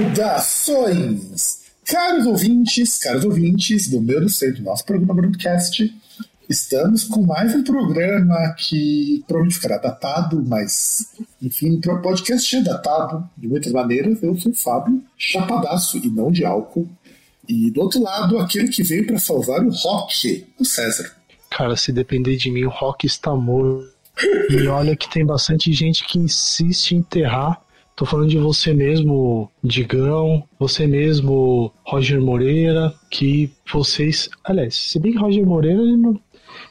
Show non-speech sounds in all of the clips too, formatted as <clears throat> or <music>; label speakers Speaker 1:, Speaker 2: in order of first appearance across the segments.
Speaker 1: Saudações! Caros ouvintes, caros ouvintes do meu do centro do nosso programa Broadcast, estamos com mais um programa que provavelmente ficará datado, mas enfim, o podcast é datado de muitas maneiras. Eu sou o Fábio, chapadaço e não de álcool. E do outro lado, aquele que veio para salvar o rock, o César.
Speaker 2: Cara, se depender de mim, o rock está morto. E olha que tem bastante gente que insiste em enterrar Tô falando de você mesmo, Digão, você mesmo, Roger Moreira, que vocês. Aliás, se bem que Roger Moreira ele não,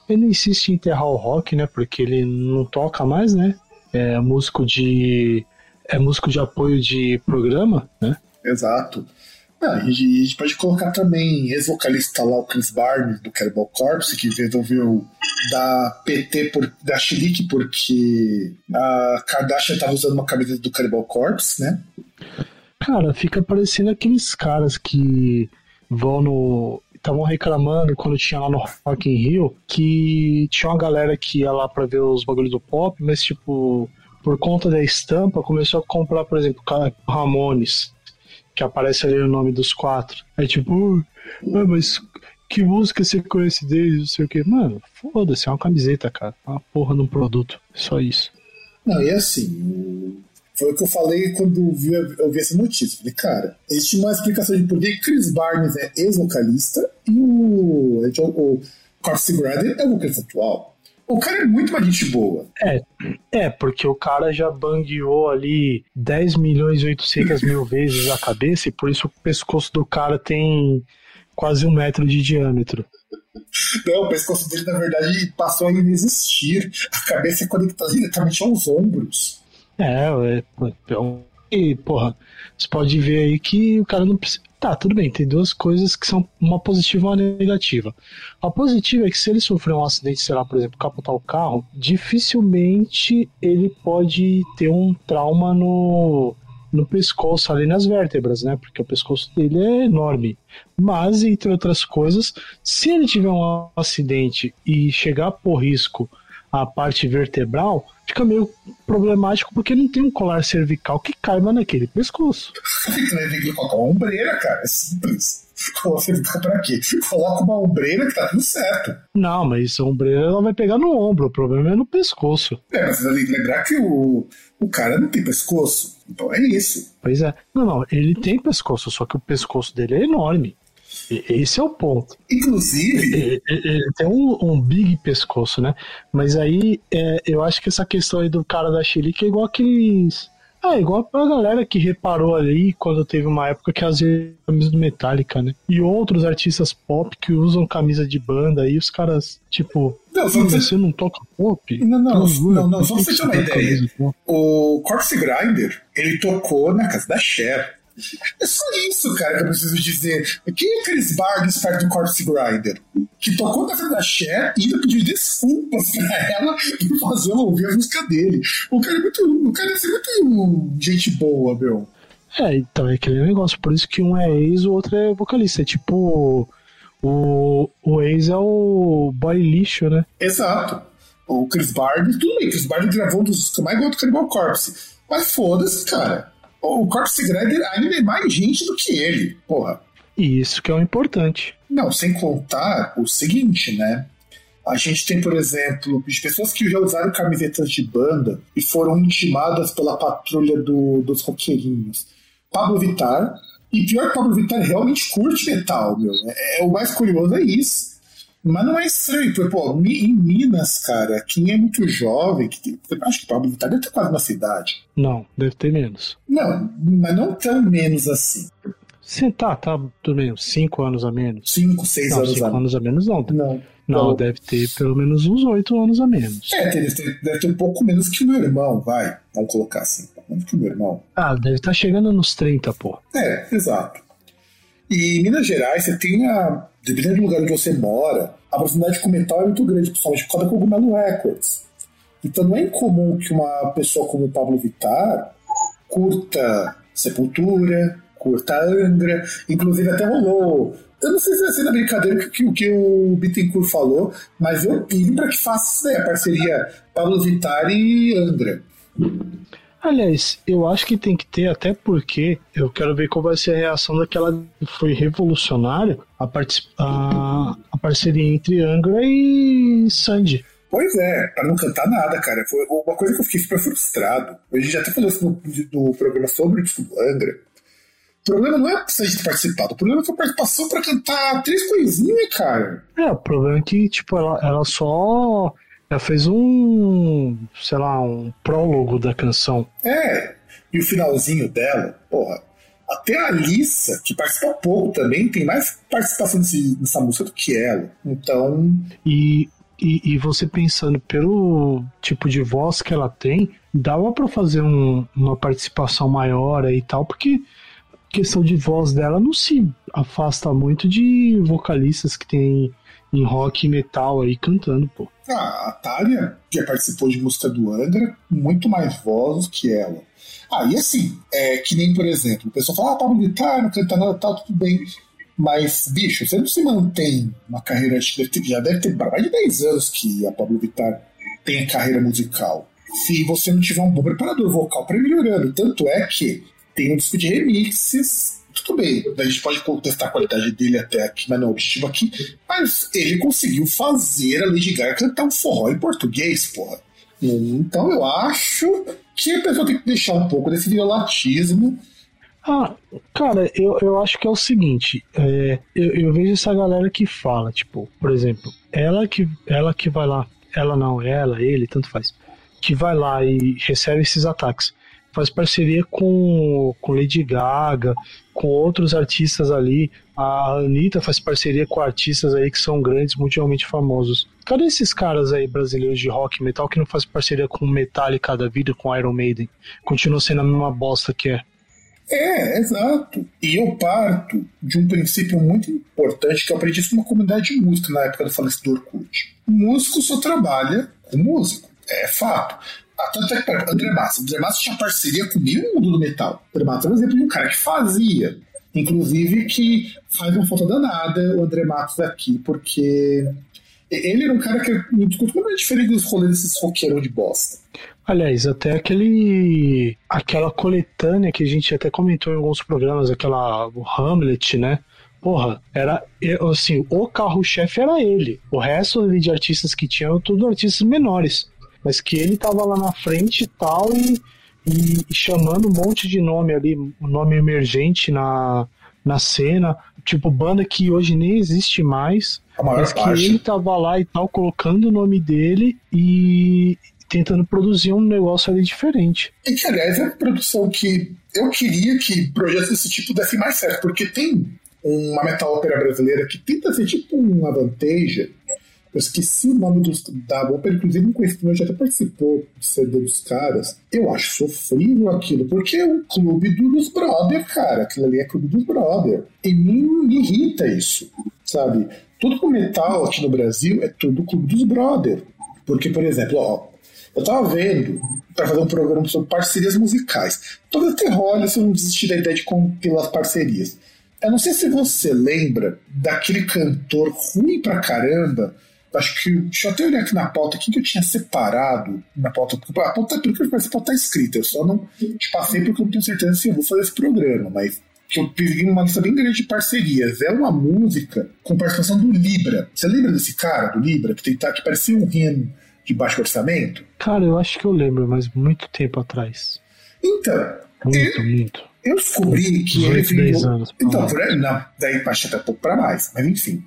Speaker 2: ele insiste em enterrar o rock, né? Porque ele não toca mais, né? É músico de. É músico de apoio de programa, né?
Speaker 1: Exato. Ah, a gente pode colocar também ex-vocalista lá, o Chris Barnes, do Cannibal Corpse, que resolveu dar PT por, da Chilique porque a Kardashian estava usando uma camisa do Cannibal Corpse, né?
Speaker 2: Cara, fica parecendo aqueles caras que vão no. Estavam reclamando quando tinha lá no Rock in Rio que tinha uma galera que ia lá pra ver os bagulhos do pop, mas tipo, por conta da estampa, começou a comprar, por exemplo, Ramones que aparece ali o nome dos quatro. É tipo, ah, mas que música você conhece deles, não sei o que. Mano, foda-se, é uma camiseta, cara. É uma porra num produto. Só isso.
Speaker 1: Não, e assim, foi o que eu falei quando vi, eu vi essa notícia. Falei, cara, existe uma explicação de por que Chris Barnes é ex-vocalista e o, o, o Corpse é o vocalista atual. O cara é muito mais gente boa.
Speaker 2: É, é, porque o cara já bangueou ali 10 milhões e 800 mil <laughs> vezes a cabeça e por isso o pescoço do cara tem quase um metro de diâmetro.
Speaker 1: Não, o pescoço dele, na verdade, passou a inexistir. A cabeça é conectada diretamente aos ombros.
Speaker 2: É, é, é e, porra, você pode ver aí que o cara não precisa. Tá, tudo bem, tem duas coisas que são uma positiva e uma negativa. A positiva é que se ele sofrer um acidente, sei lá, por exemplo, capotar o carro, dificilmente ele pode ter um trauma no, no pescoço, ali nas vértebras, né? Porque o pescoço dele é enorme. Mas, entre outras coisas, se ele tiver um acidente e chegar por risco a parte vertebral, fica meio problemático porque não tem um colar cervical que caiba naquele pescoço.
Speaker 1: Tem que colocar uma ombreira, cara. É simples. Colar cervical pra quê? Coloca uma ombreira que tá tudo certo.
Speaker 2: Não, mas a ombreira ela vai pegar no ombro, o problema é no pescoço.
Speaker 1: É, mas você tem que lembrar que o, o cara não tem pescoço. Então é isso.
Speaker 2: Pois é. Não, não, ele tem pescoço, só que o pescoço dele é enorme. Esse é o ponto.
Speaker 1: Inclusive.
Speaker 2: Ele tem um, um, big pescoço, né? Mas aí é, eu acho que essa questão aí do cara da Chile que é igual aqueles. Ah, igual a galera que reparou ali quando teve uma época que as camisas do Metallica, né? E outros artistas pop que usam camisa de banda aí os caras, tipo, não, você... você não toca pop?
Speaker 1: Não, não, não, não, não só pra você ter uma ideia. O Corpse Grinder, ele tocou na casa da Cher. É só isso, cara, que eu preciso dizer. Quem é Chris Barnes perto do Corpse Grinder? Que tocou na frente da Cher e ainda pediu desculpas pra ela por fazer ela ouvir a música dele. O cara é muito. O cara é muito gente boa, meu.
Speaker 2: É, então é aquele negócio, por isso que um é ex, o outro é vocalista. É tipo. O, o ex é o boy lixo, né?
Speaker 1: Exato. O Chris Barnes, tudo bem, Chris Barnes gravou um dos que mais gosto do Cannibal Corpse. Mas foda-se, cara o Corpse Grinder ainda é mais gente do que ele, porra.
Speaker 2: E isso que é o importante.
Speaker 1: Não, sem contar o seguinte, né? A gente tem, por exemplo, de pessoas que já usaram camisetas de banda e foram intimadas pela patrulha do, dos roqueirinhos. Pablo Vittar. E pior que Pablo Vittar realmente curte metal, meu. É, é, o mais curioso é isso. Mas não é estranho, porque, pô, em Minas, cara, quem é muito jovem, que, acho que Pablo Vittar deve ter quase uma cidade.
Speaker 2: Não, deve ter menos.
Speaker 1: Não, mas não tão menos assim.
Speaker 2: Sim, tá, tá, tudo bem, cinco anos a menos.
Speaker 1: Cinco, seis
Speaker 2: não,
Speaker 1: anos
Speaker 2: cinco
Speaker 1: a
Speaker 2: anos a menos não.
Speaker 1: Não.
Speaker 2: Não,
Speaker 1: Então-
Speaker 2: deve ter pelo menos uns oito anos a menos.
Speaker 1: É, deve ter, deve ter um pouco menos que o meu irmão, vai. Vamos colocar assim. um pouco Menos que o meu irmão.
Speaker 2: Ah, deve estar chegando nos 30, pô.
Speaker 1: É, exato. E em Minas Gerais, você tem a. Dependendo do lugar onde você mora, a proximidade com metal é muito grande, principalmente por causa da Cogumelo Records. Então não é incomum que uma pessoa como o Pablo Vittar curta Sepultura, curta Angra, inclusive até rolou. Eu não sei se vai ser na brincadeira que, que, que o Bittencourt falou, mas eu pedi para que faça né, a parceria Pablo Vittar e Angra.
Speaker 2: Aliás, eu acho que tem que ter, até porque eu quero ver qual vai ser a reação daquela que foi revolucionária, a, a, a parceria entre Angra e Sandy.
Speaker 1: Pois é, pra não cantar nada, cara. Foi uma coisa que eu fiquei super frustrado. A gente já até falou isso no, no programa sobre o disco do Angra. O problema não é a gente ter participado, o problema foi a participação pra cantar três coisinhas, cara.
Speaker 2: É, o problema é que, tipo, ela, ela só. Ela fez um. sei lá, um prólogo da canção.
Speaker 1: É, e o finalzinho dela, porra. Até a Alissa, que participa pouco também, tem mais participação nesse- nessa música do que ela. Então,
Speaker 2: E, e, e você pensando pelo tipo de voz que ela tem, dava pra fazer um- uma participação maior aí e tal, porque a questão de voz dela não se afasta muito de vocalistas que tem em rock metal aí cantando, pô.
Speaker 1: Ah, a Thalia já participou de música do Angra, muito mais voz do que ela. Ah, e assim, é que nem, por exemplo, o pessoal fala, ah, Pablo Vittar, não canta nada, tal, tudo bem. Mas, bicho, você não se mantém uma carreira, acho que deve ter- já deve ter mais de 10 anos que a Pablo Vittar tem carreira musical. Se você não tiver um bom preparador vocal para melhorando. Tanto é que tem um disco de remixes, tudo bem, a gente pode contestar a qualidade dele até aqui, mas não é objetivo aqui. Mas ele conseguiu fazer a Lady Gaga cantar um forró em português, porra. Então eu acho que a pessoa tem que deixar um pouco desse violatismo.
Speaker 2: Ah, cara, eu, eu acho que é o seguinte, é, eu, eu vejo essa galera que fala, tipo, por exemplo, ela que, ela que vai lá, ela não, ela, ele, tanto faz, que vai lá e recebe esses ataques, faz parceria com, com Lady Gaga, com outros artistas ali, a Anitta faz parceria com artistas aí que são grandes, mundialmente famosos. Cadê esses caras aí brasileiros de rock metal que não faz parceria com Metallica da vida, com Iron Maiden? Continua sendo a mesma bosta que é.
Speaker 1: É, exato. E eu parto de um princípio muito importante que eu aprendi isso numa comunidade de música na época do falecido Orkut. O músico só trabalha com músico. É fato. Ah, Tanto é que, André Massa. André Massa tinha parceria com meio mundo do metal. André Massa é um exemplo de um cara que fazia. Inclusive que faz uma falta danada o André Matos aqui, porque ele era um cara que discute completamente diferente dos rolês desses roqueirão de bosta.
Speaker 2: Aliás, até aquele. aquela coletânea que a gente até comentou em alguns programas, aquela. o Hamlet, né? Porra, era. Assim, o carro-chefe era ele. O resto de artistas que tinham, tudo artistas menores. Mas que ele tava lá na frente e tal, e, e chamando um monte de nome ali, um nome emergente na, na cena. Tipo, banda que hoje nem existe mais. Mas que
Speaker 1: parte.
Speaker 2: ele tava lá e tal, colocando o nome dele e tentando produzir um negócio ali diferente.
Speaker 1: E que, aliás, é uma produção que eu queria que projetos desse tipo dessem mais certo, porque tem uma metal ópera brasileira que tenta ser tipo uma Vantage. Eu esqueci o nome dos, da ópera, inclusive um conhecido já até participou do CD dos caras. Eu acho sofrível aquilo, porque é um clube dos brother, cara. Aquilo ali é clube dos brother. E me, me irrita isso, sabe? Tudo com metal aqui no Brasil é tudo clube dos brother. Porque, por exemplo, ó, eu tava vendo para fazer um programa sobre parcerias musicais. Talvez até role se eu não desistir da ideia de compilar as parcerias. Eu não sei se você lembra daquele cantor ruim pra caramba. Acho que. Deixa eu até olhar aqui na pauta aqui que eu tinha separado na pauta. porque A pauta, pelo que eu parece, pauta tá escrita. Eu só não te passei porque eu não tenho certeza se eu vou fazer esse programa. Mas que eu peguei uma lista bem grande de parcerias. É uma música com participação do Libra. Você lembra desse cara, do Libra, que, tenta, que parecia um rino de baixo orçamento?
Speaker 2: Cara, eu acho que eu lembro, mas muito tempo atrás.
Speaker 1: Então,
Speaker 2: Muito, muito.
Speaker 1: eu descobri que ele
Speaker 2: 18, 10
Speaker 1: virou.
Speaker 2: anos,
Speaker 1: Então, por aí, não, daí acho até pouco pra mais, mas enfim.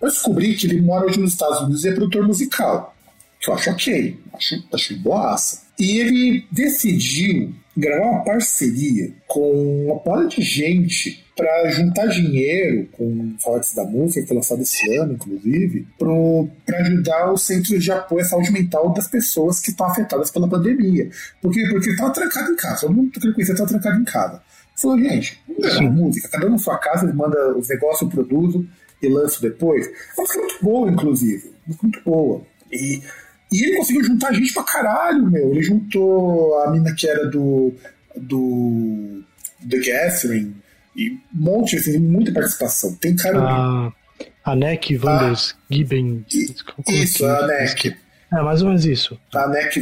Speaker 1: Eu descobri que ele mora hoje nos Estados Unidos e é produtor musical. que eu acho ok, acho, acho boaça. E ele decidiu gravar uma parceria com uma porra de gente para juntar dinheiro com Fortes da Música, que foi lançado esse ano, inclusive, para ajudar os centros de apoio à saúde mental das pessoas que estão afetadas pela pandemia. Porque Porque estava trancado em casa, todo mundo que ele conhecia estava trancado em casa. Falou, gente, vamos gravar música, cada um na sua casa, manda os negócios, eu produzo e lanço depois. É música muito boa, inclusive, muito boa. E e ele conseguiu juntar gente pra caralho, meu. Ele juntou a mina que era do. do. The Gathering. E um monte, assim, muita participação. Tem cara.
Speaker 2: A, a Neck Vanders ah, Giben.
Speaker 1: Isso, a Neck.
Speaker 2: É, mais ou menos isso.
Speaker 1: A Neck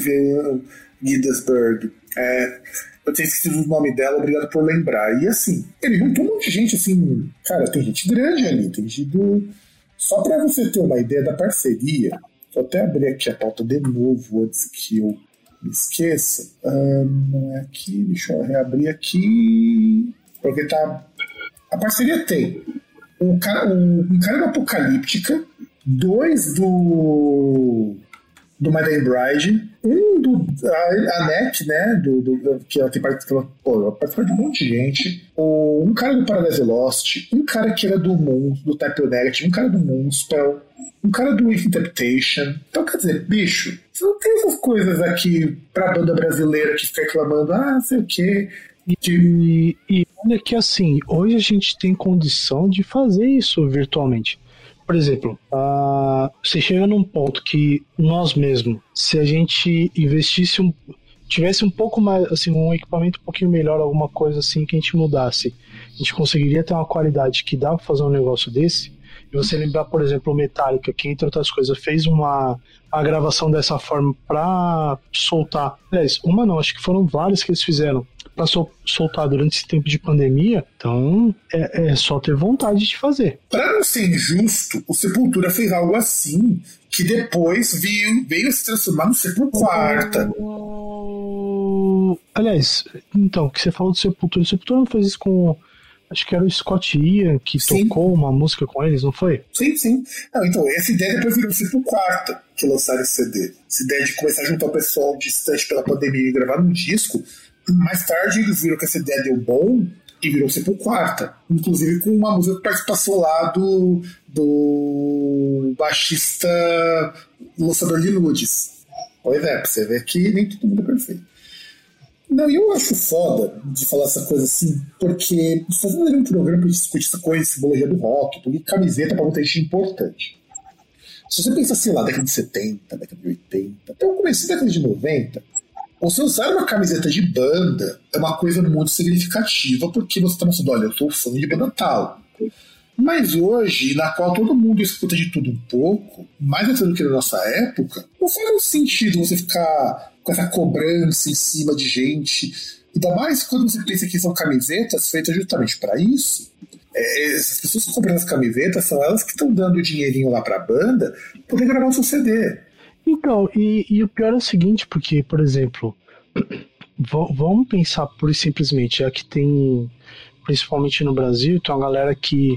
Speaker 1: Giddesberg. É, eu tenho esquecido o nome dela, obrigado por lembrar. E assim, ele juntou um monte de gente, assim. Cara, tem gente grande ali, tem gente do. Só pra você ter uma ideia da parceria, Vou até abrir aqui a pauta de novo antes que eu me esqueça. Ah, não é aqui, deixa eu reabrir aqui. Porque tá. A parceria tem um cara, um, um Apocalíptica, dois do do My Day Bride, um do. A, a NEC, né? Do, do, que ela tem participado, de um monte de gente. um cara do Paradise Lost, um cara que era do Moon, do Type Negative, um cara do Moonspell, um cara do Interpretation. Então, quer dizer, bicho, você não tem essas coisas aqui pra banda brasileira que fica reclamando, ah, sei o quê.
Speaker 2: E, e olha que assim, hoje a gente tem condição de fazer isso virtualmente. Por exemplo, você chega num ponto que nós mesmos, se a gente investisse um, tivesse um pouco mais, assim, um equipamento um pouquinho melhor, alguma coisa assim que a gente mudasse, a gente conseguiria ter uma qualidade que dá para fazer um negócio desse. E você lembrar, por exemplo, o Metallica, que entre outras coisas fez uma a gravação dessa forma para soltar. Aliás, uma não, acho que foram várias que eles fizeram para sol soltar durante esse tempo de pandemia, então é, é só ter vontade de fazer.
Speaker 1: Para não ser injusto, o Sepultura fez algo assim que depois veio, veio se transformar no Sepulquarta.
Speaker 2: Aliás, então, que você falou do Sepultura, o Sepultura não fez isso com Acho que era o Scott Ian que sim. tocou uma música com eles, não foi?
Speaker 1: Sim, sim. Não, então, essa ideia depois virou tipo quarta que lançaram esse CD. Essa ideia de começar a juntar o pessoal distante pela pandemia e gravar um disco mais tarde eles viram que essa ideia deu bom e virou sempre quarta. Inclusive com uma música que participação lá do, do baixista lançador de nudes. Pois é, pra você ver que nem todo mundo é perfeito. Não, eu acho foda de falar essa coisa assim, porque fazendo um programa pra discutir essa coisa, simbologia do rock, porque camiseta pra muita gente é importante. Se você pensa assim lá, década de 70, década de 80, até o começo da década de 90, você usar uma camiseta de banda é uma coisa muito significativa porque você está mostrando, olha, eu sou fã de banda tal. Mas hoje, na qual todo mundo escuta de tudo um pouco, mais até do que na nossa época, não faz sentido você ficar com essa cobrança em cima de gente. Ainda mais quando você pensa que são camisetas feitas justamente para isso. É, essas pessoas que compram as camisetas são elas que estão dando o dinheirinho lá para a banda poder gravar o seu CD.
Speaker 2: Então, e, e o pior é o seguinte, porque, por exemplo, <clears throat> vamos pensar por simplesmente, é que tem, principalmente no Brasil, tem uma galera que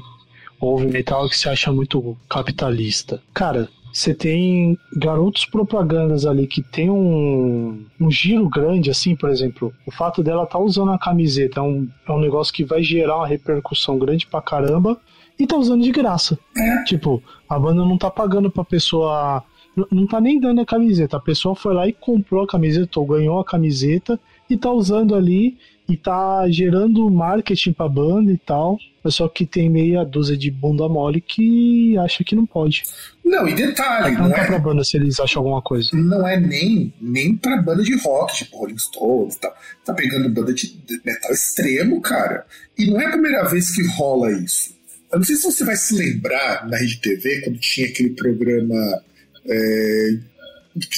Speaker 2: ouve metal que se acha muito capitalista. Cara, você tem garotos propagandas ali que tem um, um giro grande, assim, por exemplo, o fato dela estar tá usando a camiseta é um, é um negócio que vai gerar uma repercussão grande pra caramba e tá usando de graça. É. Tipo, a banda não tá pagando pra pessoa não tá nem dando a camiseta. A pessoa foi lá e comprou a camiseta ou ganhou a camiseta e tá usando ali e tá gerando marketing pra banda e tal. Só que tem meia dúzia de bunda mole que acha que não pode.
Speaker 1: Não, e detalhe, não,
Speaker 2: não é pra banda se eles acham alguma coisa.
Speaker 1: Não é nem, nem pra banda de rock, tipo Rolling Stones e tal. Tá pegando banda de metal extremo, cara. E não é a primeira vez que rola isso. Eu não sei se você vai se lembrar na Rede TV, quando tinha aquele programa é,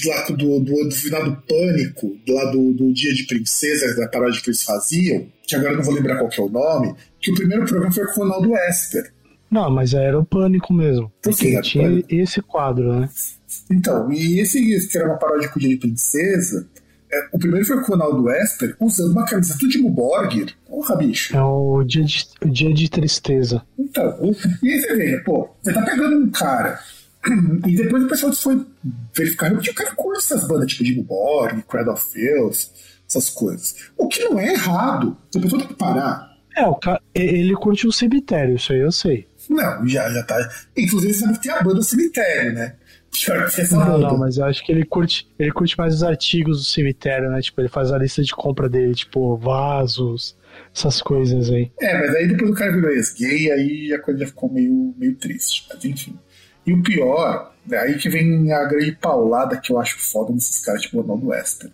Speaker 1: lá do, do, do, final do Pânico, lá do, do Dia de Princesa, da paródia que eles faziam, que agora não vou lembrar qual é o nome, que o primeiro programa foi com o Ronaldo Esper.
Speaker 2: Não, mas era o Pânico mesmo. Porque tinha pânico. esse quadro, né?
Speaker 1: Então, e esse que era uma paródia com o Dia de Princesa, é, o primeiro foi com o Ronaldo Esper usando uma camisa do Timo Borgir. Porra, bicho.
Speaker 2: É o dia de, o dia de tristeza.
Speaker 1: Então, e aí você vê, pô, você tá pegando um cara E depois o pessoal foi verificar que o cara curte essas bandas, tipo Jimmy Borg, Cradle of Filth, essas coisas. O que não é errado. A pessoa tem que parar.
Speaker 2: É, o cara, ele curte o cemitério, isso aí eu sei.
Speaker 1: Não, já, já tá. Inclusive, sabe que tem a banda Cemitério, né? Pior que essa
Speaker 2: Não,
Speaker 1: banda.
Speaker 2: não, mas eu acho que ele curte, ele curte mais os artigos do cemitério, né? Tipo, ele faz a lista de compra dele, tipo, vasos, essas coisas aí.
Speaker 1: É, mas aí depois o cara virou ex-gay, aí a coisa já ficou meio, meio triste. Mas enfim. E o pior, é aí que vem a grande paulada que eu acho foda nesses caras, tipo Ronaldo Wester.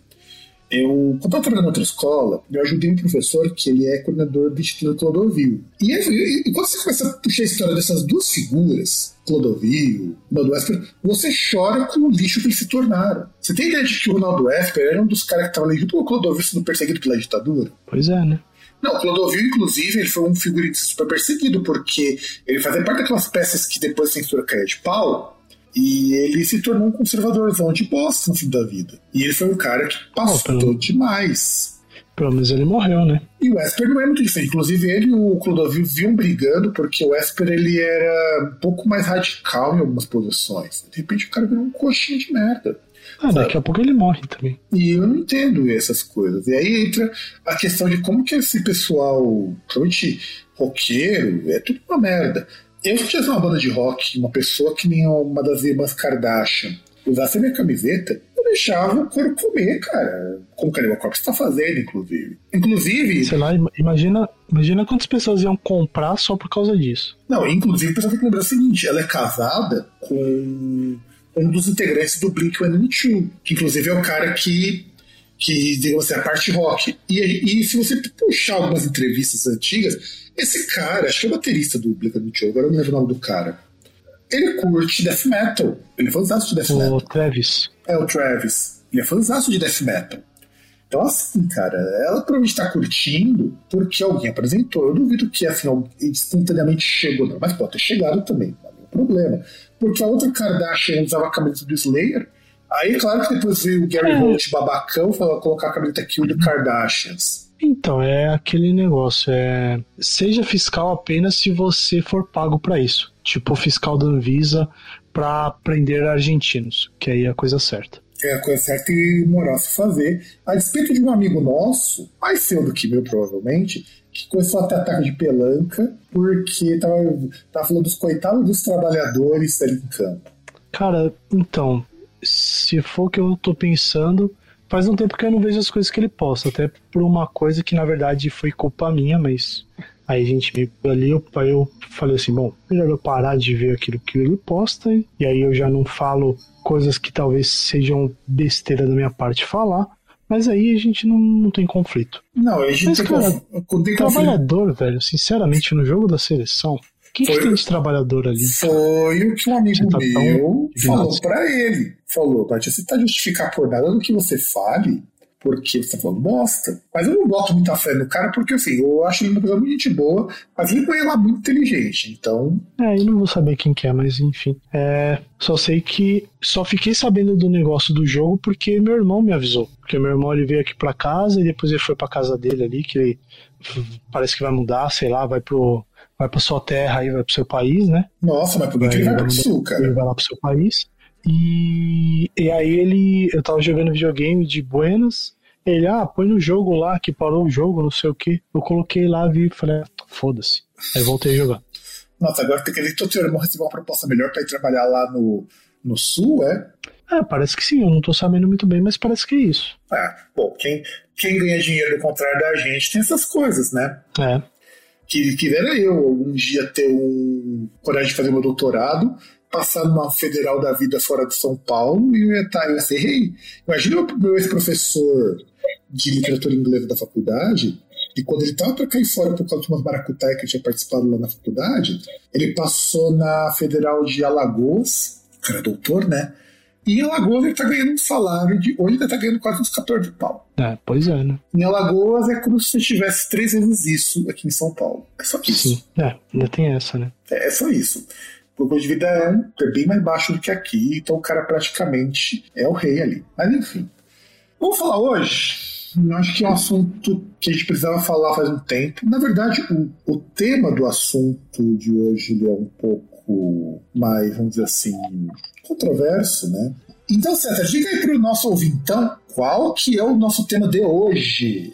Speaker 1: Eu, quando eu trabalhando em outra escola, eu ajudei um professor que ele é coordenador do Instituto Clodovil. E, aí, e quando você começa a puxar a história dessas duas figuras, Clodovil, Ronaldo Esper, você chora com o lixo que eles se tornaram. Você tem ideia de que o Ronaldo Esper era um dos caras que estava ali junto com o Clodovil sendo perseguido pela ditadura?
Speaker 2: Pois é, né?
Speaker 1: Não, o Clodovil, inclusive, ele foi um figurista super perseguido, porque ele fazia parte daquelas peças que depois a censura caía de pau, e ele se tornou um conservadorzão de bosta no fim da vida. E ele foi um cara que passou
Speaker 2: Oh, pelo-
Speaker 1: demais.
Speaker 2: Pelo menos ele morreu, né?
Speaker 1: E o Esper não é muito diferente. Inclusive, ele e o Clodovil vinham brigando porque o Esper ele era um pouco mais radical em algumas posições. De repente, o cara virou um coxinha de merda.
Speaker 2: Ah, daqui a pouco ele morre também.
Speaker 1: E eu não entendo essas coisas. E aí entra a questão de como que esse pessoal, principalmente roqueiro, é tudo uma merda. Eu se tivesse uma banda de rock, uma pessoa que nem uma das irmãs Kardashian, usasse a minha camiseta, eu deixava o couro comer, cara. Como o Canibal Corpse está fazendo, inclusive. Inclusive,
Speaker 2: Sei lá, ima- imagina, imagina quantas pessoas iam comprar só por causa disso.
Speaker 1: Não, inclusive o pessoal tem que lembrar o seguinte: ela é casada com um dos integrantes do Blink 182, que inclusive é o cara que, que digamos assim, a parte rock. E, e se você puxar algumas entrevistas antigas, esse cara, acho que é o baterista do Blink 182, agora eu não lembro o nome do cara. Ele curte death metal. Ele é fãzão de death
Speaker 2: O
Speaker 1: metal.
Speaker 2: Travis.
Speaker 1: É o Travis. Ele é fãzão de death metal. Então, assim, cara, ela provavelmente tá curtindo porque alguém apresentou. Eu duvido que, assim, instantaneamente chegou, não. Mas pode ter chegado também, não é problema. Porque a outra Kardashian usava a camiseta do Slayer. Aí, claro que depois veio o Gary
Speaker 2: É.
Speaker 1: Holt babacão falou colocar a camiseta Kill do Kardashians.
Speaker 2: Então, é aquele negócio, é seja fiscal apenas se você for pago pra isso. Tipo o fiscal da Anvisa pra prender argentinos, que aí é a coisa certa.
Speaker 1: É a coisa certa e moral se fazer. A despeito de um amigo nosso, mais seu do que meu, provavelmente, que começou a ter ataque de pelanca porque tava, tava falando dos coitados dos trabalhadores ali em campo.
Speaker 2: Cara, então, se for o que eu tô pensando, faz um tempo que eu não vejo as coisas que ele posta, até por uma coisa que na verdade foi culpa minha, mas aí a gente me ali, eu, eu falei assim, bom, melhor eu parar de ver aquilo que ele posta, e aí eu já não falo coisas que talvez sejam besteira da minha parte falar, mas aí a gente não, não tem conflito.
Speaker 1: Não, a gente
Speaker 2: Mas,
Speaker 1: tem,
Speaker 2: cara,
Speaker 1: conf... tem conflito.
Speaker 2: Trabalhador, velho, sinceramente, no jogo da seleção, o que, que tem de trabalhador ali?
Speaker 1: Foi o que um amigo
Speaker 2: tá
Speaker 1: meu falou pra ele. Falou, Tati, você tá justificar por nada do que você fale, porque você tá falando bosta. Mas eu não boto muita fé no cara, porque assim, eu acho ele uma pessoa muito gente boa, mas ele não é lá muito inteligente. Então,
Speaker 2: É, eu não vou saber quem que é, mas enfim. É, só sei que só fiquei sabendo do negócio do jogo porque meu irmão me avisou. Porque meu irmão ele veio aqui pra casa e depois ele foi pra casa dele ali, que ele parece que vai mudar, sei lá, vai pro vai pra sua terra aí, vai pro seu país, né?
Speaker 1: nossa, mas por que ele vai pro sul,
Speaker 2: Ele
Speaker 1: cara?
Speaker 2: vai lá pro seu país. E, e aí ele. Eu tava jogando videogame de Buenas. Ele, ah, põe no jogo lá que parou o jogo, não sei o que. Eu coloquei lá, vi e falei, ah, foda-se. Aí voltei a jogar.
Speaker 1: Nossa, agora tem que ele todo teu irmão receber uma proposta melhor pra ir trabalhar lá no, no sul, é?
Speaker 2: É, parece que sim, eu não tô sabendo muito bem, mas parece que é isso.
Speaker 1: Ah, bom, quem, quem ganha dinheiro ao contrário da gente tem essas coisas, né?
Speaker 2: É.
Speaker 1: que quisera eu algum dia ter um coragem de fazer meu doutorado, passar numa federal da vida fora de São Paulo e eu ia, estar, eu ia ser rei. Imagina o meu ex-professor de literatura inglesa da faculdade, e quando ele estava para cair fora por causa de umas maracutaias que ele tinha participado lá na faculdade, ele passou na federal de Alagoas, o cara é doutor, né? E em Alagoas ele está ganhando um salário de. Hoje ele está ganhando quase uns 14 de pau.
Speaker 2: É, pois é, né?
Speaker 1: Em Alagoas é como se você tivesse três vezes isso aqui em São Paulo. É só isso.
Speaker 2: Sim. É, ainda tem essa, né?
Speaker 1: É, é só isso. O de vida é, é bem mais baixo do que aqui, então o cara praticamente é o rei ali. Mas enfim. Vamos falar hoje. Eu acho que é um assunto que a gente precisava falar faz um tempo. Na verdade, o, o tema do assunto de hoje é um pouco mais, vamos dizer assim, controverso, né? Então, César, diga aí para o nosso ouvintão qual que é o nosso tema de hoje.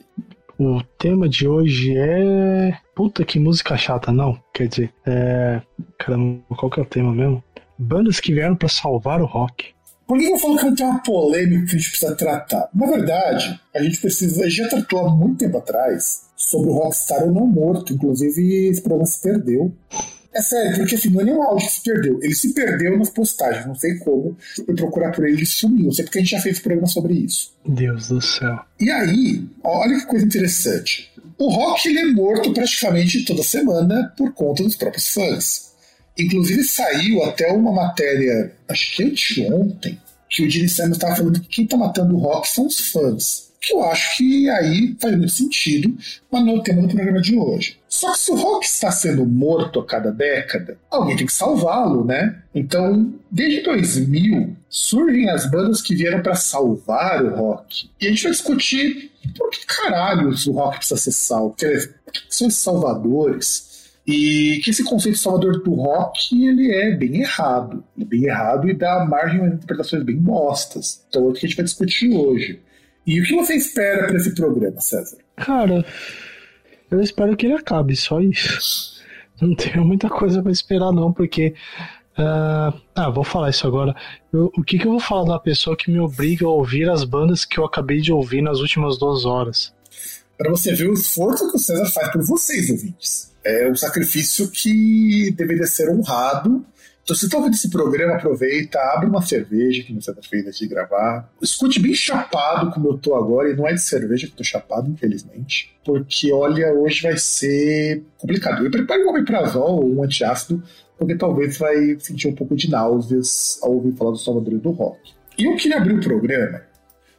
Speaker 2: O tema de hoje é. Puta que música chata, não. Quer dizer, é. Caramba, qual que é o tema mesmo? Bandas que vieram para salvar o rock.
Speaker 1: Por que eu falo que é um tema polêmico que a gente precisa tratar? Na verdade, a gente precisa. A gente já tratou há muito tempo atrás sobre o Rockstar ou não morto. Inclusive, esse programa se perdeu. É sério, porque assim, não é nenhum áudio que se perdeu. Ele se perdeu nas postagens, não sei como. Fui procurar por ele e sumiu. Não sei porque a gente já fez programa sobre isso.
Speaker 2: Deus do céu.
Speaker 1: E aí, olha que coisa interessante. O Rock ele é morto praticamente toda semana por conta dos próprios fãs. Inclusive saiu até uma matéria, acho que anteontem, que o Gene Simmons estava falando que quem está matando o Rock são os fãs eu acho que aí faz muito sentido, mas não é o tema do programa de hoje. Só que se o rock está sendo morto a cada década, alguém tem que salvá-lo, né? Então, desde 2000, surgem as bandas que vieram para salvar o rock. E a gente vai discutir por que caralhos o rock precisa ser salvo. Quer dizer, por que são esses salvadores? E que esse conceito salvador do rock ele é bem errado. É bem errado e dá margem a interpretações bem bostas. Então é o que a gente vai discutir hoje. E o que você espera para esse programa, César?
Speaker 2: Cara, eu espero que ele acabe, só isso. <laughs> Não tenho muita coisa para esperar, não, porque. Uh, ah, vou falar isso agora. Eu, o que, que eu vou falar da pessoa que me obriga a ouvir as bandas que eu acabei de ouvir nas últimas duas horas?
Speaker 1: Para você ver o esforço que o César faz por vocês, ouvintes. É um sacrifício que deveria ser honrado então, se tá ouvindo esse programa, aproveita, abre uma cerveja que você tá fez antes de gravar. Escute bem chapado como eu tô agora, e não é de cerveja que eu tô chapado, infelizmente. Porque, olha, hoje vai ser complicado. E prepare um omeprazol ou um antiácido, porque talvez vai sentir um pouco de náuseas ao ouvir falar do Salvador do Rock. E eu queria abrir o programa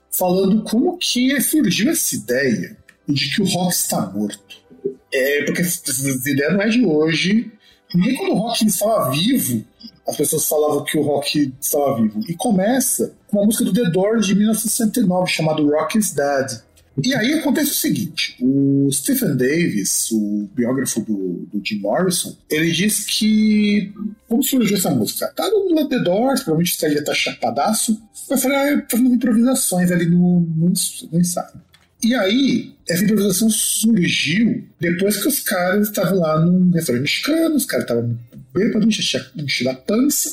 Speaker 1: falando como que surgiu essa ideia de que o rock está morto. É, porque essa ideia não é de hoje, nem quando o rock estava vivo, as pessoas falavam que o rock estava vivo. E começa com uma música do The Doors de 1969 chamada Rock is Dead. E aí acontece o seguinte: o Stephen Davis, o biógrafo do, do Jim Morrison, ele diz que. Como surgiu essa música? Tá no The Doors, provavelmente o já tá chapadaço, vai fazendo improvisações ali no, no, no ensaio. E aí, essa improvisação surgiu depois que os caras estavam lá num restaurante mexicano, os caras estavam bêbados, encher a pança.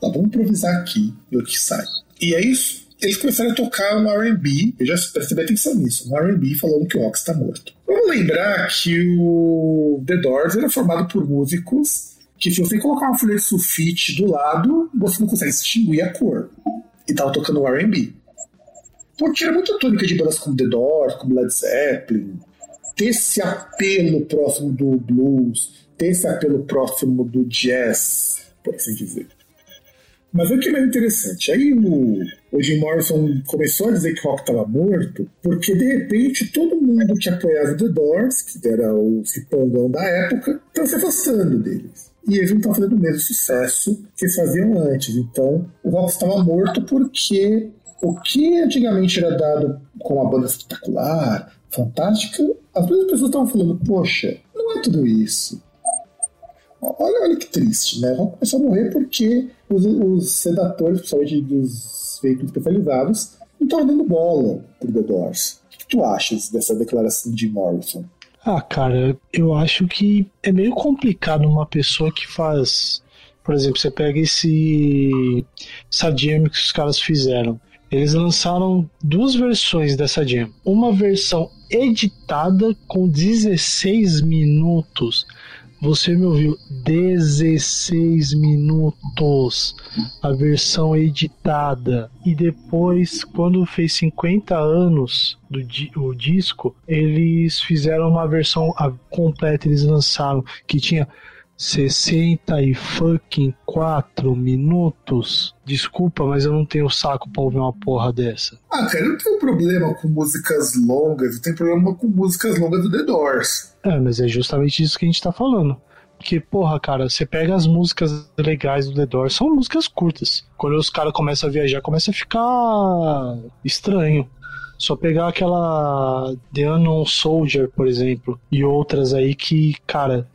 Speaker 1: Lá, vamos improvisar aqui, e o que sai. E aí, eles começaram a tocar um R&B, eu já percebi atenção nisso, um R&B falando que o Ox está morto. Vamos lembrar que o The Doors era formado por músicos que se você colocar uma folha de sulfite do lado, você não consegue distinguir a cor. E tava tocando R&B. Porque era muito tônica de bandas como The Doors, como Led Zeppelin, ter esse apelo próximo do blues, ter esse apelo próximo do jazz, por assim dizer. Mas o que é interessante, aí o, o Jim Morrison começou a dizer que o rock estava morto, porque de repente todo mundo que apoiava The Doors, que era o cipongão da época, estava se afastando deles. E eles não estavam fazendo o mesmo sucesso que faziam antes. Então o rock estava morto porque o que antigamente era dado como uma banda espetacular, fantástica, as mesmas pessoas estavam falando, poxa, não é tudo isso. Olha, olha que triste, né? Vão começar a morrer porque os, os sedatores, principalmente dos veículos especializados, estão dando bola pro The Doors. O que tu achas dessa declaração de Morrison?
Speaker 2: Ah, cara, eu acho que é meio complicado uma pessoa que faz. Por exemplo, você pega esse. essa jam que os caras fizeram. Eles lançaram duas versões dessa jam. Uma versão editada com 16 minutos. Você me ouviu? 16 minutos. A versão editada. E depois, quando fez 50 anos do di o disco, eles fizeram uma versão completa. Eles lançaram que tinha 60 e fucking 4 minutos. Desculpa, mas eu não tenho saco pra ouvir uma porra dessa.
Speaker 1: Ah, cara, eu não tenho problema com músicas longas, eu tenho problema com músicas longas do The Doors.
Speaker 2: É, mas é justamente isso que a gente tá falando. Porque, porra, cara, você pega as músicas legais do The Doors, são músicas curtas. Quando os caras começam a viajar, começa a ficar estranho. Só pegar aquela The Unknown Soldier, por exemplo, e outras aí que, cara,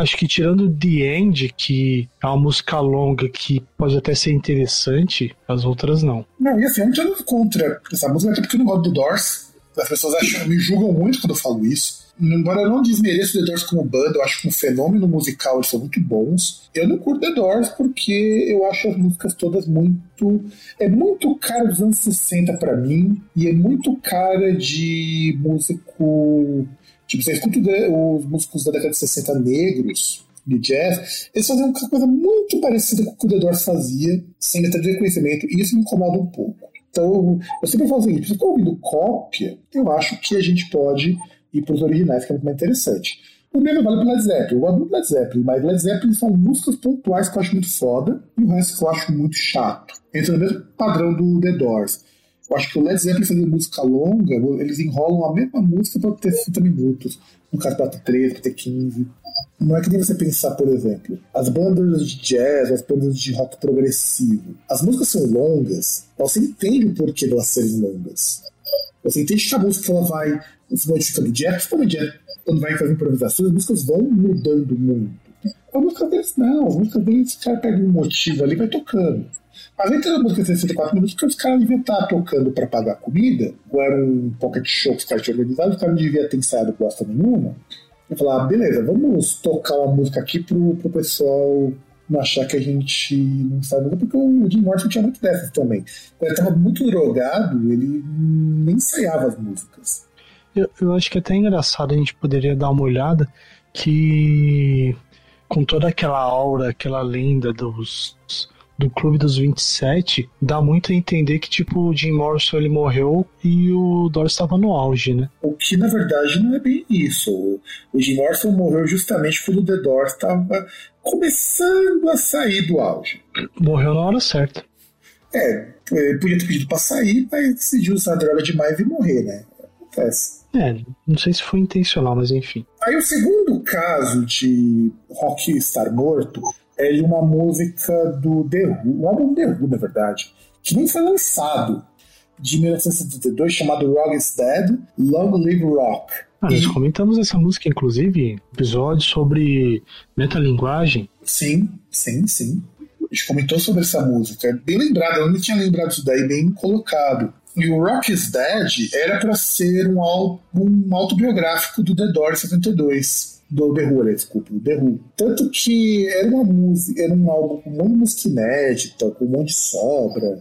Speaker 2: acho que tirando The End, que é uma música longa que pode até ser interessante, as outras não.
Speaker 1: Não, e assim, eu não tenho nada contra essa música, até porque eu não gosto do Doors. As pessoas acham, me julgam muito quando eu falo isso. Embora eu não desmereça o The Doors como banda, eu acho que um fenômeno musical eles são muito bons. Eu não curto The Doors porque eu acho as músicas todas muito. É muito cara dos anos 60 para mim e é muito cara de músico. Tipo, você escuta os músicos da década de 60 negros, de jazz, eles faziam uma coisa muito parecida com o que o The Doors fazia, sem até reconhecimento, e isso me incomoda um pouco. Então, eu sempre falo o seguinte: se eu ouvindo cópia, eu acho que a gente pode e para os originais, que é muito mais interessante. O mesmo vale para Led Zeppelin. Eu gosto muito Led Zeppelin, mas Led Zeppelin são músicas pontuais que eu acho muito foda e o resto que eu acho muito chato. Entra no mesmo padrão do The Doors. Eu acho que o Led Zeppelin fazendo música longa, eles enrolam a mesma música para ter 60 minutos. No caso, para ter 13, para ter 15. Não é que nem você pensar, por exemplo, as bandas de jazz, as bandas de rock progressivo. As músicas são longas, você entende o porquê de elas serem longas. Você entende que a música ela vai se modificando jazz, principalmente jazz, quando vai fazer improvisações, as músicas vão mudando muito. A música deles não, a música deles, o cara pega um motivo ali e vai tocando. Às vezes a música tem 64 minutos porque os caras deviam estar tocando para pagar comida, ou era um pocket show que os caras tinham organizado, os caras não deviam ter ensaiado bosta nenhuma. E falar, ah, beleza, vamos tocar uma música aqui pro, pro pessoal não achar que a gente não sabe nada, porque o Jim Morrison tinha muito dessas também. Quando ele estava muito drogado, ele nem ensaiava as músicas.
Speaker 2: Eu, eu acho que é até engraçado a gente poderia dar uma olhada que com toda aquela aura, aquela lenda dos do Clube dos 27, dá muito a entender que, tipo, o Jim Morrison ele morreu e o Doris estava no auge, né?
Speaker 1: O que, na verdade, não é bem isso. O Jim Morrison morreu justamente quando o The Doors estava começando a sair do auge.
Speaker 2: Morreu na hora certa.
Speaker 1: É, ele podia ter pedido pra sair, mas decidiu usar droga demais e morrer, né? Acontece.
Speaker 2: É, não sei se foi intencional, mas enfim.
Speaker 1: Aí o segundo caso de rock estar morto é de uma música do The Who, um álbum The Who, na verdade, que nem foi lançado, de 1972, chamado Rock is Dead, Long Live Rock.
Speaker 2: Ah, nós comentamos essa música, inclusive, episódio sobre metalinguagem.
Speaker 1: Sim, sim, sim. A gente comentou sobre essa música. É bem lembrado, eu não tinha lembrado disso daí, bem colocado. E o Rock is Dead era para ser um álbum autobiográfico do The Doors 72 do The Who, desculpa, do The Who. Tanto que era uma música, era um álbum com um monte de música inédita, com um monte de sobra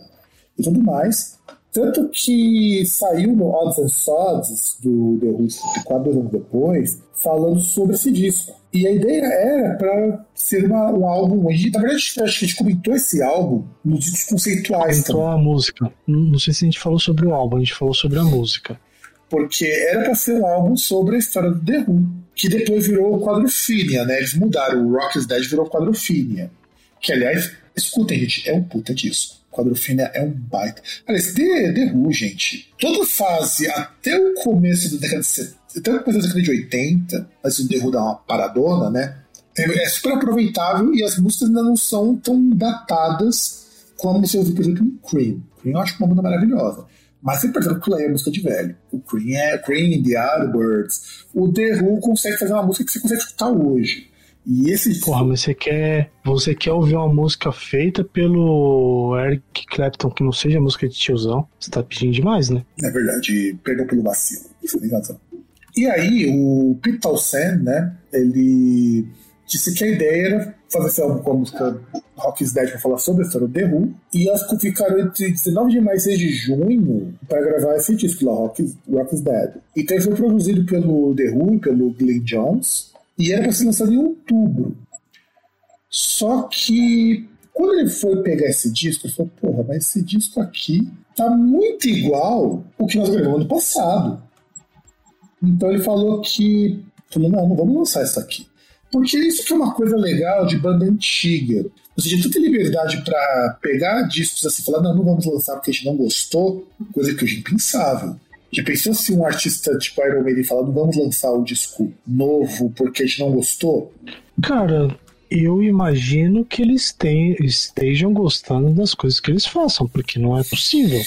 Speaker 1: e tudo mais. Tanto que saiu no Odds and Sods do The Who quatro anos depois, falando sobre esse disco. E a ideia era para ser uma, um álbum. A gente, na verdade, acho que a gente comentou esse álbum nos discos conceituais.
Speaker 2: Comentou a música. Não sei se a gente falou sobre o álbum, a gente falou sobre a música.
Speaker 1: Porque era para ser um álbum sobre a história do The Who, que depois virou quadrofinia, né? Eles mudaram, o Rock is Dead virou quadrofinia. Que, aliás, escutem, gente, é um puta disco. Quadrofinia é um baita. Aliás, The, The Who, gente, toda fase, até o começo da década de 70, até o começo da década de 80, mas o The Who dá uma paradona, né? É, é super aproveitável e as músicas ainda não são tão datadas como você ouviu, por exemplo, em Cream. Cream eu acho uma banda maravilhosa. Mas você percebe que é música de velho. O Cream é Cream, The Yardbirds. O The Who consegue fazer uma música que você consegue escutar hoje. E esse.
Speaker 2: Porra, mas você quer. Você quer ouvir uma música feita pelo Eric Clapton que não seja música de tiozão? Você tá pedindo demais, né?
Speaker 1: É verdade, perdão pelo vacilo. Isso tem razão. E aí, o Pete Townsend, né? Ele disse que a ideia era fazer esse álbum com a música Rock is Dead pra falar sobre a história do The Who. E elas ficaram entre 19 de maio e 6 de junho para gravar esse disco lá, Rock is, Rock is Dead. Então ele foi produzido pelo The Who e pelo Glenn Jones. E era para ser lançado em outubro. Só que quando ele foi pegar esse disco, ele falou: Porra, mas esse disco aqui tá muito igual o que nós gravamos no passado. Então ele falou que. Falou: Não, não vamos lançar isso aqui. Porque isso que é uma coisa legal de banda antiga. Você tinha tanta liberdade para pegar discos assim, falar, não, não vamos lançar porque a gente não gostou, coisa que hoje é impensável. Já pensou se um artista tipo Iron Maiden falar, não vamos lançar o um disco novo porque a gente não gostou?
Speaker 2: Cara, eu imagino que eles tem, estejam gostando das coisas que eles façam, porque não é possível.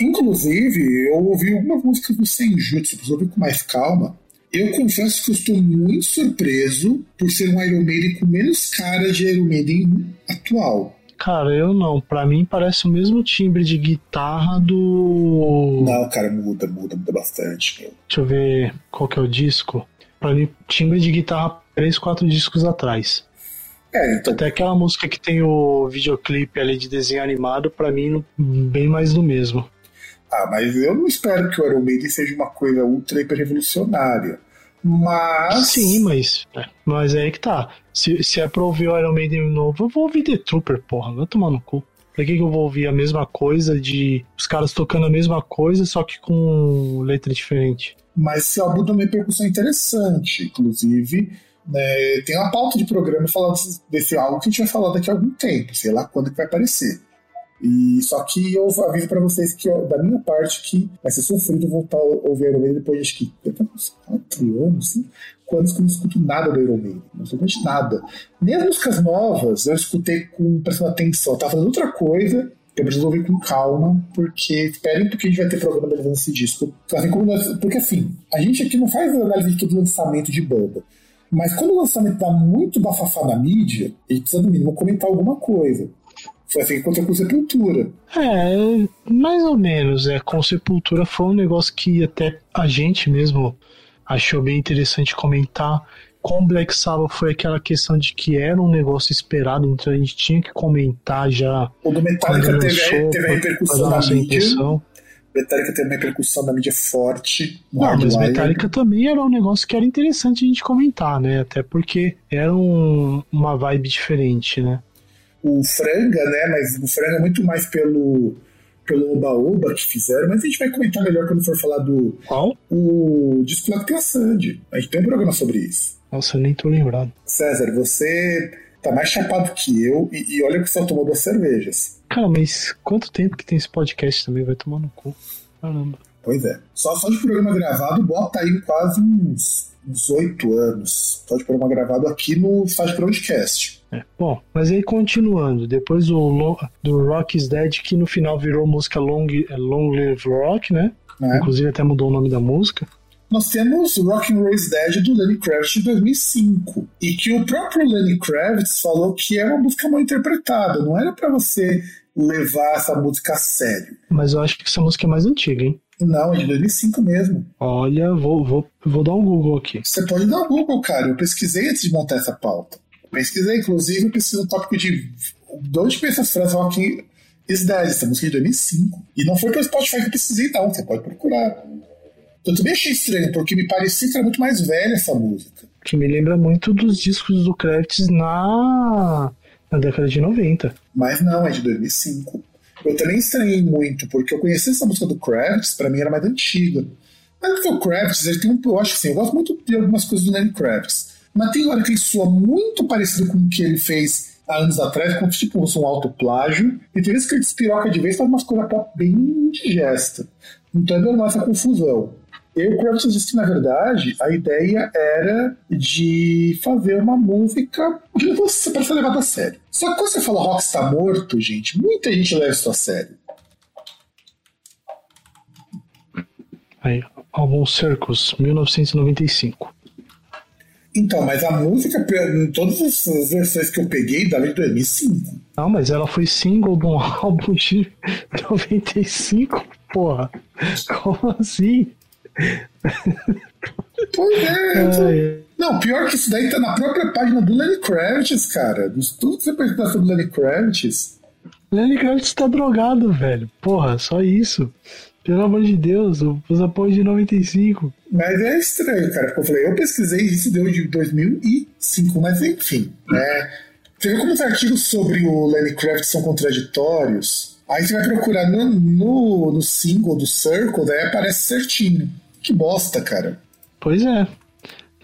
Speaker 1: Inclusive, eu ouvi algumas músicas do Senjutsu, preciso ouvir com mais calma. Eu confesso que eu estou muito surpreso por ser um Iron Maiden com menos cara de Iron Maiden atual.
Speaker 2: Cara, eu não. Pra mim parece o mesmo timbre de guitarra do.
Speaker 1: Não, cara, muda, muda, muda bastante. Meu.
Speaker 2: Deixa eu ver qual que é o disco. Pra mim, timbre de guitarra três, quatro discos atrás.
Speaker 1: É, então.
Speaker 2: Até aquela música que tem o videoclipe ali de desenho animado, pra mim, bem mais do mesmo.
Speaker 1: Ah, mas eu não espero que o Iron Maiden seja uma coisa ultra hiper revolucionária. Mas.
Speaker 2: Sim, mas. Mas é aí que tá. Se, se é pra ouvir o Iron Maiden novo, eu vou ouvir The Trooper, porra. Vai tomar no cu. Pra que, que eu vou ouvir a mesma coisa de. Os caras tocando a mesma coisa, só que com letra diferente?
Speaker 1: Mas esse álbum tem uma repercussão interessante. Inclusive, né, tem uma pauta de programa falando desse- desse álbum que a gente vai falar daqui a algum tempo, sei lá quando que vai aparecer. E só que eu aviso pra vocês que, da minha parte, que vai ser sofrido voltar a ouvir Iron Maiden depois de acho que uns 4 anos, 5 anos que eu não escuto nada do Iron Maiden. Absolutamente nada. Nem as músicas novas eu escutei com prestando atenção. Eu tava fazendo outra coisa. Eu preciso ouvir com calma, porque esperem porque a gente vai ter programa analisando esse disco. Assim nós- porque assim, a gente aqui não faz análise de todo lançamento de banda. Mas quando o lançamento dá muito bafafá na mídia, a gente precisa no mínimo comentar alguma coisa. Foi assim aconteceu com Sepultura.
Speaker 2: É, mais ou menos. É, com Sepultura foi um negócio que até a gente mesmo achou bem interessante comentar. Com Black Sabbath foi aquela questão de que era um negócio esperado, então a gente tinha que comentar já
Speaker 1: O do Metallica teve,
Speaker 2: lançou,
Speaker 1: teve a repercussão na mídia. Metallica teve uma repercussão na mídia forte.
Speaker 2: Não, mas
Speaker 1: Hardwire.
Speaker 2: Metallica também era um negócio que era interessante a gente comentar, né? Até porque era um- uma vibe diferente, né?
Speaker 1: O Franga, né? Mas o Franga é muito mais pelo pelo Oba-Oba que fizeram, mas a gente vai comentar melhor quando for falar do
Speaker 2: Qual?
Speaker 1: o disco lá que tem a Sandy. A gente tem um programa sobre isso.
Speaker 2: Nossa, eu nem tô lembrado.
Speaker 1: César, você tá mais chapado que eu e, e olha que você só tomou duas cervejas.
Speaker 2: Cara, mas quanto tempo que tem esse podcast também? Vai tomar no cu. Caramba.
Speaker 1: Pois é. Só, só de programa gravado, bota aí quase uns oito anos. Só de programa gravado aqui no Faz Broadcast.
Speaker 2: É. Bom, mas aí continuando, depois do, do Rock is Dead, que no final virou música Long, é, Long Live Rock, né?
Speaker 1: Né?
Speaker 2: Inclusive até mudou o nome da música.
Speaker 1: Nós temos Rock and Roll is Dead do Lenny Kravitz de 2005 e que o próprio Lenny Kravitz falou que é uma música mal interpretada, não era pra você levar essa música a sério.
Speaker 2: Mas eu acho que essa música é mais antiga, hein?
Speaker 1: Não, é de 2005 mesmo.
Speaker 2: Olha, vou, vou, vou dar um Google aqui.
Speaker 1: Você pode dar um Google, cara. Eu pesquisei antes de montar essa pauta. Pesquisei, inclusive, eu pesquisei um tópico de de onde pensa as frases Rock is Dead, essa música é de 2005. E não foi pelo Spotify que eu pesquisei, não. Você pode procurar. Eu também achei estranho, porque me parecia que era muito mais velha essa música.
Speaker 2: Que me lembra muito dos discos do Kravitz na, na década de 90.
Speaker 1: Mas não, é de 2005. Eu também estranhei muito, porque eu conheci essa música do Kravitz, pra mim era mais antiga. Mas porque o Kravitz, ele tem um. Eu acho assim, eu gosto muito de algumas coisas do Lenny Kravitz. Mas tem hora que ele soa muito parecido com o que ele fez há anos atrás, como tipo, um alto plágio. E tem vezes que ele despiroca de vez faz umas coisas bem indigesta. Então é normal essa confusão. Eu, Kravitz disse que, na verdade, a ideia era de fazer uma música que você para ser levada a sério. Só que quando você fala rock está morto, gente, muita gente leva isso a sério.
Speaker 2: Aí, álbum Circus, 1995.
Speaker 1: Então, mas a música, em todas as versões que eu peguei, dava de 2005.
Speaker 2: Não, mas ela foi single de um <laughs> álbum de 95, porra. Como assim?
Speaker 1: Pois é.
Speaker 2: Ai,
Speaker 1: Não, pior que isso daí tá na própria página do Lenny Kravitz, cara. Tudo que você pesquisar sobre Lenny Kravitz.
Speaker 2: Lenny Kravitz tá drogado, velho. Porra, só isso. Pelo amor de Deus, os apoios de 95.
Speaker 1: Mas é estranho, cara, porque eu falei, eu pesquisei e isso deu de 2005, mas enfim, né? Você vê como os artigos sobre o Lenny Kravitz são contraditórios? Aí você vai procurar no, no, no single do Circle, daí aparece certinho. Que bosta, cara.
Speaker 2: Pois é.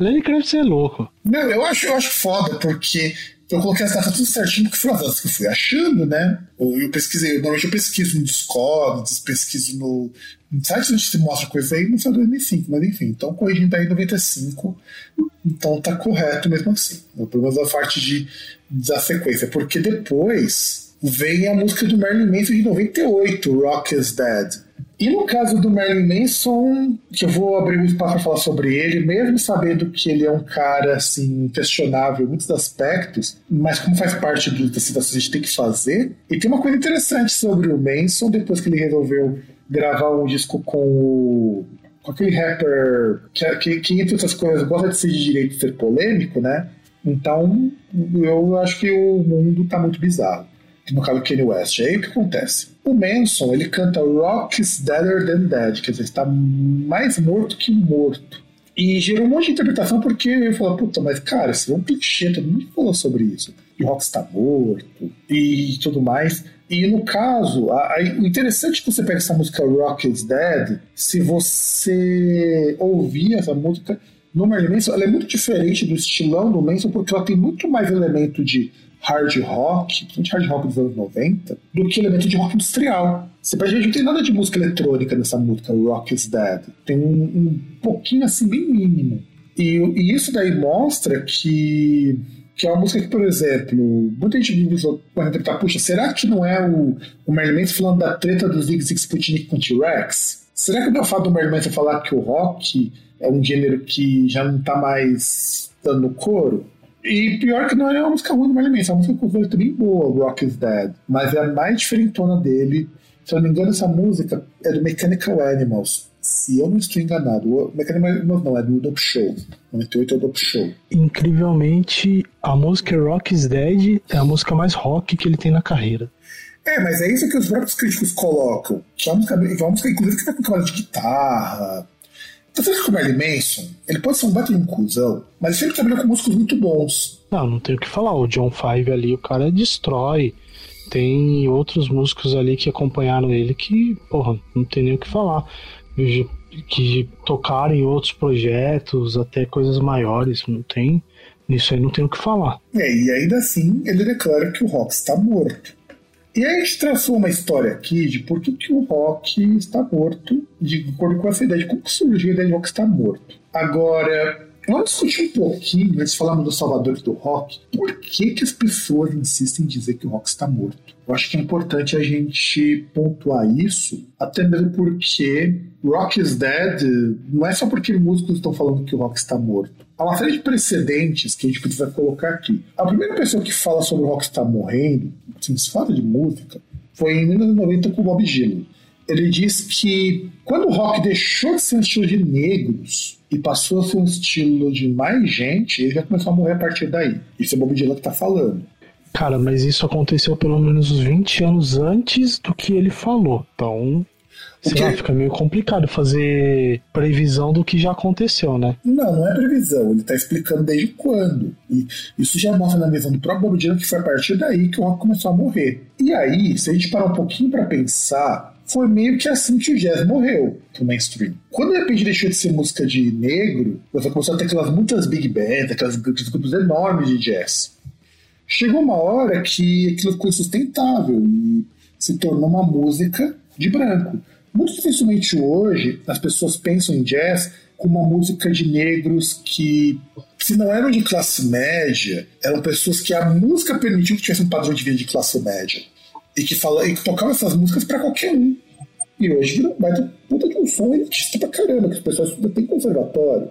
Speaker 2: Lenny Kravitz é louco.
Speaker 1: Não, eu acho, eu acho foda, porque eu coloquei as datas tudo certinho, porque foram as datas que eu fui achando, né? Eu, eu pesquisei, normalmente eu pesquiso no Discord, pesquiso no, no site onde se mostra coisa aí, não foi 2005, mas enfim, então corrigindo aí 95, então tá correto mesmo assim. Pelo menos a parte de, da sequência, porque depois vem a música do Marilyn Manson de 98, Rock is Dead. E no caso do Marilyn Manson, que eu vou abrir um espaço para falar sobre ele, mesmo sabendo que ele é um cara assim questionável em muitos aspectos, mas como faz parte do que a gente tem que fazer. E tem uma coisa interessante sobre o Manson depois que ele resolveu gravar um disco com o com aquele rapper que, que, que, entre outras coisas, gosta de ser de direito, de ser polêmico, né? Então, eu acho que o mundo tá muito bizarro. No caso Kanye West. Aí o que acontece? O Manson, ele canta Rock is Deader Than Dead, quer dizer, está mais morto que morto. E gerou um monte de interpretação porque ele falou, puta, mas cara, isso é um clichê, todo mundo falou sobre isso. Que o rock está morto e tudo mais. E no caso, a, a, o interessante é que você pega essa música Rock is Dead, se você ouvir essa música no Marilyn Manson, ela é muito diferente do estilão do Manson porque ela tem muito mais elemento de hard rock, principalmente hard rock dos anos 90, do que elemento de rock industrial. Você pode não tem nada de música eletrônica nessa música Rock is Dead. Tem um, um pouquinho assim, bem mínimo. E, e, isso daí mostra que, que é uma música que, por exemplo, muita gente pode interpretar, puxa, será que não é o, o Manson falando da treta dos Zig Zig Sputnik com T-Rex? Será que não é o fato do Marilyn Manson falar que o rock é um gênero que já não está mais dando coro? E pior que não é uma música ruim do Marilyn Manson, é uma música com também boa, Rock is Dead. Mas é a mais diferentona dele. Se eu não me engano, essa música é do Mechanical Animals. Se eu não estou enganado, o Mechanical Animals não, é do Dope Show. 98 é o Dope Show.
Speaker 2: Incrivelmente, a música Rock is Dead é a música mais rock que ele tem na carreira.
Speaker 1: É, mas é isso que os próprios críticos colocam. Que é uma música, é uma música inclusive, que tá com trabalho de guitarra, você acha que o Marilyn Manson, ele pode ser um baita de um cuzão, mas ele sempre trabalhou com músicos muito bons.
Speaker 2: Não, não tem o que falar. O John Five ali, o cara destrói. Tem outros músicos ali que acompanharam ele que, porra, não tem nem o que falar. Que tocaram em outros projetos, até coisas maiores. Não tem. Nisso aí não tem o que falar.
Speaker 1: É, e ainda assim ele declara que o rock está morto. E aí a gente traçou uma história aqui de por que, que o rock está morto, de acordo com essa ideia de como surgiu a ideia de rock estar morto. Agora, vamos discutir um pouquinho, antes de falarmos dos salvadores do rock, por que, que as pessoas insistem em dizer que o rock está morto? Eu acho que é importante a gente pontuar isso, até mesmo porque Rock is Dead não é só porque músicos estão falando que o rock está morto. Há uma série de precedentes que a gente precisa colocar aqui. A primeira pessoa que fala sobre o rock estar morrendo, assim, se fala de música, foi em 1990 com o Bob Dylan. Ele diz que quando o rock deixou de ser um estilo de negros e passou a ser um estilo de mais gente, ele já começou a morrer a partir daí. Isso é o Bob Dylan que está falando.
Speaker 2: Cara, mas isso aconteceu pelo menos uns 20 anos antes do que ele falou. Então, sei lá, fica meio complicado fazer previsão do que já aconteceu, né?
Speaker 1: Não, não é previsão. Ele tá explicando desde quando. E isso já mostra na visão do próprio Bob Dylan que foi a partir daí que o rock começou a morrer. E aí, se a gente parar um pouquinho para pensar, foi meio que assim que o jazz morreu pro mainstream. Quando de repente deixou de ser música de negro, você começou a ter aquelas muitas big bands, aquelas grupos enormes de jazz chegou uma hora que aquilo ficou insustentável e se tornou uma música de branco. Muito dificilmente hoje as pessoas pensam em jazz como uma música de negros que, se não eram de classe média, eram pessoas que a música permitiu que tivesse um padrão de vida de classe média. E que, fala, e que tocavam essas músicas para qualquer um. E hoje virou um puta de um som elitista pra caramba, que as pessoas estudam tem conservatório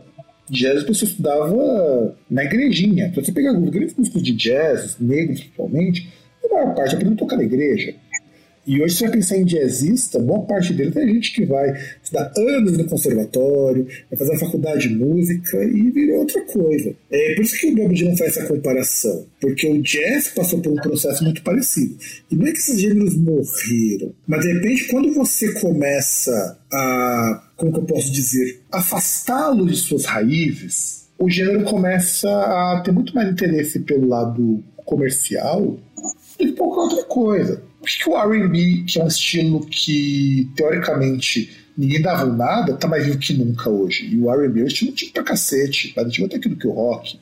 Speaker 1: jazz a pessoa estudava na igrejinha. Então, você pegar os grandes músicos de jazz, negros principalmente, a maior parte aprendeu a tocar na igreja. E hoje, se você pensar em jazzista, boa parte dele tem gente que vai estudar anos no conservatório, vai fazer a faculdade de música e vira outra coisa. É por isso que o Bob Dylan faz essa comparação, porque o jazz passou por um processo muito parecido. E não é que esses gêneros morreram, mas de repente, quando você começa a, como que eu posso dizer, afastá-lo de suas raízes, o gênero começa a ter muito mais interesse pelo lado comercial do que qualquer outra coisa. Por que o RB, que é um estilo que, teoricamente, ninguém dava nada, tá mais vivo que nunca hoje? E o RB é um estilo tipo pra cacete, mais antigo até aquilo que o rock.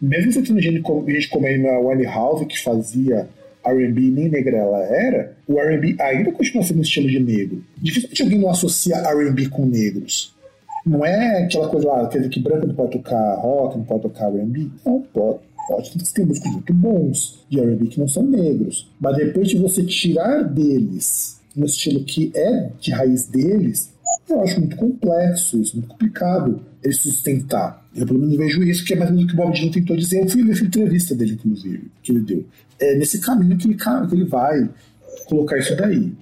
Speaker 1: Mesmo você tendo gente como, gente como a Wally House, que fazia R&B nem negra ela era, o R&B ainda continua sendo um estilo de negro. Dificilmente alguém não associa R&B com negros. Não é aquela coisa lá, quer dizer que branco não pode tocar rock, não pode tocar R&B? Não, pode. Pode ter músicos muito bons de R&B que não são negros. Mas depois de você tirar deles um estilo que é de raiz deles, eu acho muito complexo isso, muito complicado ele sustentar. Eu pelo menos vejo isso, que é mais ou menos o que o Bob Dylan tentou dizer. Eu fui ler essa entrevista dele, inclusive, que ele deu. É nesse caminho que ele, que vai colocar isso daí.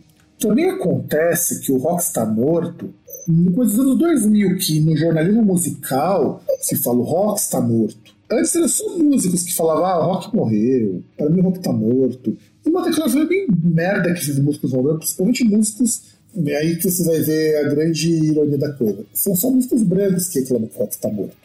Speaker 1: Também acontece que o rock está morto coisa dos anos 2000, que no jornalismo musical se fala o rock está morto. Antes era só músicos que falavam, ah, rock morreu, para mim o rock está morto. E uma declaração bem merda que esses músicos vão dando, principalmente músicos e aí que você vai ver a grande ironia da coisa. São só músicos brancos que reclamam que o rock está morto.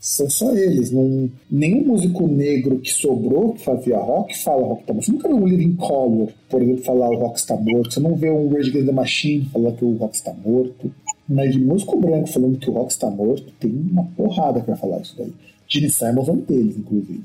Speaker 1: São só eles. Não, nenhum músico negro que sobrou que fazia rock fala rock está morto. Você nunca vê um Living Color, por exemplo, falar o rock está morto. Você não vê um Rage Against the Machine falar que o rock está morto. Mas de músico branco falando que o rock está morto, tem uma porrada para falar isso daí. Gene Simons é um deles, inclusive.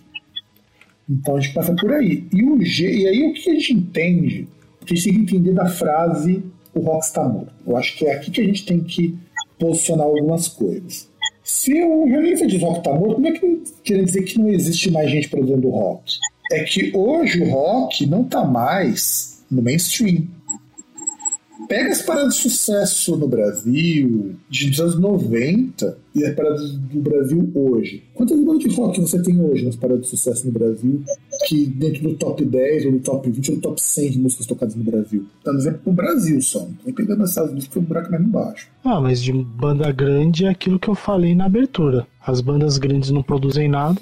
Speaker 1: Então a gente passa por aí. E, o G, e aí o que a gente entende? A gente tem que entender da frase o rock está morto. Eu acho que é aqui que a gente tem que posicionar algumas coisas. Se o jornalista diz rock está morto, não é que querendo dizer que não existe mais gente produzindo rock. É que hoje o rock não está mais no mainstream. Pega as paradas de sucesso no Brasil de anos 90 e as paradas do Brasil hoje. Quantas bandas de rock você tem hoje nas paradas de sucesso no Brasil? Que dentro do top 10 ou do top 20 ou do top 100 de músicas tocadas no Brasil? Dando exemplo pro Brasil só. Não tô pegando essas músicas que o buraco mais embaixo.
Speaker 2: Ah, mas de banda grande é aquilo que eu falei na abertura. As bandas grandes não produzem nada.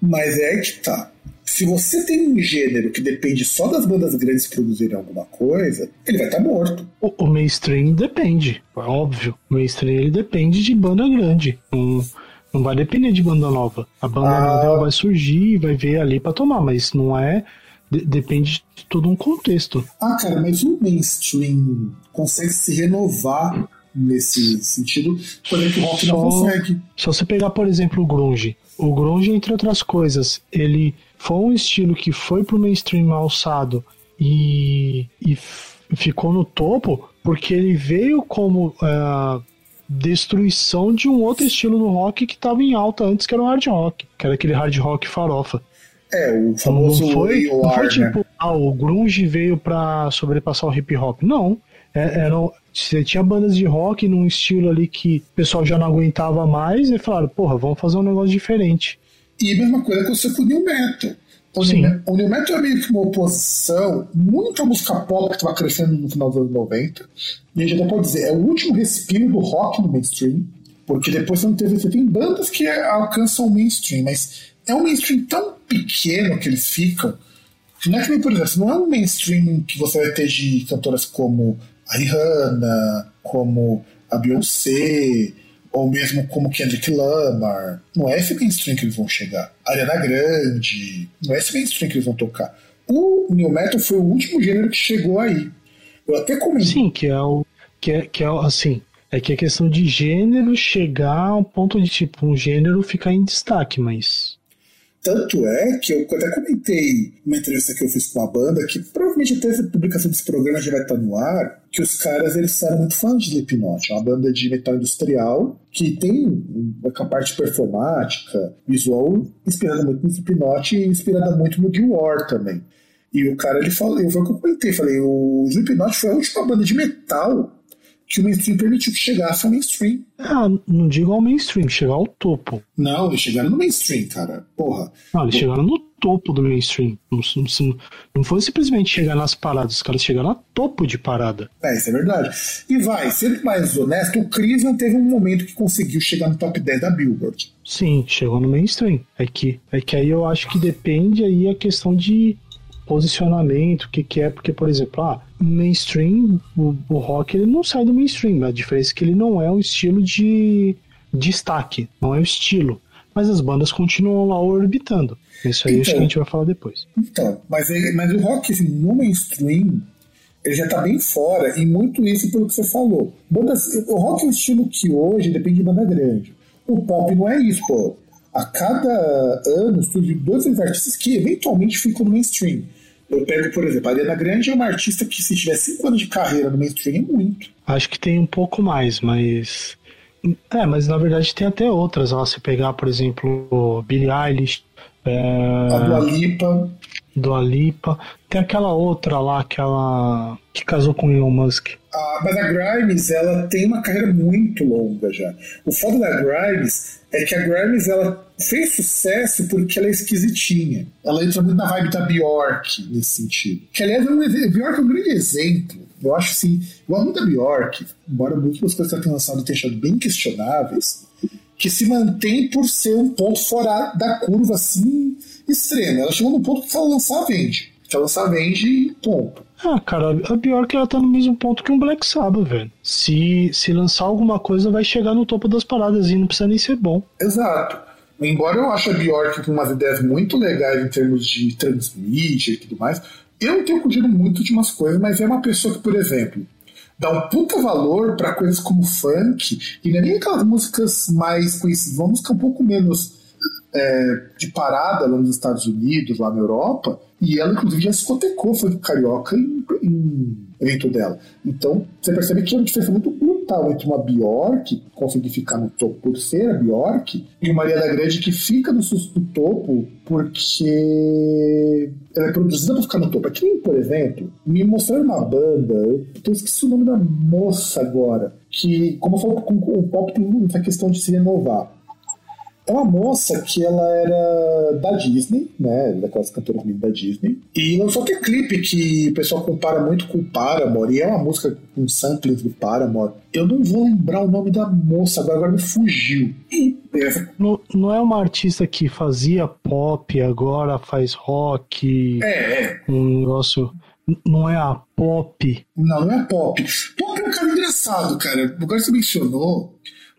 Speaker 1: Mas é que tá se você tem um gênero que depende só das bandas grandes produzirem alguma coisa, ele vai estar tá morto.
Speaker 2: O, o, mainstream depende, é óbvio. O mainstream ele depende de banda grande. Um, não vai depender de banda nova. A banda ah. nova vai surgir, vai ver ali para tomar, mas não é. De, depende de todo um contexto.
Speaker 1: Ah, cara, mas o mainstream consegue se renovar nesse sentido, por exemplo, o rock só, não consegue.
Speaker 2: Se você pegar, por exemplo, o grunge, o grunge, entre outras coisas, ele foi um estilo que foi pro mainstream alçado e, e ficou no topo porque ele veio como uh, destruição de um outro estilo no rock que estava em alta antes, que era o hard rock, que era aquele hard rock farofa.
Speaker 1: É, o famoso
Speaker 2: não foi, não foi tipo, né? ah, o grunge veio para sobrepassar o hip hop. Não, é, era, você tinha bandas de rock num estilo ali que o pessoal já não aguentava mais e falaram, porra, vamos fazer um negócio diferente.
Speaker 1: E a mesma coisa aconteceu com o New Metal. O, New, o New Metal é meio que uma oposição muito à música pop que estava crescendo no final dos anos 90. E a gente até pode dizer, é o último respiro do rock no mainstream. Porque depois você não teve. Você tem bandas que alcançam o mainstream, mas é um mainstream tão pequeno que eles ficam. Não é que nem, por exemplo, não é um mainstream que você vai ter de cantoras como a Rihanna, como a Beyoncé, ou mesmo como Kendrick Lamar. Não é esse mainstream que eles vão chegar. Ariana Grande, não é esse mainstream que eles vão tocar. O New Metal foi o último gênero que chegou aí. Eu até comentei.
Speaker 2: Sim, que é o. Que é, que é assim. É que a questão de gênero chegar ao ponto de, tipo, um gênero ficar em destaque, mas
Speaker 1: tanto é que eu até comentei uma entrevista que eu fiz com a banda, que provavelmente até a publicação desse programa já vai estar no ar, que os caras eles eram muito fãs de Slipknot, é uma banda de metal industrial que tem uma parte performática, visual, inspirada muito no Slipknot e inspirada muito no Guild War também. E o cara ele falou, eu, eu comentei, falei, o Slipknot foi a última banda de metal que o mainstream permitiu que chegasse ao mainstream.
Speaker 2: Ah, não digo ao mainstream, chegar ao topo.
Speaker 1: Não, eles chegaram no mainstream, cara. Porra.
Speaker 2: Não, eles chegaram no topo do mainstream. Não, não, não foi simplesmente chegar nas paradas, os caras chegaram no topo de parada.
Speaker 1: É, isso é verdade. E vai, sendo mais honesto, o Chris não teve um momento que conseguiu chegar no top 10 da Billboard.
Speaker 2: Sim, chegou no mainstream. É que, é que aí eu acho que depende aí a questão de posicionamento, o que, que é, porque, por exemplo, ah, mainstream, o, o rock ele não sai do mainstream, a diferença é que ele não é um estilo de destaque, não é o estilo. Mas as bandas continuam lá orbitando. Isso aí então, acho que a então. gente vai falar depois.
Speaker 1: Então, mas, mas o rock, assim, no mainstream, ele já tá bem fora, e muito isso pelo que você falou. Bandas, o rock é um estilo que hoje depende de banda grande. O pop não é isso, pô. A cada ano surgem dois artistas que eventualmente ficam no mainstream. Eu pego, por exemplo, a Ariana Grande é uma artista que, se tiver cinco anos de carreira no mainstream, é muito.
Speaker 2: Acho que tem um pouco mais, mas. É, mas na verdade tem até outras. Ó, se pegar, por exemplo, Billie Eilish. É...
Speaker 1: A Dua Lipa.
Speaker 2: Do Alipa. Tem aquela outra lá, aquela que casou com Elon Musk.
Speaker 1: Ah, mas a Grimes, ela tem uma carreira muito longa já. O foda da Grimes é que a Grimes, ela fez sucesso porque ela é esquisitinha. Ela entra muito na vibe da Bjork, nesse sentido. Que, aliás, é um, Bjork é um grande exemplo. Eu acho assim, igual muito da Bjork, embora muitas coisas que ela tenha lançado tenham achado bem questionáveis, que se mantém por ser um ponto fora da curva, assim, extremo. Ela chegou num ponto que se ela lançar, vende. Se ela lançar, vende, ponto.
Speaker 2: Ah, cara, a Bjork ela tá no mesmo ponto que um Black Sabbath, velho. Se, se lançar alguma coisa, vai chegar no topo das paradas e não precisa nem ser bom.
Speaker 1: Exato. Embora eu ache a Bjork com umas ideias muito legais em termos de transmídia e tudo mais, eu não tenho curtido muito de umas coisas, mas é uma pessoa que, por exemplo, dá um puta valor para coisas como funk, e não é nem aquelas músicas mais conhecidas, uma música um pouco menos é, de parada lá nos Estados Unidos, lá na Europa, e ela, inclusive, já discotecou funk carioca em, em evento dela. Então, você percebe que é uma diferença muito brutal entre uma Bjork, que consegue ficar no topo por ser a Bjork, e uma Mariana Grande que fica no, no topo porque ela é produzida para ficar no topo. Aqui, por exemplo, me mostraram uma banda, eu esqueci o nome da moça agora, que, como eu falo, o pop tem essa questão de se renovar. É uma moça que ela era da Disney, né? Daquelas cantoras da Disney. E lançou aquele clipe que o pessoal compara muito com o Paramore. E é uma música com samples do Paramore. Eu não vou lembrar o nome da moça, agora, agora me fugiu. E
Speaker 2: não, não é uma artista que fazia pop, agora faz rock.
Speaker 1: É, é.
Speaker 2: Um negócio. Não é a pop.
Speaker 1: Não, não é pop. Pop é um cara engraçado, cara. Agora você mencionou.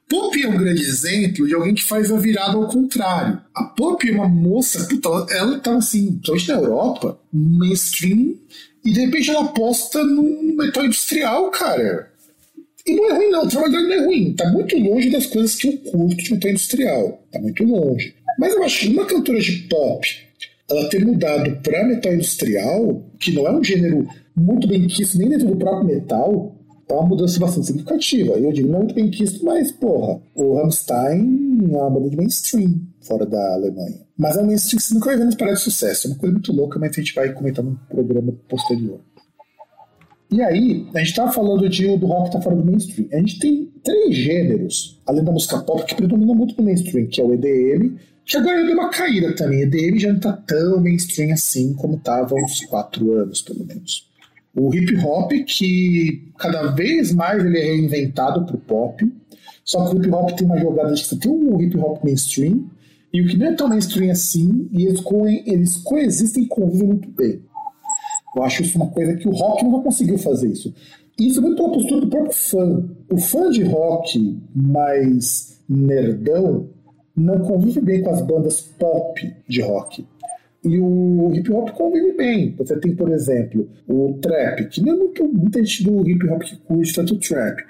Speaker 1: Pop é um grande exemplo de alguém que faz a virada ao contrário. A Pop é uma moça, puta, ela, tá assim, principalmente na Europa, mainstream, e de repente ela aposta no metal industrial, cara. E não é ruim, não. O trabalho não é ruim. Tá muito longe das coisas que eu curto de metal industrial. Tá muito longe. Mas eu acho que uma cantora de pop, ela ter mudado pra metal industrial, que não é um gênero muito bem quisto nem dentro do próprio metal, é uma mudança bastante significativa. Eu digo, não muito bem quisto, mas, porra, o Rammstein é uma banda de mainstream fora da Alemanha. Mas é um mainstream que você nunca vai ver paradas de sucesso. É uma coisa muito louca, mas a gente vai comentar num programa posterior. E aí, a gente estava falando de, do rock que tá fora do mainstream. A gente tem três gêneros, além da música pop, que predominam muito no mainstream, que é o EDM, que agora deu uma caída também. EDM já não tá tão mainstream assim como estava há uns quatro anos, pelo menos o hip hop que cada vez mais ele é reinventado para o pop. Só que o hip hop tem uma jogada de você tem o hip hop mainstream e o que não é tão mainstream assim, e eles, co eles coexistem e convivem muito bem. Eu acho isso uma coisa que o rock nunca conseguiu fazer isso. Isso é muito pela postura do próprio fã. O fã de rock mais nerdão não convive bem com as bandas pop de rock. E o hip hop convive bem. Você tem, por exemplo, o trap, que não é muito, muita gente do hip hop que curte tanto trap.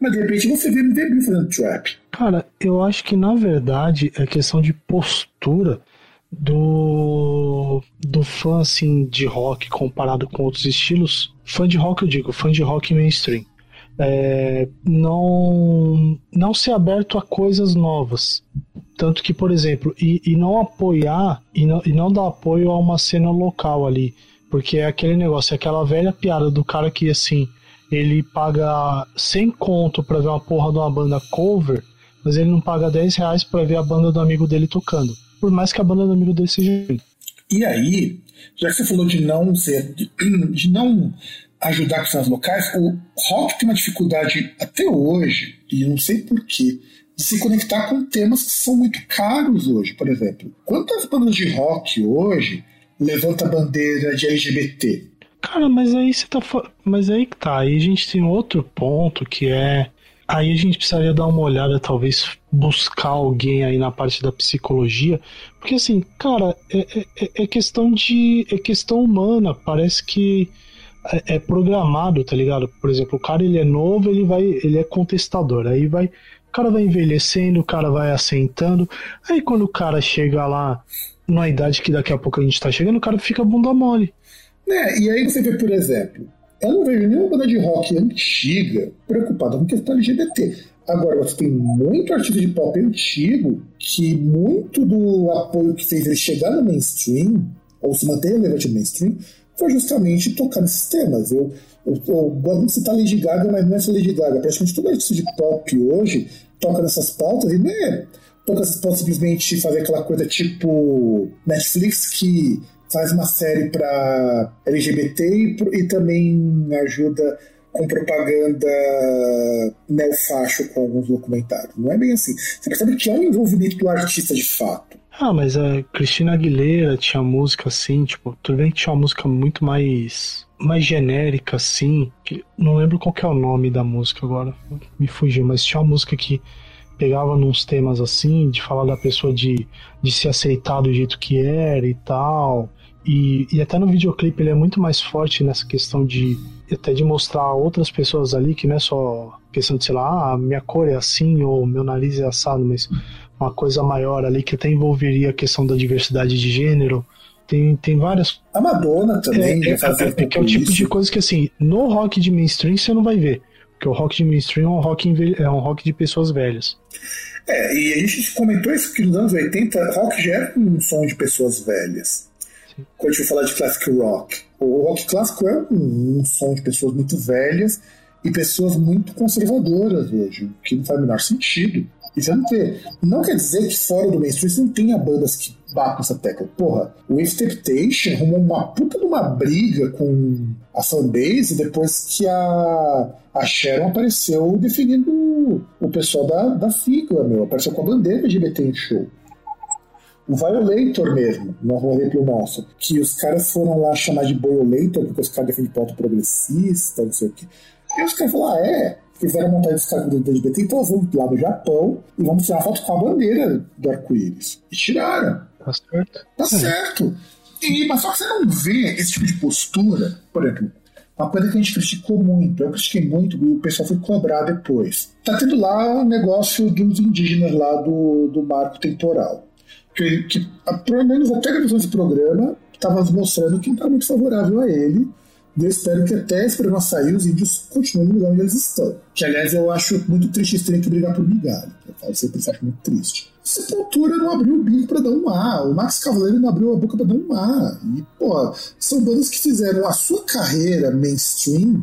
Speaker 1: Mas de repente você vê MDB fazendo trap.
Speaker 2: Cara, eu acho que na verdade é questão de postura do do fã assim de rock comparado com outros estilos. Fã de rock eu digo, fã de rock mainstream. É, não não ser aberto a coisas novas. Tanto que, por exemplo, e, e não apoiar e não, e não dar apoio a uma cena local ali. Porque é aquele negócio, é aquela velha piada do cara que assim, ele paga 100 conto pra ver uma porra de uma banda cover, mas ele não paga 10 reais pra ver a banda do amigo dele tocando. Por mais que a banda do amigo dele seja.
Speaker 1: E aí, já que você falou de não ser. de, <clears throat> não ajudar com cenas locais, o rock tem uma dificuldade até hoje, e eu não sei porquê, de se conectar com temas que são muito caros hoje, por exemplo. Quantas bandas de rock hoje levanta a bandeira de LGBT?
Speaker 2: Cara, mas aí você tá. Mas aí que tá. Aí a gente tem outro ponto que é. Aí a gente precisaria dar uma olhada, talvez buscar alguém aí na parte da psicologia. Porque assim, cara, é, é, é questão de. É questão humana. Parece que é, é programado, tá ligado? Por exemplo, o cara ele é novo, ele vai. ele é contestador. Aí vai o cara vai envelhecendo, o cara vai assentando. Aí quando o cara chega lá, na idade que daqui a pouco a gente tá chegando, o cara fica bunda mole.
Speaker 1: É, e aí você vê, por exemplo, eu não vejo nenhuma banda de rock antiga preocupada com questão LGBT. Agora, você tem muito artista de pop antigo que muito do apoio que fez ele chegar no mainstream ou se manter relevante no mainstream, foi justamente tocar nesses temas. Eu, eu, eu gosto de citar Lady Gaga, mas não é só Lady Gaga. Praticamente todo artista de pop hoje toca nessas pautas e não é toca pautas simplesmente fazer aquela coisa tipo Netflix que faz uma série para LGBT e, e também ajuda com propaganda neofacho com alguns documentários. Não é bem assim. Você percebe que há um envolvimento do artista de fato.
Speaker 2: Ah, mas a Cristina Aguilera tinha música assim, tipo, tudo bem que tinha uma música muito mais mais genérica assim, que não lembro qual é o nome da música agora, me fugiu, mas tinha uma música que pegava nos temas assim, de falar da pessoa de, de se aceitar do jeito que era e tal. E, e até no videoclipe ele é muito mais forte nessa questão de até de mostrar outras pessoas ali que não é só questão de, sei lá, ah, minha cor é assim ou meu nariz é assado, mas uma coisa maior ali que até envolveria a questão da diversidade de gênero. Tem, tem várias.
Speaker 1: A Madonna também.
Speaker 2: É, é, é, é que é o tipo de coisa que, assim, no rock de mainstream você não vai ver. Porque o rock de mainstream é um rock, é um rock de pessoas velhas.
Speaker 1: É, e a gente comentou isso que nos anos 80 rock já era um som de pessoas velhas. Sim. Quando a gente falar de classic rock. O rock clássico é um, um som de pessoas muito velhas e pessoas muito conservadoras hoje, o que não faz o menor sentido. E você não ter. Não quer dizer que fora do mainstream não tenha bandas que batem essa tecla. Porra, o Wave Temptation arrumou uma puta de uma briga com a fanbase depois que a, a Sharon apareceu definindo o pessoal da, da sigla, meu. Apareceu com a bandeira LGBT em show. O Violator mesmo, no pro nosso, que os caras foram lá chamar de Violator porque os caras defendem pauta progressista, não sei o quê. E os caras falaram, ah, é, fizeram montar esse cargo do LGBT, então vamos lá no Japão e vamos tirar foto com a bandeira do arco-íris. E tiraram.
Speaker 2: Tá certo.
Speaker 1: Tá é. certo. E, mas só que você não vê esse tipo de postura, por exemplo, uma coisa que a gente criticou muito, eu critiquei muito e o pessoal foi cobrar depois. Tá tendo lá o um negócio dos indígenas lá do, do marco temporal. Que, que pelo menos até a gravação desse programa estava mostrando que não está muito favorável a ele e eu espero que até esse programa sair, os índios continuem no lugar onde eles estão. Que, aliás, eu acho muito triste eles terem que brigar por migalha. Eu falo sempre isso, acho muito triste. Sepultura não abriu o bico para dar um A. O Max Cavaleiro não abriu a boca para dar um A. E, pô, são bandas que fizeram a sua carreira mainstream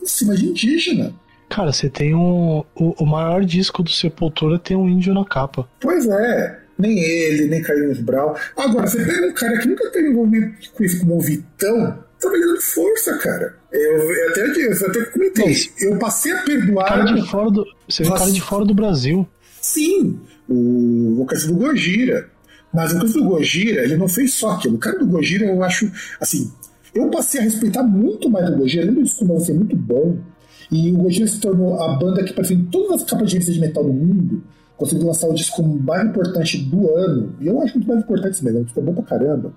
Speaker 1: em cima de indígena.
Speaker 2: Cara, você tem um. O, o maior disco do Sepultura tem um índio na capa.
Speaker 1: Pois é. Nem ele, nem Carlinhos Brown. Agora, você pega um cara que nunca teve envolvimento com isso, como o Vitão, tá me dando força, cara. Eu, eu até, eu até comentei. Eu passei a perdoar.
Speaker 2: Cara de fora do, você vê cara de fora do Brasil.
Speaker 1: Sim, o vocalista do Gojira. Mas o vocalista do Gojira, ele não fez só aquilo. O cara do Gojira, eu acho. Assim, eu passei a respeitar muito mais o Gojira. Lembro disso como ser muito bom. E o Gojira se tornou a banda que apareceu em todas as capas de revista de metal do mundo. Conseguiu lançar o disco mais importante do ano. E eu acho muito mais importante mesmo. Ficou bom pra caramba.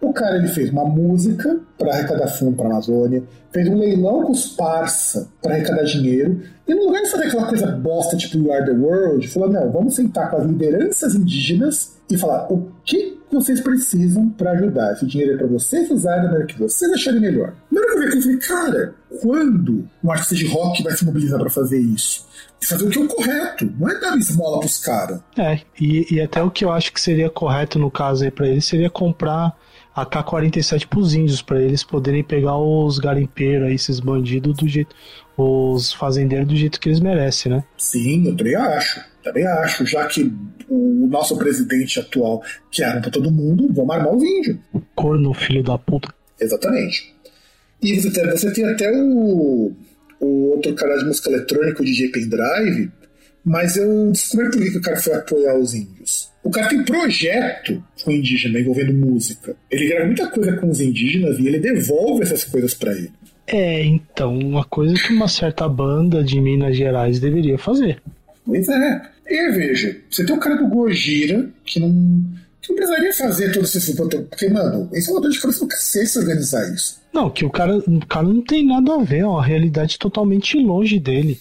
Speaker 1: O cara ele fez uma música para arrecadar fundo para a Amazônia, fez um leilão com os parça para arrecadar dinheiro, e no lugar de fazer aquela coisa bosta tipo You Are the World, falou: não, vamos sentar com as lideranças indígenas e falar o que vocês precisam para ajudar. Esse dinheiro é para vocês usarem maneira que vocês acharem melhor. Na hora que eu vi aquilo, eu falei: cara, quando um artista de rock vai se mobilizar para fazer isso? fazer o que é o correto, não é dar esmola pros caras.
Speaker 2: É, e, e até o que eu acho que seria correto no caso aí pra ele seria comprar a K-47 pros índios, para eles poderem pegar os garimpeiros aí, esses bandidos do jeito. os fazendeiros do jeito que eles merecem, né?
Speaker 1: Sim, eu também acho. Também acho, já que o nosso presidente atual quer arma pra todo mundo, vamos armar os índios.
Speaker 2: Corno, filho da puta.
Speaker 1: Exatamente. E você tem, você tem até o, o outro cara de música eletrônica, o DJ Pendrive, mas eu descobri por que o cara foi apoiar os índios. O cara tem projeto com indígena envolvendo música. Ele grava muita coisa com os indígenas e ele devolve essas coisas para ele.
Speaker 2: É, então, uma coisa que uma certa banda de Minas Gerais deveria fazer.
Speaker 1: Pois é. E veja, você tem o cara do Gojira, que não, que não precisaria fazer todo esse Porque, mano, esse é uma dor de cabeça do cacete organizar isso.
Speaker 2: Não, que o cara, o cara não tem nada a ver, é uma realidade totalmente longe dele.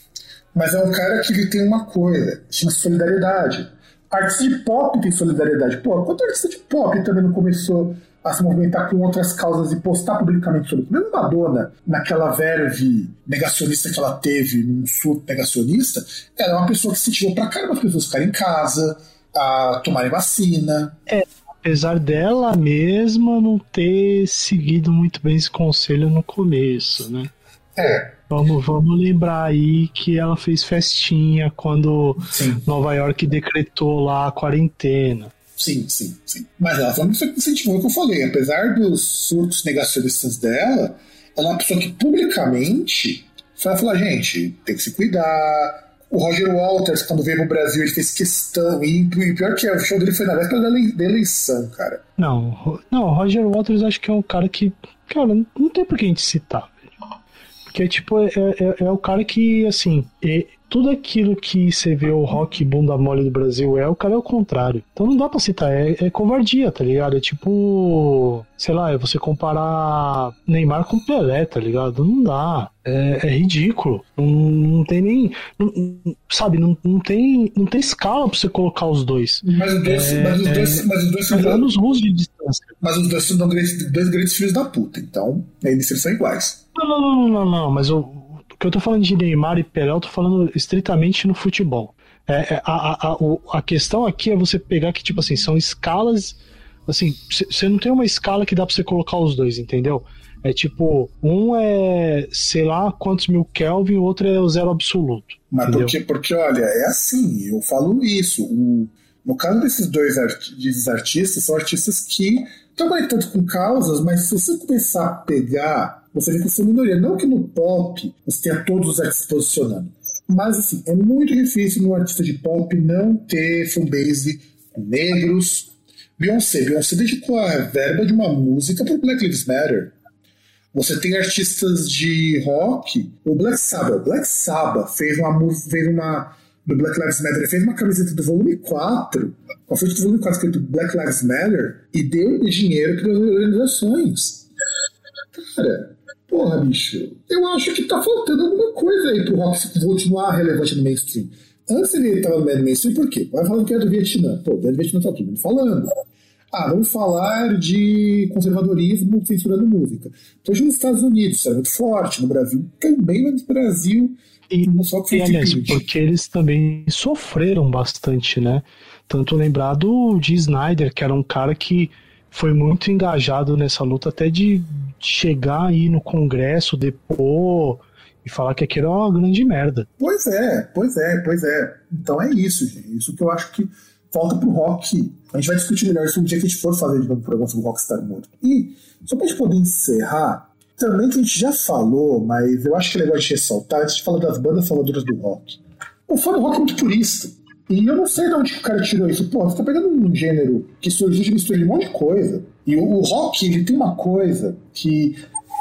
Speaker 1: Mas é um cara que ele tem uma coisa, chama solidariedade artista de pop tem solidariedade. Pô, quanto artista de pop também não começou a se movimentar com outras causas e postar publicamente sobre isso? Mesmo Madonna, naquela verve negacionista que ela teve, num surto negacionista, ela é uma pessoa que se tirou pra caramba as pessoas ficarem em casa, a tomarem vacina.
Speaker 2: É, apesar dela mesma não ter seguido muito bem esse conselho no começo, né?
Speaker 1: É.
Speaker 2: Vamos, vamos lembrar aí que ela fez festinha quando
Speaker 1: Sim.
Speaker 2: Nova York decretou lá a quarentena.
Speaker 1: Sim, sim, sim. Mas ela foi incentivou o que eu falei. Apesar dos surtos negacionistas dela, ela é uma pessoa que publicamente vai falar, gente, tem que se cuidar. O Roger Walters, quando veio pro Brasil, ele fez questão. E, e pior que é, o show dele foi na véspera da, ele- da eleição, cara.
Speaker 2: Não, não, Roger Waters acho que é um cara que. Cara, não tem por que a gente citar. Porque, tipo, é, é, é o cara que, assim, tudo aquilo que você vê o rock bunda mole do Brasil é, o cara é o contrário. Então não dá pra citar, é, é covardia, tá ligado? É tipo, sei lá, é você comparar Neymar com Pelé, tá ligado? Não dá. É, é ridículo. Não, não tem nem. não- sabe, não, não, tem, não tem escala pra você colocar os dois.
Speaker 1: Mas os dois,
Speaker 2: É,
Speaker 1: mas os dois, mas os dois são
Speaker 2: anos luz de distância.
Speaker 1: mas os dois são grandes- dois grandes filhos da puta. Então, eles são iguais.
Speaker 2: Não, não, não, não, não, não, mas o, que eu tô falando de Neymar e Pelé, eu tô falando estritamente no futebol. É, é, a, a, a, a questão aqui é você pegar que, tipo assim, são escalas. Assim, você não tem uma escala que dá pra você colocar os dois, entendeu? É tipo, um é, sei lá, quantos mil Kelvin, o outro é o zero absoluto.
Speaker 1: Mas
Speaker 2: entendeu?
Speaker 1: porque, porque, olha, é assim, eu falo isso. O, no caso desses dois arti- desses artistas, são artistas que trabalham tanto com causas, mas se você começar a pegar, você vê que são minoria. Não que no pop você tenha todos os artistas posicionando. Mas, assim, é muito difícil num artista de pop não ter fanbase negros. Beyoncé. Beyoncé dedicou a verba de uma música pro Black Lives Matter. Você tem artistas de rock, o Black Sabbath. Black Sabbath fez uma fez uma. Do Black Lives Matter, fez uma camiseta do volume 4, com a frente do volume 4 escrito Black Lives Matter, e deu dinheiro para as organizações. Cara, porra, bicho, eu acho que tá faltando alguma coisa aí pro rock continuar relevante no mainstream. Antes ele tava no mainstream, por quê? Vai falando que é do Vietnã. Pô, do Vietnã tá todo mundo falando. Ah, vamos falar de conservadorismo censurando música. Então, hoje nos Estados Unidos, isso é muito forte, no Brasil também, mas no Brasil,
Speaker 2: E,
Speaker 1: não só que
Speaker 2: e aliás,
Speaker 1: tipo-
Speaker 2: porque eles também sofreram bastante, né? Tanto lembrar do de Snyder, que era um cara que foi muito engajado nessa luta, até de chegar aí no Congresso, depor e falar que aquilo era uma grande merda.
Speaker 1: Pois é, pois é, pois é. Então é isso, gente. Isso que eu acho que falta pro rock. A gente vai discutir melhor isso um dia que a gente for fazer de novo um programa sobre Rockstar Morto. E, só pra gente poder encerrar, também que a gente já falou, mas eu acho que é legal gente ressaltar, a gente fala das bandas faladoras do rock. O fã do rock é muito purista. E eu não sei de onde o cara tirou isso. Pô, você tá pegando um gênero que surgiu de mistura de um monte de coisa. E o, o rock, ele tem uma coisa que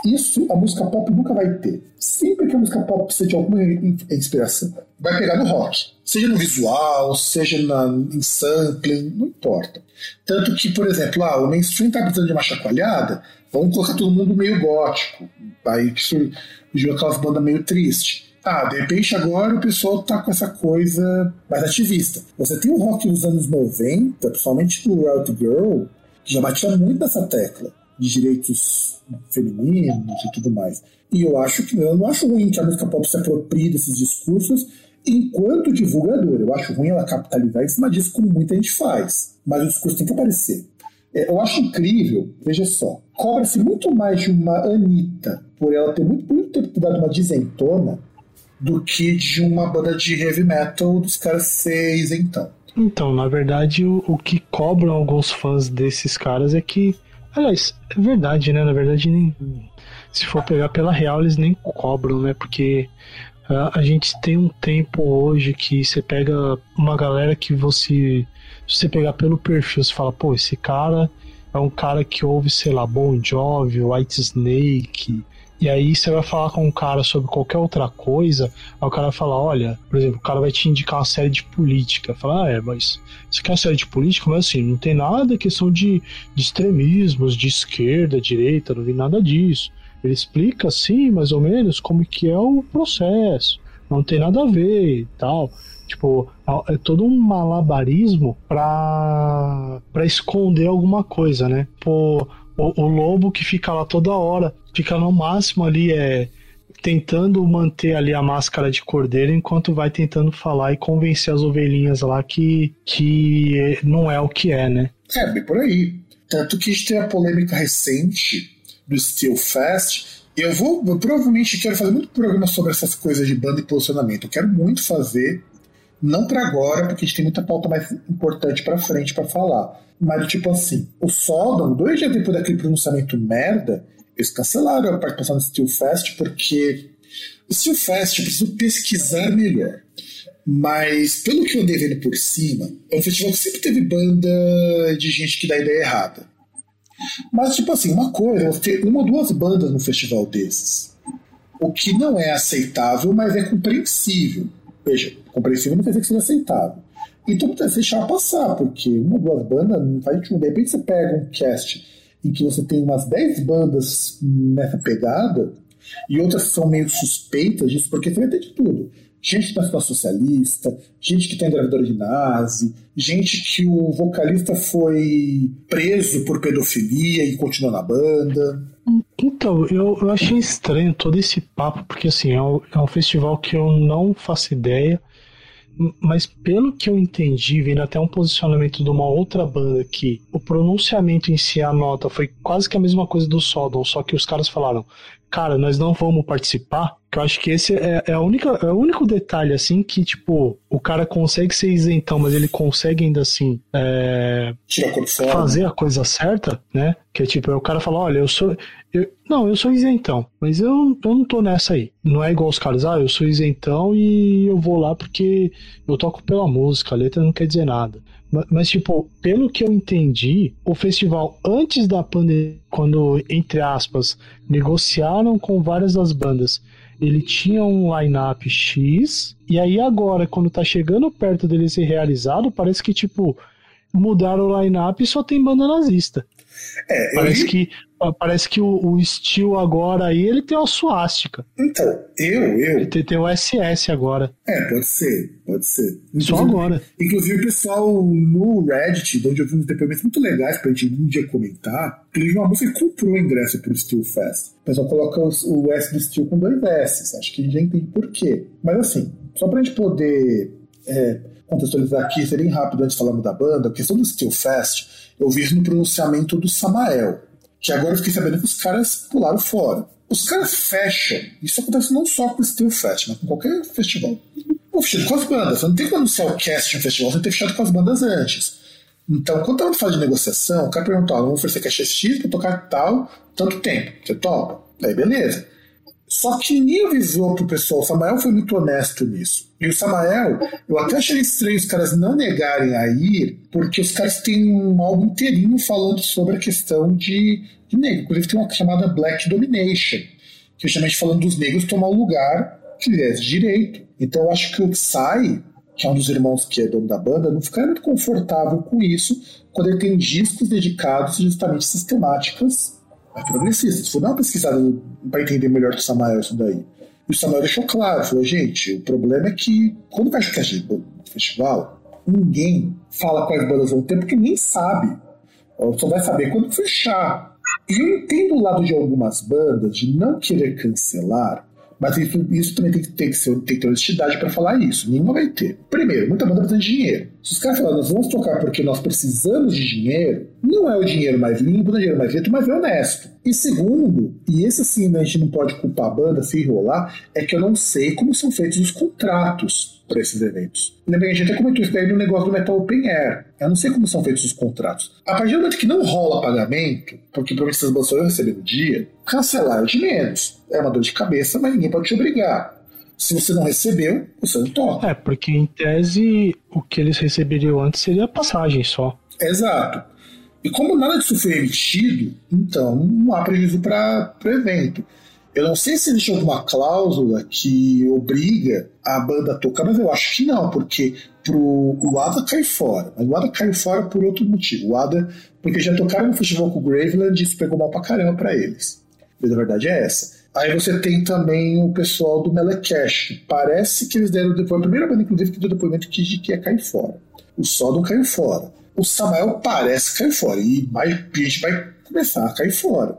Speaker 1: isso a música pop nunca vai ter. Sempre que a música pop precisa de alguma in- inspiração, vai pegar no rock. Seja no visual, seja na, em sampling, não importa. Tanto que, por exemplo, ah, o mainstream tá precisando de uma chacoalhada, vamos colocar todo mundo meio gótico. Aí surgiu aquelas bandas meio triste. Ah, de repente agora o pessoal tá com essa coisa mais ativista. Você tem o rock dos anos 90, principalmente o Out Girl, que já batia muito nessa tecla de direitos femininos e tudo mais. E eu acho que eu não acho ruim que a música pop se aproprie desses discursos enquanto divulgador. Eu acho ruim ela capitalizar em cima disso, como muita gente faz. Mas o discurso tem que aparecer. É, eu acho incrível, veja só, cobra-se muito mais de uma Anitta por ela ter muito, muito tempo dado uma dizentona do que de uma banda de heavy metal dos caras ser isentão.
Speaker 2: Então, na verdade, o, o que cobram alguns fãs desses caras é que. Aliás, é verdade, né? Na verdade, nem, se for pegar pela real, eles nem cobram, né? Porque ah, a gente tem um tempo hoje que você pega uma galera que você. Se você pegar pelo perfil, você fala, pô, esse cara é um cara que ouve, sei lá, Bon Jovi, White Snake. E aí você vai falar com um cara sobre qualquer outra coisa, aí o cara vai falar, olha, por exemplo, o cara vai te indicar uma série de política. Fala, ah, é, mas você quer uma série de política? Mas assim, não tem nada questão de, de extremismos, de esquerda, direita, não vi nada disso. Ele explica assim, mais ou menos, como que é o processo. Não tem nada a ver e tal. Tipo, é todo um malabarismo pra, pra esconder alguma coisa, né? Pô, o, o lobo que fica lá toda hora, fica no máximo ali, é tentando manter ali a máscara de cordeiro enquanto vai tentando falar e convencer as ovelhinhas lá que, que não é o que é, né?
Speaker 1: É, bem por aí. Tanto que a gente tem a polêmica recente do Steel Fest. Eu vou, eu provavelmente quero fazer muito programa sobre essas coisas de banda e posicionamento. Eu quero muito fazer, não para agora, porque a gente tem muita pauta mais importante para frente para falar. Mas, tipo assim, o Sodom, dois dias depois daquele pronunciamento merda, eles cancelaram a participação do Steel Fest porque o Steel Fest eu preciso pesquisar melhor. Mas, pelo que eu andei vendo por cima, é um festival que sempre teve banda de gente que dá ideia errada. Mas, tipo assim, uma coisa ter uma ou duas bandas no festival desses. O que não é aceitável, mas é compreensível. Veja, compreensível não quer dizer que seja aceitável. Então, você deixar passar, porque uma duas bandas não faz De repente você pega um cast em que você tem umas 10 bandas nessa pegada e outras são meio suspeitas disso, porque você vai ter de tudo. Gente que tá socialista, gente que tem gravadora de nazi, gente que o vocalista foi preso por pedofilia e continuou na banda.
Speaker 2: Então, eu, eu achei estranho todo esse papo, porque assim, é um, é um festival que eu não faço ideia mas pelo que eu entendi, vendo até um posicionamento de uma outra banda que o pronunciamento em si, a nota, foi quase que a mesma coisa do Sodom, só que os caras falaram, cara, nós não vamos participar, que eu acho que esse é, é, a única, é o único detalhe, assim, que, tipo, o cara consegue ser isentão, mas ele consegue ainda assim é, fazer a coisa certa, né? Que é tipo, o cara fala, olha, eu sou. Eu, não, eu sou isentão, mas eu, eu não tô nessa aí. Não é igual os caras, ah, eu sou isentão e eu vou lá porque eu toco pela música, a letra não quer dizer nada. Mas, tipo, pelo que eu entendi, o festival antes da pandemia, quando, entre aspas, negociaram com várias das bandas ele tinha um line-up X, e aí agora, quando tá chegando perto dele ser realizado, parece que, tipo, mudaram o line-up e só tem banda nazista. É, parece, eu... que, parece que o, o Steel agora aí, ele tem uma suástica.
Speaker 1: Então, eu, eu...
Speaker 2: Ele tem, tem o SS agora.
Speaker 1: É, pode ser, pode ser.
Speaker 2: Inclusive, Só agora.
Speaker 1: Inclusive o pessoal no Reddit, onde eu vi uns depoimentos muito legais pra gente um dia comentar, teve uma música que comprou o ingresso pro Steel Fest. O pessoal coloca o S do Steel com dois S, acho que a gente já entende por quê. Mas assim, só pra gente poder... É, contextualizar aqui, seria bem rápido antes de falarmos da banda, a questão do Steel Fest, eu vi no pronunciamento do Samael, que agora eu fiquei sabendo que os caras pularam fora. Os caras fecham, isso acontece não só com o Steel Fest, mas com qualquer festival. Pô, fechado com as bandas, você não tem que anunciar o cast de um festival, você tem que fechado com as bandas antes. Então, quando tava falando de negociação, o cara perguntou: ah, vamos oferecer caixa X pra tocar tal, tanto tempo. Você topa? Aí, beleza. Só que ninguém avisou pro pessoal. O Samael foi muito honesto nisso. E o Samael, eu até achei estranho os caras não negarem a ir, porque os caras têm um álbum inteirinho falando sobre a questão de, de negro. Inclusive tem uma chamada Black Domination, que é justamente falando dos negros tomar o lugar que lhes é direito. Então eu acho que o Psy, que é um dos irmãos que é dono da banda, não ficaria muito confortável com isso quando ele tem discos dedicados justamente a temáticas é progressista. For dar uma pesquisada para entender melhor que o Samael isso daí. E o Samael deixou claro, falou, gente, o problema é que quando vai de festival, ninguém fala quais bandas vão ter, porque nem sabe. Só vai saber quando fechar. E eu entendo o lado de algumas bandas de não querer cancelar, mas isso, isso também tem que, ser, tem que ter honestidade para falar isso. Nenhuma vai ter. Primeiro, muita banda precisa de dinheiro. Se os caras falarem, nós vamos tocar porque nós precisamos de dinheiro, não é o dinheiro mais limpo, não é o dinheiro mais lento, mas é honesto. E segundo, e esse sim a gente não pode culpar a banda se enrolar, é que eu não sei como são feitos os contratos para esses eventos. Lembra a gente até comentou isso daí no negócio do Metal Open Air. Eu não sei como são feitos os contratos. A partir do momento que não rola pagamento, porque provavelmente essas bandas eu receber no dia, cancelar é de menos. É uma dor de cabeça, mas ninguém pode te obrigar. Se você não recebeu, você não toca.
Speaker 2: É, porque em tese o que eles receberiam antes seria a passagem só.
Speaker 1: Exato. E como nada disso foi emitido, então não há prejuízo para o evento. Eu não sei se existe alguma cláusula que obriga a banda a tocar, mas eu acho que não, porque pro, o Ada cai fora. Mas o Ada caiu fora por outro motivo. O Ada, porque já tocaram no festival com o Graveland e isso pegou mal pra caramba pra eles. Mas a verdade é essa. Aí você tem também o pessoal do Melecash. Parece que eles deram depoimento. A primeira banda, inclusive, que deu depoimento que, que ia cair fora. O Sodom caiu fora. O Samael parece que caiu fora. E mais gente vai começar a cair fora.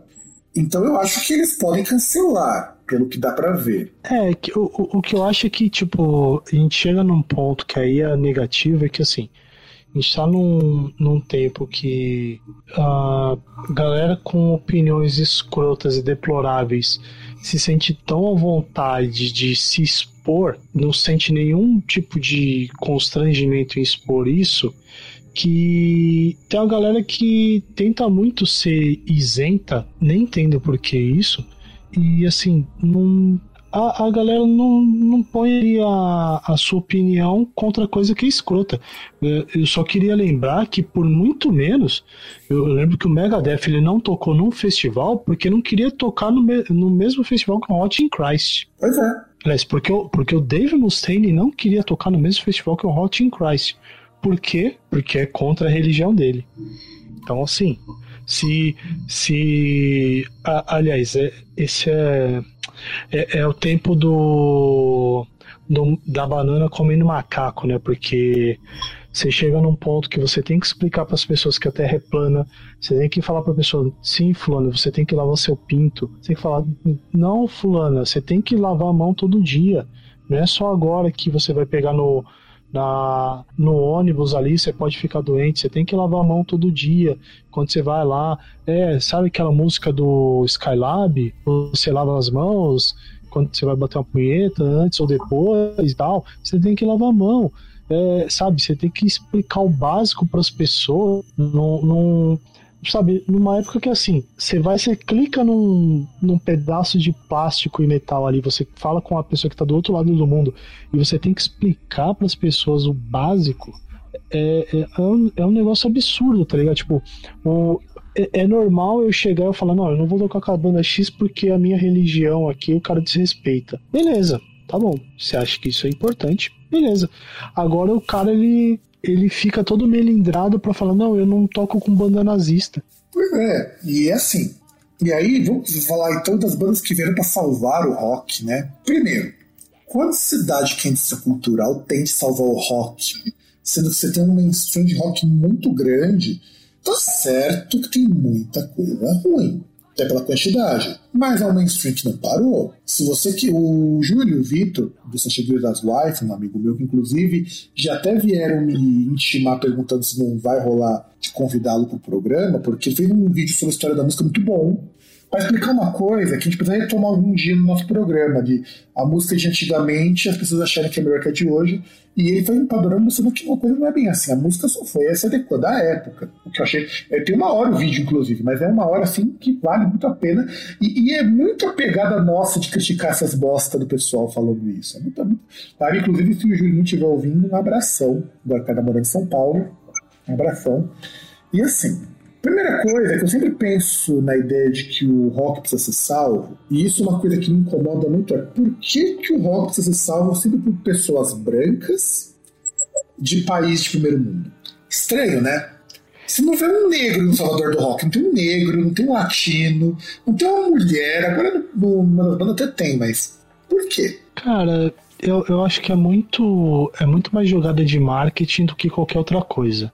Speaker 1: Então eu acho que eles podem cancelar. pelo que dá para ver.
Speaker 2: É, o, o que eu acho é que, tipo, a gente chega num ponto que aí é negativo, é que assim, a gente tá num, num tempo que a galera com opiniões escrotas e deploráveis se sente tão à vontade de se expor, não sente nenhum tipo de constrangimento em expor isso, que tem uma galera que tenta muito ser isenta, nem entendo por que isso, e assim, não, a, a galera não, não põe a, a sua opinião contra coisa que é escrota. Eu, eu só queria lembrar que, por muito menos, eu lembro que o Megadeth ele não tocou num festival porque não queria tocar no, me, no mesmo festival que o Hot in Christ.
Speaker 1: Pois é.
Speaker 2: Aliás, porque, porque o Dave Mustaine não queria tocar no mesmo festival que o Hot in Christ. Por quê? Porque é contra a religião dele. Então, assim, se. se a, aliás, é, esse é, é, é, o tempo do, do, da banana comendo macaco, né? Porque você chega num ponto que você tem que explicar para as pessoas que a Terra é plana, você tem que falar para a pessoa, sim, fulano, você tem que lavar seu pinto, você tem que falar, não, fulana, você tem que lavar a mão todo dia, não é só agora que você vai pegar no, na, no ônibus ali, você pode ficar doente, você tem que lavar a mão todo dia. Quando você vai lá, é, sabe aquela música do Skylab? Você lava as mãos quando você vai bater uma punheta, antes ou depois e tal, você tem que lavar a mão. É, sabe, você tem que explicar o básico para as pessoas. Não, não, sabe, numa época que assim, você vai, você clica num, num pedaço de plástico e metal ali, você fala com a pessoa que está do outro lado do mundo e você tem que explicar para as pessoas o básico, é, é, é, um, é um negócio absurdo, tá ligado? Tipo, o, é, é normal eu chegar e falar, não, eu não vou tocar com a banda X porque a minha religião aqui o cara desrespeita. Beleza, tá bom. Você acha que isso é importante? Beleza. Agora o cara ele ele fica todo melindrado para falar: não, eu não toco com banda nazista.
Speaker 1: Pois é, e é assim. E aí, vamos falar então das bandas que vieram para salvar o rock, né? Primeiro, quando cidade que é indústria cultural tem de salvar o rock, sendo que você tem um mainstream de rock muito grande, tá certo que tem muita coisa ruim até pela quantidade. Mas é um mainstream que não parou. Se você que. O Júlio, o Vitor, do Sanchegueiro das Wife, um amigo meu que, inclusive, já até vieram me intimar perguntando se não vai rolar de convidá-lo para o programa, porque fez um vídeo sobre a história da música muito bom para explicar uma coisa que a gente precisa retomar algum dia no nosso programa, de a música de antigamente, as pessoas acharem que é melhor que a de hoje, e ele foi empadronando mostrando que uma coisa não é bem assim, a música só foi se adequando à época, o que eu achei, eu tenho uma hora o vídeo inclusive, mas é uma hora assim que vale muito a pena, e, e é muito a pegada nossa de criticar essas bosta do pessoal falando isso, é muito, muito tá? inclusive se o Julinho estiver ouvindo, um abração, agora que tá morando em São Paulo, um abração, e assim, Primeira coisa é que eu sempre penso na ideia de que o rock precisa ser salvo, e isso é uma coisa que me incomoda muito, é por que, que o rock precisa ser salvo sempre por pessoas brancas de país de primeiro mundo? Estranho, né? Você não vê um negro no Salvador do Rock, não tem um negro, não tem um latino, não tem uma mulher, agora no, no, até tem, mas por quê?
Speaker 2: Cara, eu, eu acho que é muito, é muito mais jogada de marketing do que qualquer outra coisa.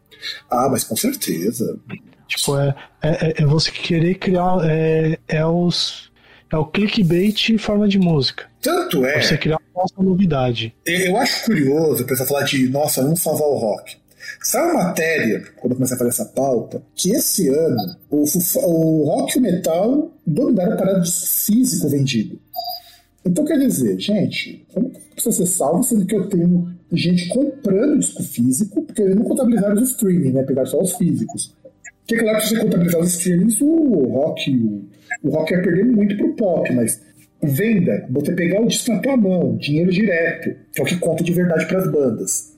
Speaker 1: Ah, mas com certeza.
Speaker 2: Tipo, é, é, é você querer criar. É, é, os, é o clickbait em forma de música.
Speaker 1: Tanto é.
Speaker 2: Você criar uma nossa novidade.
Speaker 1: Eu acho curioso o pessoal falar de, nossa, vamos salvar o rock. Saiu uma matéria, quando eu comecei a fazer essa pauta, que esse ano o, o rock e o metal dominaram a parada de físico vendido. Então quer dizer, gente, como que precisa ser salvo sendo que eu tenho gente comprando disco físico, porque eles não contabilizaram os streaming, né? Pegaram só os físicos. Porque, claro, se você contabilizar os streamings, o rock, o, o rock ia perder muito pro pop, mas venda, você pegar o disco na tua mão, dinheiro direto, que é o que conta de verdade para as bandas.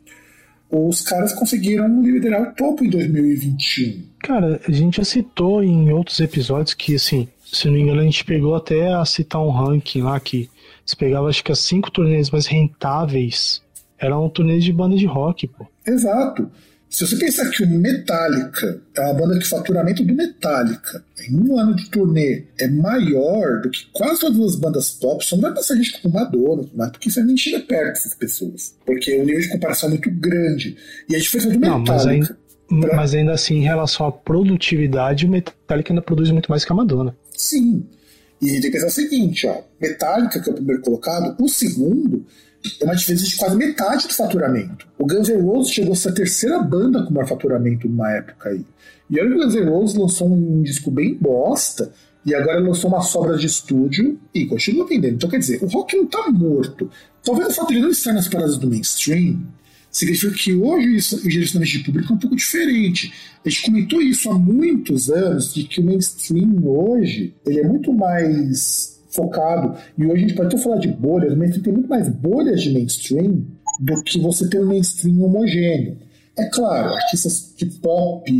Speaker 1: Os caras conseguiram liderar o topo em 2021.
Speaker 2: Cara, a gente já citou em outros episódios que, assim, se não me engano, a gente pegou até a citar um ranking lá que se pegava, acho que as cinco turnês mais rentáveis eram turnês de banda de rock, pô.
Speaker 1: Exato. Se você pensar que o Metallica é uma banda que o faturamento do Metallica em um ano de turnê é maior do que quase todas as bandas pop, só não vai passar gente como Madonna, mas porque você nem chega perto dessas pessoas. Porque o nível de comparação é muito grande. E a diferença do não, Metallica.
Speaker 2: Mas ainda, pra... mas ainda assim, em relação à produtividade, o Metallica ainda produz muito mais que a Madonna.
Speaker 1: Sim. E tem que pensar o seguinte, ó, Metallica, que é o primeiro colocado, o segundo é uma diferença de quase metade do faturamento. O Guns N' Roses chegou a ser a terceira banda com maior faturamento numa época aí. E que o Guns N' Roses lançou um disco bem bosta, e agora lançou uma sobra de estúdio e continua vendendo. Então, quer dizer, o rock não tá morto. Talvez o fato de não estar nas paradas do mainstream significa que hoje o direcionamento de público é um pouco diferente. A gente comentou isso há muitos anos, de que o mainstream hoje ele é muito mais focado. E hoje a gente pode até falar de bolhas, mas tem muito mais bolhas de mainstream do que você ter um mainstream homogêneo. É claro, artistas de pop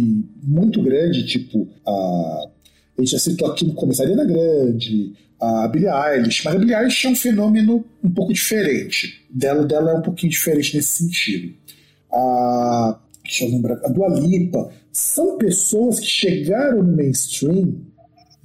Speaker 1: muito grande, tipo a. A gente já citou aqui no começo a Ariana Grande, a Billie Eilish, mas a Billie Eilish é um fenômeno um pouco diferente. Dela, dela é um pouquinho diferente nesse sentido. A, deixa eu lembrar, a Dua Lipa, são pessoas que chegaram no mainstream,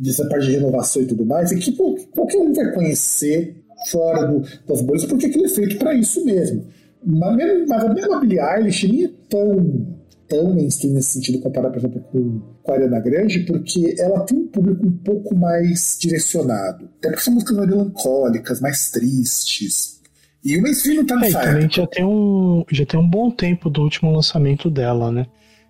Speaker 1: dessa parte de renovação e tudo mais, e que pô, qualquer um vai conhecer fora do, das bolhas, porque aquilo é feito para isso mesmo. Mas, mesmo, mas a mesma Billie Eilish nem é tão tão mainstream nesse sentido comparado, por exemplo, com, com a Ariana Grande, porque ela tem um público um pouco mais direcionado. Até porque são músicas mais melancólicas, mais tristes. E o mainstream não tá nessa
Speaker 2: é, também já tem, um, já tem um bom tempo do último lançamento dela, né?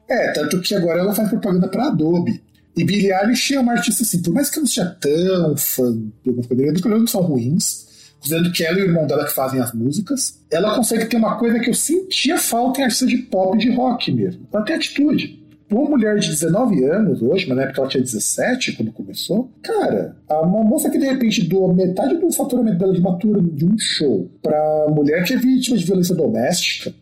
Speaker 1: É, tanto que agora ela faz propaganda pra Adobe. E Billie Eilish é uma artista assim, por mais que eu não seja tão fã de algumas coisas, dos não são ruins, considerando que ela e o irmão dela que fazem as músicas, ela consegue ter uma coisa que eu sentia falta em artista de pop e de rock mesmo. Ela tem atitude. Uma mulher de 19 anos hoje, mas na época ela tinha 17 quando começou, cara, uma moça que de repente doa metade do faturamento dela de uma tour de um show pra mulher que é vítima de violência doméstica,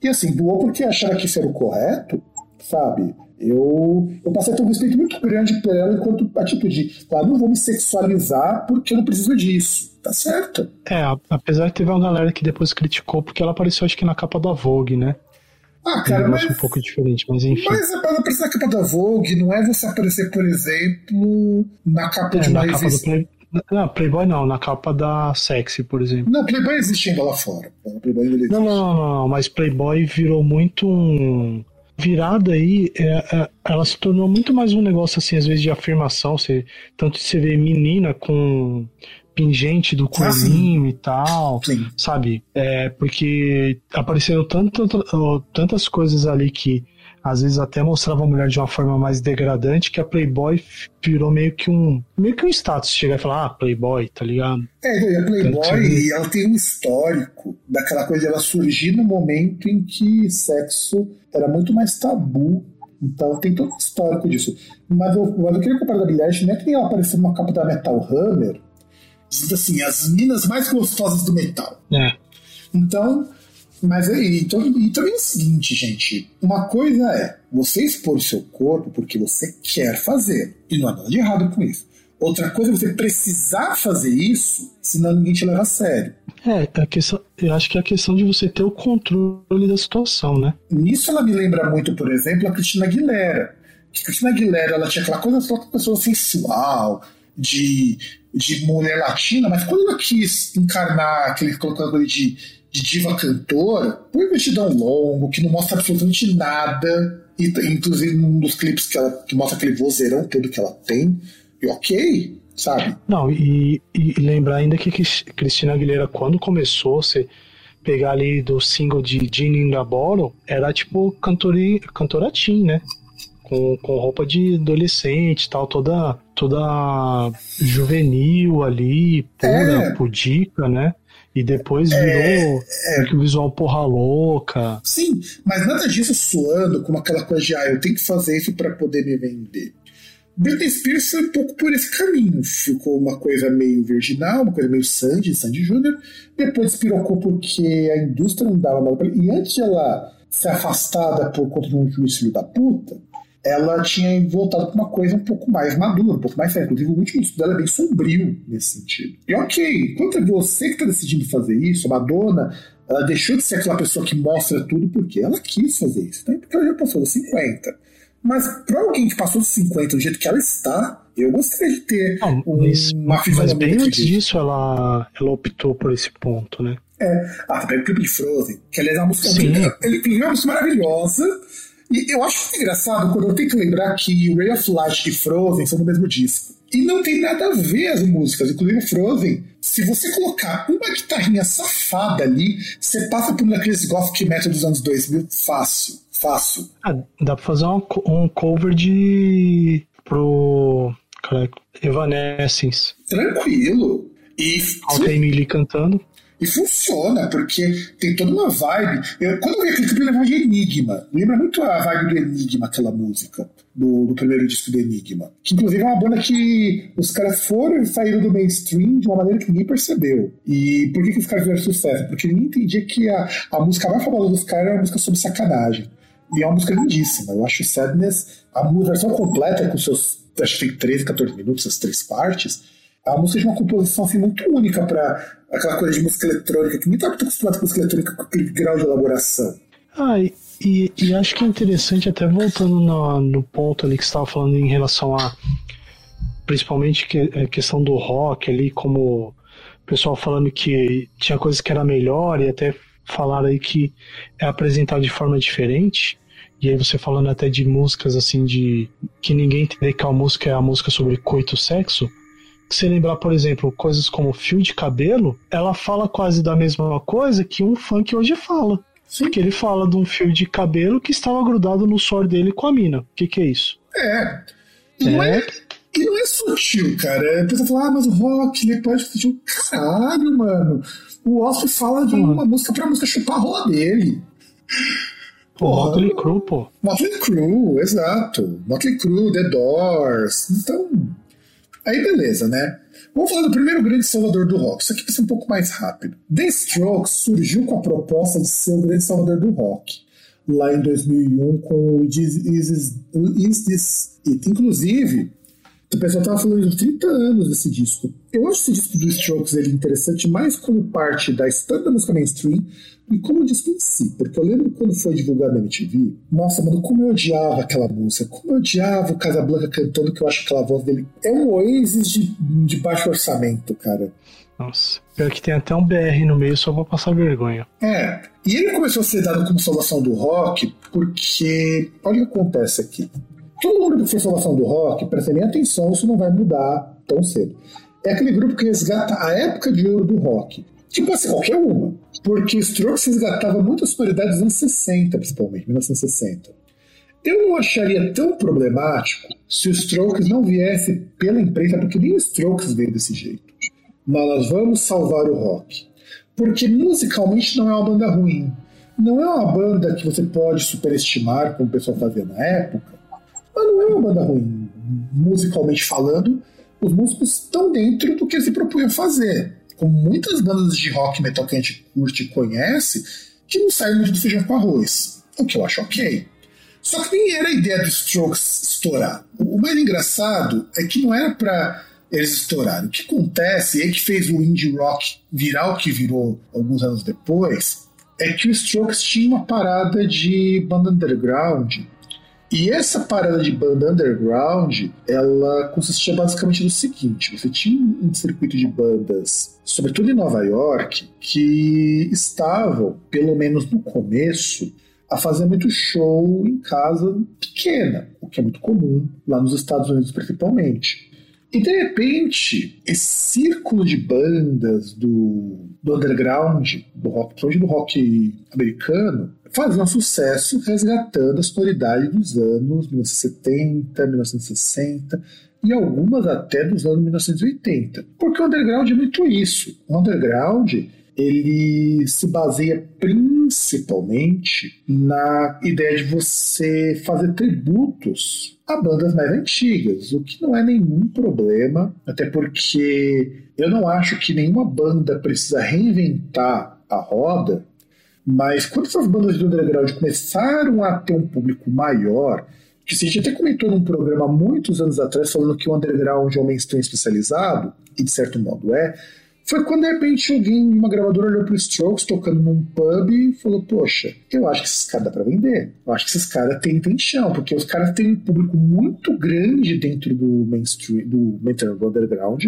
Speaker 1: e assim, doou porque achava que isso era o correto, sabe? Eu, eu passei a ter um respeito muito grande por ela enquanto atitude. Tá, não vou me sexualizar porque eu não preciso disso. Tá certo.
Speaker 2: É, apesar de teve uma galera que depois criticou porque ela apareceu, acho que na capa da Vogue, né?
Speaker 1: Ah, cara, um
Speaker 2: mas. um pouco diferente, mas enfim.
Speaker 1: Mas aparecer na capa da Vogue não é você aparecer, por exemplo, na capa
Speaker 2: é,
Speaker 1: de uma
Speaker 2: na revista. Play... Não, Playboy não, na capa da Sexy, por exemplo.
Speaker 1: Não, Playboy existe ainda lá fora. Playboy ainda existe.
Speaker 2: Não, não, não, não, mas Playboy virou muito um virada aí, é, é, ela se tornou muito mais um negócio assim, às vezes de afirmação. Você, tanto você vê menina com pingente do coelhinho ah, e tal, sim. sabe? É, porque apareceram tanto, tantas coisas ali que às vezes até mostrava a mulher de uma forma mais degradante que a Playboy virou meio que um meio que um status. Chegar e falar ah Playboy tá ligado?
Speaker 1: É a Playboy ela tem um histórico daquela coisa de ela surgir no momento em que sexo era muito mais tabu. Então tem todo um histórico disso. Mas eu, mas eu queria comparar da Billie não é que nem ela apareceu numa capa da Metal Hammer dizendo assim as minas mais gostosas do metal
Speaker 2: é.
Speaker 1: então mas aí, então, e também é o seguinte, gente: uma coisa é você expor o seu corpo porque você quer fazer, e não há nada de errado com isso. Outra coisa é você precisar fazer isso, senão ninguém te leva a sério.
Speaker 2: É, a questão, eu acho que é a questão de você ter o controle da situação, né?
Speaker 1: Nisso ela me lembra muito, por exemplo, a Cristina Aguilera. Que Cristina Aguilera ela tinha aquela coisa só com pessoa sensual, de, de mulher latina, mas quando ela quis encarnar aquele colocando de de diva cantora, põe um vestidão longo, que não mostra absolutamente nada. E, inclusive, num dos clipes que, ela, que mostra aquele vozeirão todo que ela tem. E ok, sabe?
Speaker 2: Não, e, e lembrar ainda que Cristina Aguilera, quando começou, você pegar ali do single de in the Bottle, era tipo cantora, cantora teen, né? Com, com roupa de adolescente tal, toda, toda juvenil ali, pura, é. pudica, né? E depois virou é, é, visual porra louca.
Speaker 1: Sim, mas nada disso suando como aquela coisa de ah, eu tenho que fazer isso para poder me vender. Britney Spears foi um pouco por esse caminho. Ficou uma coisa meio virginal, uma coisa meio Sandy, Sandy Júnior. Depois despirocou porque a indústria não dava nada pra E antes de ela ser afastada por conta de um juiz filho da puta, ela tinha voltado para uma coisa um pouco mais madura, um pouco mais séria. Inclusive, o último estudo dela é bem sombrio nesse sentido. E ok, enquanto é você que está decidindo fazer isso, a Madonna, ela deixou de ser aquela pessoa que mostra tudo porque ela quis fazer isso, né? porque ela já passou dos 50. Mas para alguém que passou dos 50 do jeito que ela está, eu gostaria de ter
Speaker 2: Não, mas, uma Mas bem antes disso, ela, ela optou por esse ponto, né?
Speaker 1: É. Ah, também o clipe de Frozen, que aliás é uma música, Sim. Ele, é uma música maravilhosa E eu acho engraçado quando eu tenho que lembrar que Ray of Light e Frozen são no mesmo disco. E não tem nada a ver as músicas. Inclusive Frozen, se você colocar uma guitarrinha safada ali, você passa por um daqueles gothic metal dos anos 2000 fácil. Fácil.
Speaker 2: Ah, dá pra fazer um, um cover de. pro. Caraca, Evanescence.
Speaker 1: Tranquilo. E.
Speaker 2: Alta Emily cantando.
Speaker 1: E funciona, porque tem toda uma vibe. Eu, quando eu vi aquele clipe, eu de Enigma. Lembra muito a vibe do Enigma, aquela música, do, do, primeiro disco do Enigma. Que inclusive é uma banda que os caras foram e saíram do mainstream de uma maneira que ninguém percebeu. E por que, que os caras fizeram sucesso? Porque ninguém entendia que a, a música mais famosa dos caras era uma música sobre sacanagem. E é uma música lindíssima. Eu acho Sadness, a versão completa, com seus acho que tem 13, 14 minutos, as três partes a música de uma composição assim, muito única para aquela coisa de música eletrônica, que ninguém está muito acostumado com música eletrônica com aquele grau de elaboração.
Speaker 2: Ah, e, e acho que é interessante, até voltando no, no ponto ali que você estava falando em relação a principalmente que, a questão do rock ali, como o pessoal falando que tinha coisas que era melhor e até falaram aí que é apresentado de forma diferente. E aí você falando até de músicas assim de que ninguém entende que a música é a música sobre coito sexo se lembrar, por exemplo, coisas como fio de cabelo, ela fala quase da mesma coisa que um funk hoje fala. Sim. Porque ele fala de um fio de cabelo que estava grudado no suor dele com a mina. O que, que é isso?
Speaker 1: É. E, é. Não é, e não é sutil, cara. A pessoa fala, ah, mas o rock ele pode sutil. Caralho, mano. O Oscar fala de uma música pra música chupar a rola dele.
Speaker 2: Porra, Motley Crue, pô.
Speaker 1: Motley Crue, exato. Motley Crue, The Doors. Então, Aí beleza, né? Vamos falar do primeiro grande salvador do rock. Isso aqui vai ser um pouco mais rápido. The Strokes surgiu com a proposta de ser o grande salvador do rock. Lá em 2001 com o Is, Is, Is This It. Inclusive, o pessoal estava falando de 30 anos desse disco. Eu acho esse disco do Strokes ele interessante mais como parte da história da música mainstream e como em si. Porque eu lembro quando foi divulgado na MTV, nossa, mano, como eu odiava aquela música, como eu odiava o Casablanca cantando, que eu acho que aquela voz dele é um Oasis de, de baixo orçamento, cara.
Speaker 2: Nossa, pior que tem até um BR no meio só pra passar vergonha.
Speaker 1: É, e ele começou a ser dado como salvação do rock porque, olha o que acontece aqui. Todo mundo que fez salvação do rock, presta bem atenção, isso não vai mudar tão cedo. É aquele grupo que resgata a época de ouro do rock. Pode ser qualquer uma. Porque Strokes resgatava muitas sonoridades dos anos 60, principalmente, 1960. Eu não acharia tão problemático se o Strokes não viesse pela imprensa, porque nem o Strokes veio desse jeito. Mas nós vamos salvar o rock. Porque musicalmente não é uma banda ruim. Não é uma banda que você pode superestimar, como o pessoal fazia na época. Mas não é uma banda ruim. Musicalmente falando, os músicos estão dentro do que se propunham fazer como muitas bandas de rock metal que a gente curte e conhece, que não saem muito do feijão com arroz. O que eu acho ok. Só que nem era a ideia dos Strokes estourar. O mais engraçado é que não era para eles estourarem. O que acontece, e é que fez o indie rock virar o que virou alguns anos depois, é que os Strokes tinham uma parada de banda underground e essa parada de banda underground, ela consistia basicamente no seguinte: você tinha um circuito de bandas, sobretudo em Nova York, que estavam, pelo menos no começo, a fazer muito show em casa pequena, o que é muito comum lá nos Estados Unidos principalmente. E de repente, esse círculo de bandas do, do underground, do rock, do rock americano, faziam sucesso resgatando a sonoridade dos anos 1970, 1960 e algumas até dos anos 1980. Porque o underground é muito isso. O underground ele se baseia principalmente na ideia de você fazer tributos a bandas mais antigas, o que não é nenhum problema, até porque eu não acho que nenhuma banda precisa reinventar a roda mas quando essas bandas de underground começaram a ter um público maior, que a gente até comentou num programa muitos anos atrás falando que o underground é um mainstream especializado, e de certo modo é, foi quando de repente alguém, uma gravadora olhou pro Strokes tocando num pub e falou: Poxa, eu acho que esses caras dá pra vender. Eu acho que esses caras têm, têm porque os caras têm um público muito grande dentro do mainstream, do, do underground.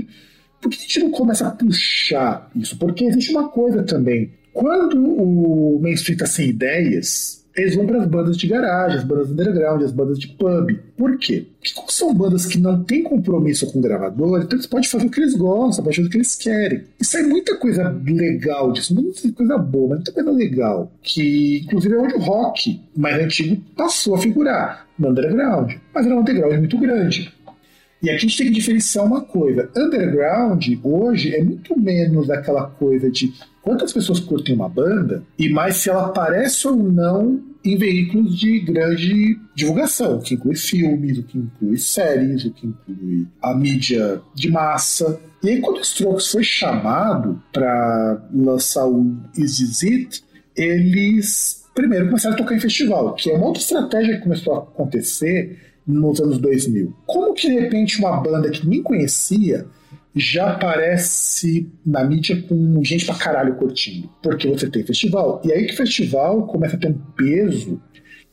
Speaker 1: Por que a gente não começa a puxar isso? Porque existe uma coisa também. Quando o mainstream está sem ideias, eles vão para as bandas de garagem, as bandas underground, as bandas de pub. Por quê? Porque como são bandas que não têm compromisso com o gravador, então eles podem fazer o que eles gostam, podem fazer o que eles querem. E sai muita coisa legal disso, muita coisa boa, mas muita coisa legal. Que, inclusive, é onde o rock mais antigo passou a figurar, no underground. Mas era um underground muito grande. E aqui a gente tem que diferenciar uma coisa. Underground, hoje, é muito menos aquela coisa de quantas pessoas curtem uma banda e mais se ela aparece ou não em veículos de grande divulgação, o que inclui filmes, o que inclui séries, o que inclui a mídia de massa. E aí, quando o Strokes foi chamado para lançar o Is Is It, eles primeiro começaram a tocar em festival, que é uma outra estratégia que começou a acontecer nos anos 2000. Como que de repente uma banda que nem conhecia já aparece na mídia com gente pra caralho curtindo? Porque você tem festival. E aí que festival começa a ter um peso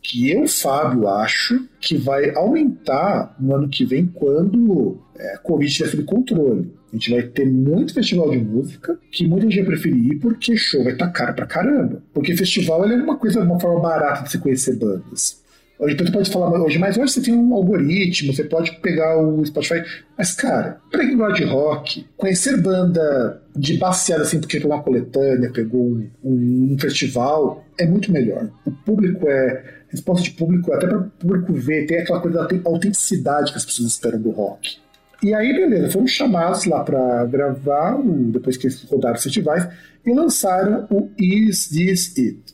Speaker 1: que eu, Fábio, acho que vai aumentar no ano que vem quando é, a Covid estiver sob controle. A gente vai ter muito festival de música que muita gente vai preferir ir porque show vai estar tá caro pra caramba. Porque festival é uma coisa, uma forma barata de se conhecer bandas. Então você pode falar hoje, mas hoje você tem um algoritmo, você pode pegar o Spotify. Mas, cara, pra quem gosta de rock, conhecer banda de baseada assim, porque pegou uma coletânea, pegou um, um, um, festival, é muito melhor. O público é. Resposta de público, até para o público ver, tem aquela coisa da autenticidade que as pessoas esperam do rock. E aí, beleza, foram chamados lá para gravar, depois que eles rodaram os festivais, e lançaram o Is This It?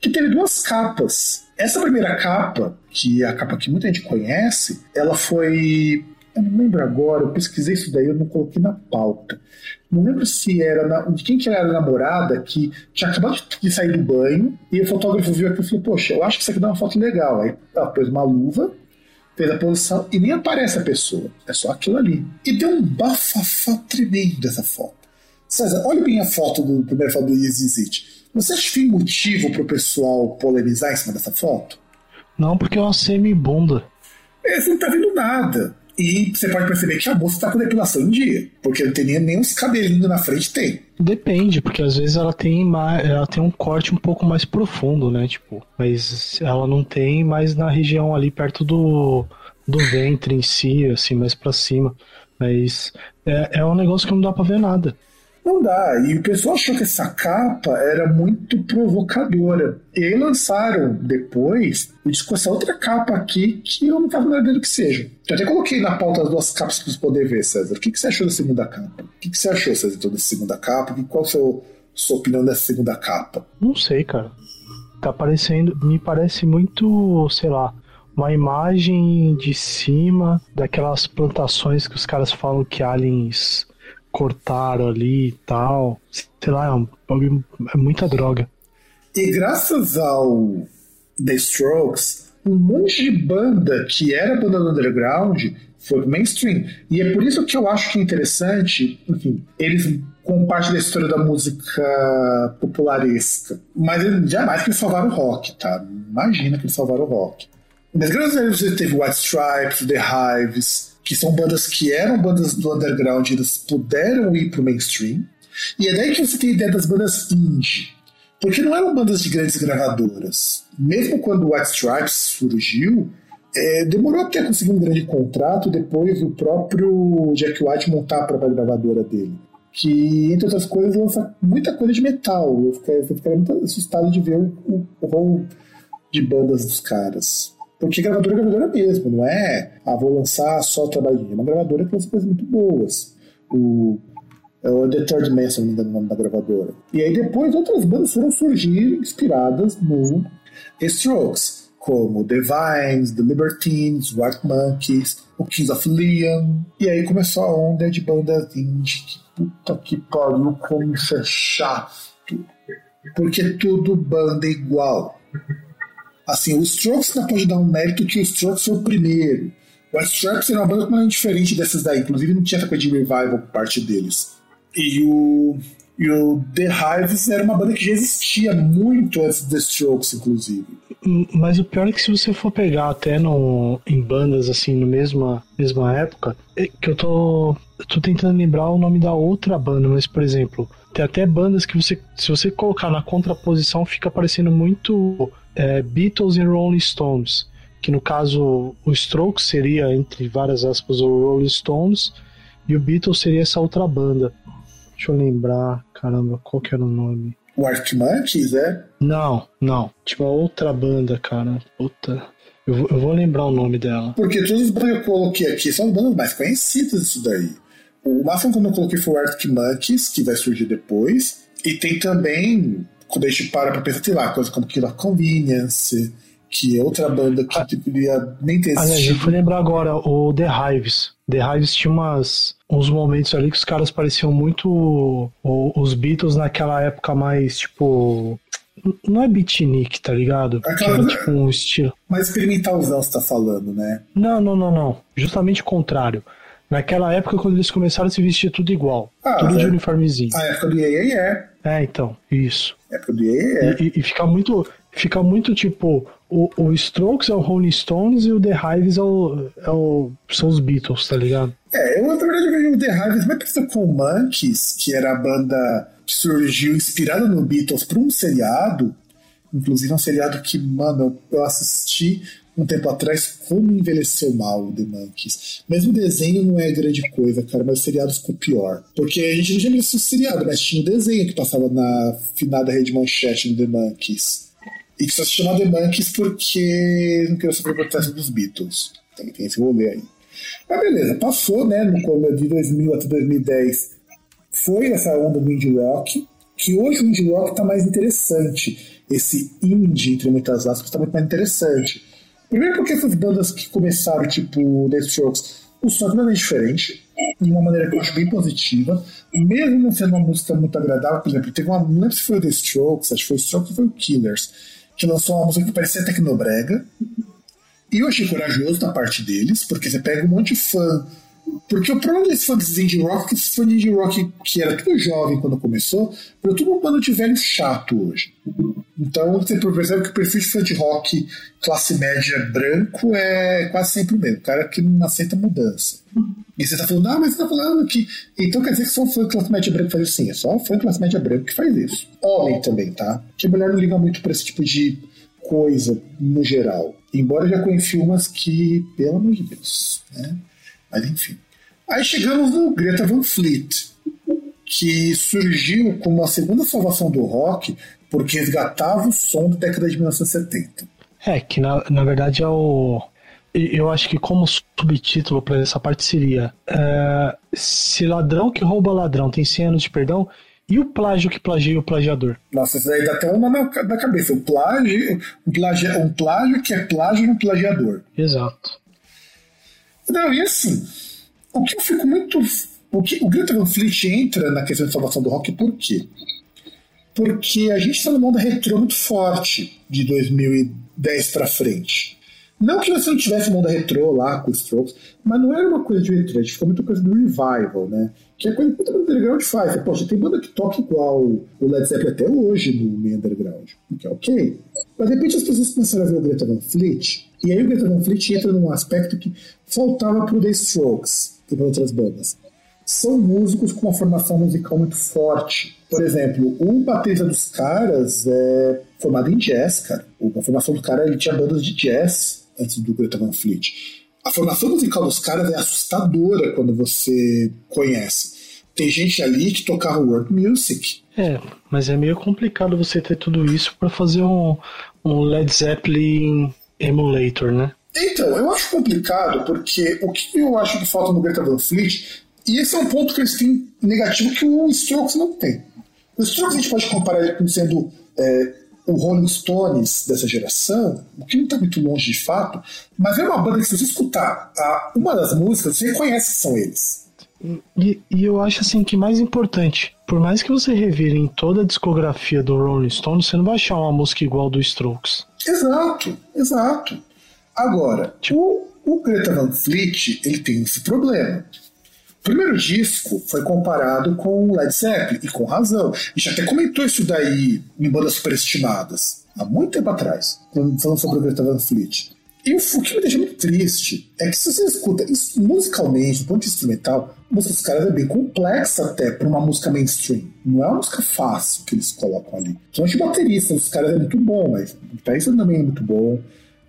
Speaker 1: Que teve duas capas essa primeira capa, que é a capa que muita gente conhece, ela foi. Eu não lembro agora, eu pesquisei isso daí, eu não coloquei na pauta. Não lembro se era na, de quem que era a namorada que tinha acabado de sair do banho e o fotógrafo viu aquilo e falou: Poxa, eu acho que isso aqui dá uma foto legal. Aí ela pôs uma luva, fez a posição e nem aparece a pessoa, é só aquilo ali. E deu um bafafá tremendo essa foto. César, olha bem a foto do primeiro foto do Yeezy você acha que tem motivo pro pessoal polemizar em cima dessa foto?
Speaker 2: Não, porque é uma semi-bunda.
Speaker 1: É, você não tá vendo nada. E você pode perceber que a moça tá com depilação em dia. Porque não tem nem uns cabelinhos na frente, tem.
Speaker 2: Depende, porque às vezes ela tem mais, ela tem um corte um pouco mais profundo, né? Tipo, mas ela não tem mais na região ali perto do, do ventre em si, assim, mais para cima. Mas é, é um negócio que não dá pra ver nada.
Speaker 1: Não dá. E o pessoal achou que essa capa era muito provocadora. E aí lançaram depois o disco essa outra capa aqui que eu não faço nada do que seja. Eu até coloquei na pauta as duas capas para você poder ver, César. O que, que você achou da segunda capa? O que, que você achou, César, então, dessa segunda capa? Qual a sua, sua opinião dessa segunda capa?
Speaker 2: Não sei, cara. Tá parecendo. Me parece muito, sei lá, uma imagem de cima daquelas plantações que os caras falam que aliens cortaram ali e tal. Sei lá, é, é muita droga.
Speaker 1: E graças ao The Strokes, um monte de banda que era banda do underground foi mainstream. E é por isso que eu acho que é interessante, enfim, eles com parte da história da música popularesca. Mas jamais que eles salvaram o rock, tá? Imagina que eles salvaram o rock. Mas graças a Deus teve White Stripes, The Hives, que são bandas que eram bandas do underground, eles puderam ir pro mainstream. E é daí que você tem a ideia das bandas indie. Porque não eram bandas de grandes gravadoras. Mesmo quando o White Stripes surgiu, é, demorou até conseguir um grande contrato depois o próprio Jack White montar a própria gravadora dele. Que, entre outras coisas, lança muita coisa de metal. Eu ficaria, muito assustado de ver o, o rol de bandas dos caras. Porque gravadora é gravadora mesmo, não é, ah, vou lançar só trabalhinho. É uma gravadora que lança coisas muito boas. O, é o The Third Man, se não me engano, o nome da gravadora. E aí depois outras bandas foram surgir inspiradas no Strokes, como The Vines, The Libertines, White Monkeys, o Kings of Leon. E aí começou a onda de bandas indie, que puta que pariu, como isso é chato. Porque tudo banda igual. Assim, o Strokes não pode dar um mérito que o Strokes foi o primeiro. O Strokes era uma banda completamente diferente dessas daí, inclusive não tinha essa coisa de revival por parte deles. E o, e o The Hives era uma banda que já existia muito antes do The Strokes, inclusive.
Speaker 2: Mas o pior é que se você for pegar até no, em bandas assim, na mesma, mesma época, é que eu tô, tô tentando lembrar o nome da outra banda, mas por exemplo, tem até bandas que você, se você colocar na contraposição, fica parecendo muito é, Beatles e Rolling Stones, que no caso o Strokes seria, entre várias aspas, o Rolling Stones, e o Beatles seria essa outra banda. Deixa eu lembrar, caramba, qual que era o nome?
Speaker 1: O Arctic é?
Speaker 2: Não, não. Tipo, a outra banda, cara. Puta. Eu vou, eu vou lembrar o nome dela.
Speaker 1: Porque todas as bandas que eu coloquei aqui são bandas mais conhecidas disso daí. O máximo que eu coloquei foi o Arctic Monkeys, que vai surgir depois. E tem também, quando a gente para pra pensar, sei lá, coisa como Killer Convenience, que é outra banda que ah, deveria nem ter
Speaker 2: existido. Aliás, eu fui lembrar agora, o The Hives. The Hives tinha umas, uns momentos ali que os caras pareciam muito o, os Beatles naquela época mais, tipo... Não é beatnik, tá ligado?
Speaker 1: Aquela,
Speaker 2: Tinha, tipo um estilo.
Speaker 1: Mais experimentalzão você tá falando, né?
Speaker 2: Não, não, não, não. Justamente o contrário. Naquela época, quando eles começaram a se vestir tudo igual. Ah, tudo é. de uniformezinho.
Speaker 1: A época do Yeye é.
Speaker 2: É, então, isso.
Speaker 1: Do Yeye é.
Speaker 2: E, e, fica muito. Fica muito tipo. O, o Strokes é o Rolling Stones e o The Hives é o, é o, são os Beatles, tá ligado?
Speaker 1: É, eu na verdade vejo o The Hives mais parecido com o Monkeys, que era a banda que surgiu inspirada no Beatles para um seriado. Inclusive é um seriado que, mano, eu assisti um tempo atrás como envelheceu mal o The Monkeys. Mesmo o desenho não é grande coisa, cara, mas o seriado ficou pior. Porque a gente não tinha visto o seriado, mas tinha o um desenho que passava na finada rede manchete do The Monkeys. E que só se chama The Monkeys porque não queria sofrer protesto dos Beatles. Tem, tem esse rolê aí. Mas beleza, passou, né, no começo de 2000 até 2010. Foi essa onda do indie rock, que hoje o indie rock tá mais interessante. Esse indie, entre muitas aspas, tá muito mais interessante Primeiro porque essas bandas que começaram, tipo The Strokes, o som é diferente, de uma maneira que eu acho bem positiva, mesmo não sendo uma música muito agradável, por exemplo, teve uma, não lembro se foi The Strokes, acho que foi o Strokes ou foi o Killers, que lançou uma música que parecia tecnobrega, e eu achei corajoso da parte deles, porque você pega um monte de fã porque o problema desse fã de indie rock é que esse fã de indie rock que era tudo jovem quando começou, virou tudo um bando de velho chato hoje. Então você percebe que o perfil de de rock classe média branco é quase sempre o mesmo. O cara que não aceita mudança. E você tá falando, ah, mas você tá falando que. Então quer dizer que só fã de classe média branca faz isso? Sim, é só fã de classe média branca que faz isso. Homem também, tá? Que mulher não liga muito pra esse tipo de coisa no geral. Embora já conheci umas que, pelo amor de Deus, né? Mas enfim. Aí chegamos no Greta Van Fleet, que surgiu como a segunda salvação do rock porque resgatava o som da década de 1970.
Speaker 2: É, que na, na verdade é o. Eu acho que como subtítulo para essa parte seria é, Se ladrão que rouba ladrão tem 100 anos de perdão, e o plágio que plagia o plagiador?
Speaker 1: Nossa, isso aí dá até uma na, na cabeça. O plágio, um, plágio, um plágio que é plágio no plagiador.
Speaker 2: Exato.
Speaker 1: Não, e assim, o que eu fico muito. O, que, o Greta Van Fleet entra na questão de salvação do rock por quê? Porque a gente está numa onda retrô muito forte de 2010 para frente. Não que você não tivesse uma onda retrô lá com os Strokes, mas não era uma coisa de retrô, a gente ficou muito coisa do revival, né? Que é coisa que o underground faz. Poxa, tem banda que toca igual o Led Zeppelin até hoje no meio underground, que é ok. Mas de repente as pessoas começaram a ver o Greta Van Fleet e aí o Greta Van Fleet entra num aspecto que faltava para o The Strokes e para outras bandas. São músicos com uma formação musical muito forte. Por exemplo, o baterista dos caras é formado em jazz, cara. A formação do cara ele tinha bandas de jazz antes do Greta Van Fleet. A formação musical dos caras é assustadora quando você conhece. Tem gente ali que tocava world music.
Speaker 2: É, mas é meio complicado você ter tudo isso para fazer um, um Led Zeppelin emulator, né?
Speaker 1: Então, eu acho complicado porque o que eu acho que falta no Greta Van Fleet, e esse é um ponto que eles têm negativo que o Strokes não tem. O Strokes a gente pode comparar ele com sendo é, o Rolling Stones dessa geração, o que não está muito longe de fato, mas é uma banda que se você escutar a, uma das músicas, você reconhece que são eles.
Speaker 2: E, e, eu acho assim que mais importante, por mais que você revire em toda a discografia do Rolling Stones, você não vai achar uma música igual do Strokes.
Speaker 1: Exato, exato. Agora, o, o Greta Van Fleet, ele tem esse problema. O primeiro disco foi comparado com Led Zeppelin, e com razão. A gente até comentou isso daí em bandas superestimadas, há muito tempo atrás, falando sobre o Greta Van Fleet. E o que me deixa muito triste é que se você escuta isso musicalmente, do ponto de instrumental, a música dos caras é bem complexa até para uma música mainstream. Não é uma música fácil que eles colocam ali. Principalmente o baterista dos caras é muito bom, mas o guitarrista também é muito bom.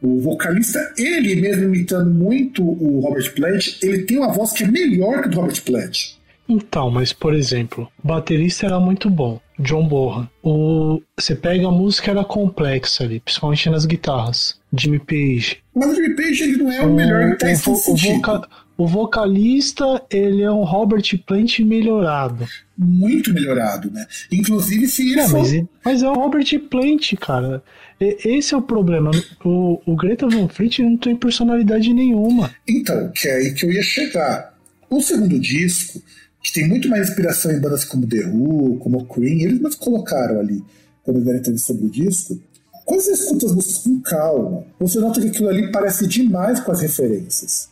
Speaker 1: O vocalista, ele mesmo imitando muito o Robert Plant, ele tem uma voz que é melhor que a do Robert Plant.
Speaker 2: Então, mas por exemplo, o baterista era muito bom, John Bonham. O você pega a música era complexa ali, principalmente nas guitarras, Jimmy Page.
Speaker 1: Mas o Jimmy Page ele não é o, o melhor guitarrista
Speaker 2: o, o, voca, o vocalista, ele é um Robert Plant melhorado.
Speaker 1: Muito melhorado, né? Inclusive se ele
Speaker 2: é, for... mas, mas, é o Robert Plant, cara. Esse é o problema. O, o Greta Van Fleet não tem personalidade nenhuma.
Speaker 1: Então, que é aí que eu ia chegar. O segundo disco, que tem muito mais inspiração em bandas como The Who, como Queen, eles mesmos colocaram ali, quando deram entrevista sobre o disco. Quando você escuta as músicas com calma, você nota que aquilo ali parece demais com as referências.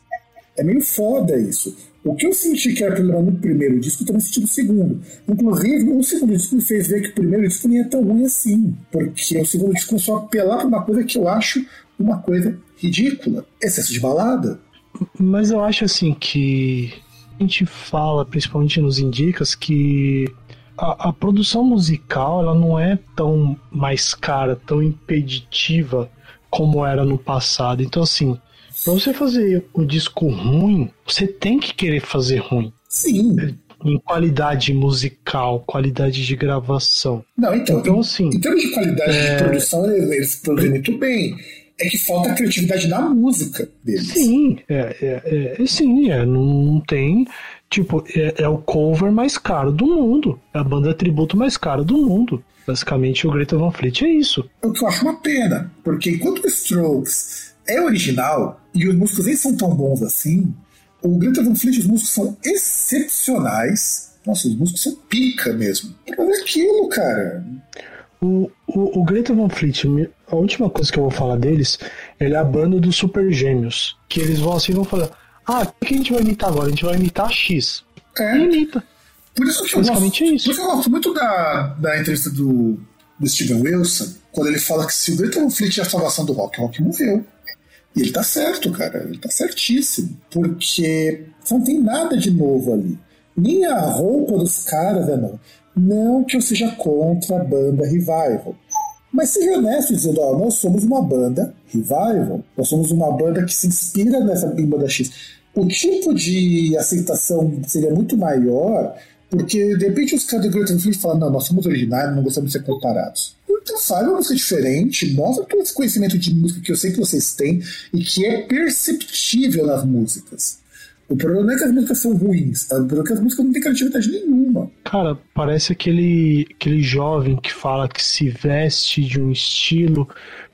Speaker 1: É meio foda isso. O que eu senti que era problema no primeiro disco, eu também senti no segundo. Inclusive, o segundo disco me fez ver que o primeiro disco nem é tão ruim assim. Porque o segundo disco a apelar para uma coisa que eu acho uma coisa ridícula. Excesso de balada.
Speaker 2: Mas eu acho assim que a gente fala, principalmente nos indicas, que a, a, produção musical ela não é tão mais cara, tão impeditiva como era no passado. Então, assim, para você fazer um disco ruim, você tem que querer fazer ruim.
Speaker 1: Sim.
Speaker 2: Em qualidade musical, qualidade de gravação.
Speaker 1: Não, então, então assim. Em termos de qualidade é... de produção, eles produzem muito bem é que falta criatividade na música deles.
Speaker 2: Sim, é, é, é sim, é, não tem. Tipo, é, é, o cover mais caro do mundo. É a banda tributo mais cara do mundo. Basicamente, o Greta Van Fleet é isso.
Speaker 1: O que eu acho uma pena, porque enquanto o Strokes é original e os músicos nem são tão bons assim, o Greta Van Fleet, os músicos são excepcionais. Nossa, os músicos são pica mesmo. Pra aquilo, cara.
Speaker 2: O, o, o Greta Van Fleet, a última coisa que eu vou falar deles, ele é a banda dos Super Gêmeos. Que eles vão assim vão falar: Ah, o que a gente vai imitar agora? A gente vai imitar X.
Speaker 1: É.
Speaker 2: E imita.
Speaker 1: Por isso que eu gosto, é isso. Por isso eu gosto muito da, da entrevista do, do Steven Wilson, quando ele fala que se o Greta Van Fleet é a salvação do rock, o rock morreu. E ele tá certo, cara. Ele tá certíssimo. Porque não tem nada de novo ali. Nem a roupa dos caras é nova. Não que eu seja contra a banda Revival. Mas seja honesto dizendo, ó, nós somos uma banda Revival, nós somos uma banda que se inspira nessa banda X. O tipo de aceitação seria muito maior, porque de repente os caras do Great Fleet falam, não, nós somos originais, não gostamos de ser comparados. Então faz uma música diferente, mostra todo esse conhecimento de música que eu sei que vocês têm e que é perceptível nas músicas. O problema não é que as músicas são ruins, o problema é que as músicas não têm criatividade nenhuma.
Speaker 2: Cara, parece aquele, aquele jovem que fala que se veste de um estilo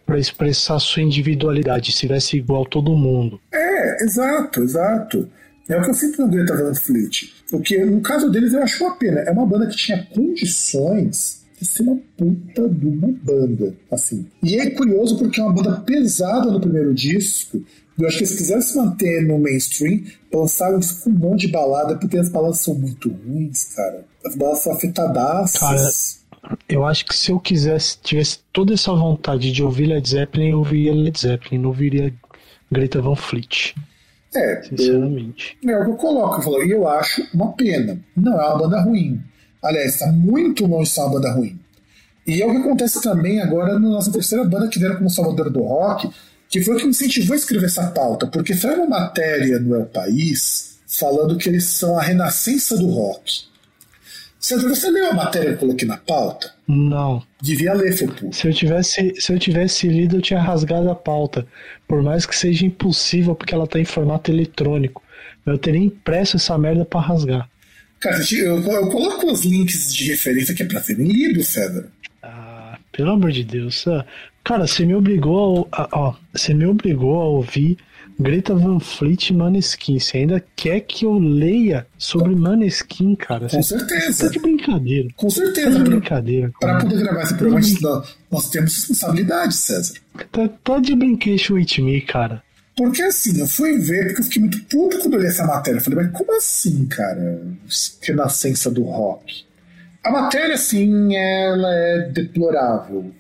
Speaker 2: para expressar sua individualidade, se veste igual todo mundo.
Speaker 1: É, exato, exato. É o que eu sinto no Greta Van Fleet. Porque no caso deles eu acho uma pena. É uma banda que tinha condições de ser uma puta de uma banda, assim. E é curioso porque é uma banda pesada no primeiro disco, eu acho que se quiser se manter no mainstream, lançar um disco com um monte de balada, porque as baladas são muito ruins, cara. As baladas são afetadaças.
Speaker 2: Cara, eu acho que se eu quisesse, tivesse toda essa vontade de ouvir Led Zeppelin, eu ouviria Led Zeppelin, não ouviria Greta Van Fleet.
Speaker 1: É,
Speaker 2: sinceramente.
Speaker 1: Eu, é o que eu coloco, eu falo, e eu acho uma pena. Não é uma banda ruim. Aliás, está muito longe de ser uma banda ruim. E é o que acontece também agora na nossa terceira banda que deram como salvador do rock, que foi o que me incentivou a escrever essa pauta, porque foi uma matéria no El País falando que eles são a renascença do rock. Sandro, você leu a matéria que eu coloquei na pauta?
Speaker 2: Não.
Speaker 1: Devia ler, Felpu.
Speaker 2: Se eu tivesse, se eu tivesse lido, eu tinha rasgado a pauta. Por mais que seja impossível, porque ela está em formato eletrônico. Eu teria impresso essa merda para rasgar.
Speaker 1: Cara, eu, eu, coloco os links de referência que é pra serem lidos, César.
Speaker 2: Ah, pelo amor de Deus. Cara, você me obrigou a, ó, você me obrigou a ouvir Greta Van Fleet e Maneskin. Você ainda quer que eu leia sobre Maneskin, cara?
Speaker 1: Com você, certeza. Você
Speaker 2: tá de brincadeira.
Speaker 1: Com certeza.
Speaker 2: Tá de brincadeira.
Speaker 1: Para poder gravar esse programa, nós, nós temos responsabilidade, César.
Speaker 2: Tá, tá de brincation with me, cara.
Speaker 1: Porque assim, eu fui ver, porque eu fiquei muito puto quando eu li essa matéria. Eu falei, mas como assim, cara? Renascença do rock. A matéria, sim, ela é deplorável.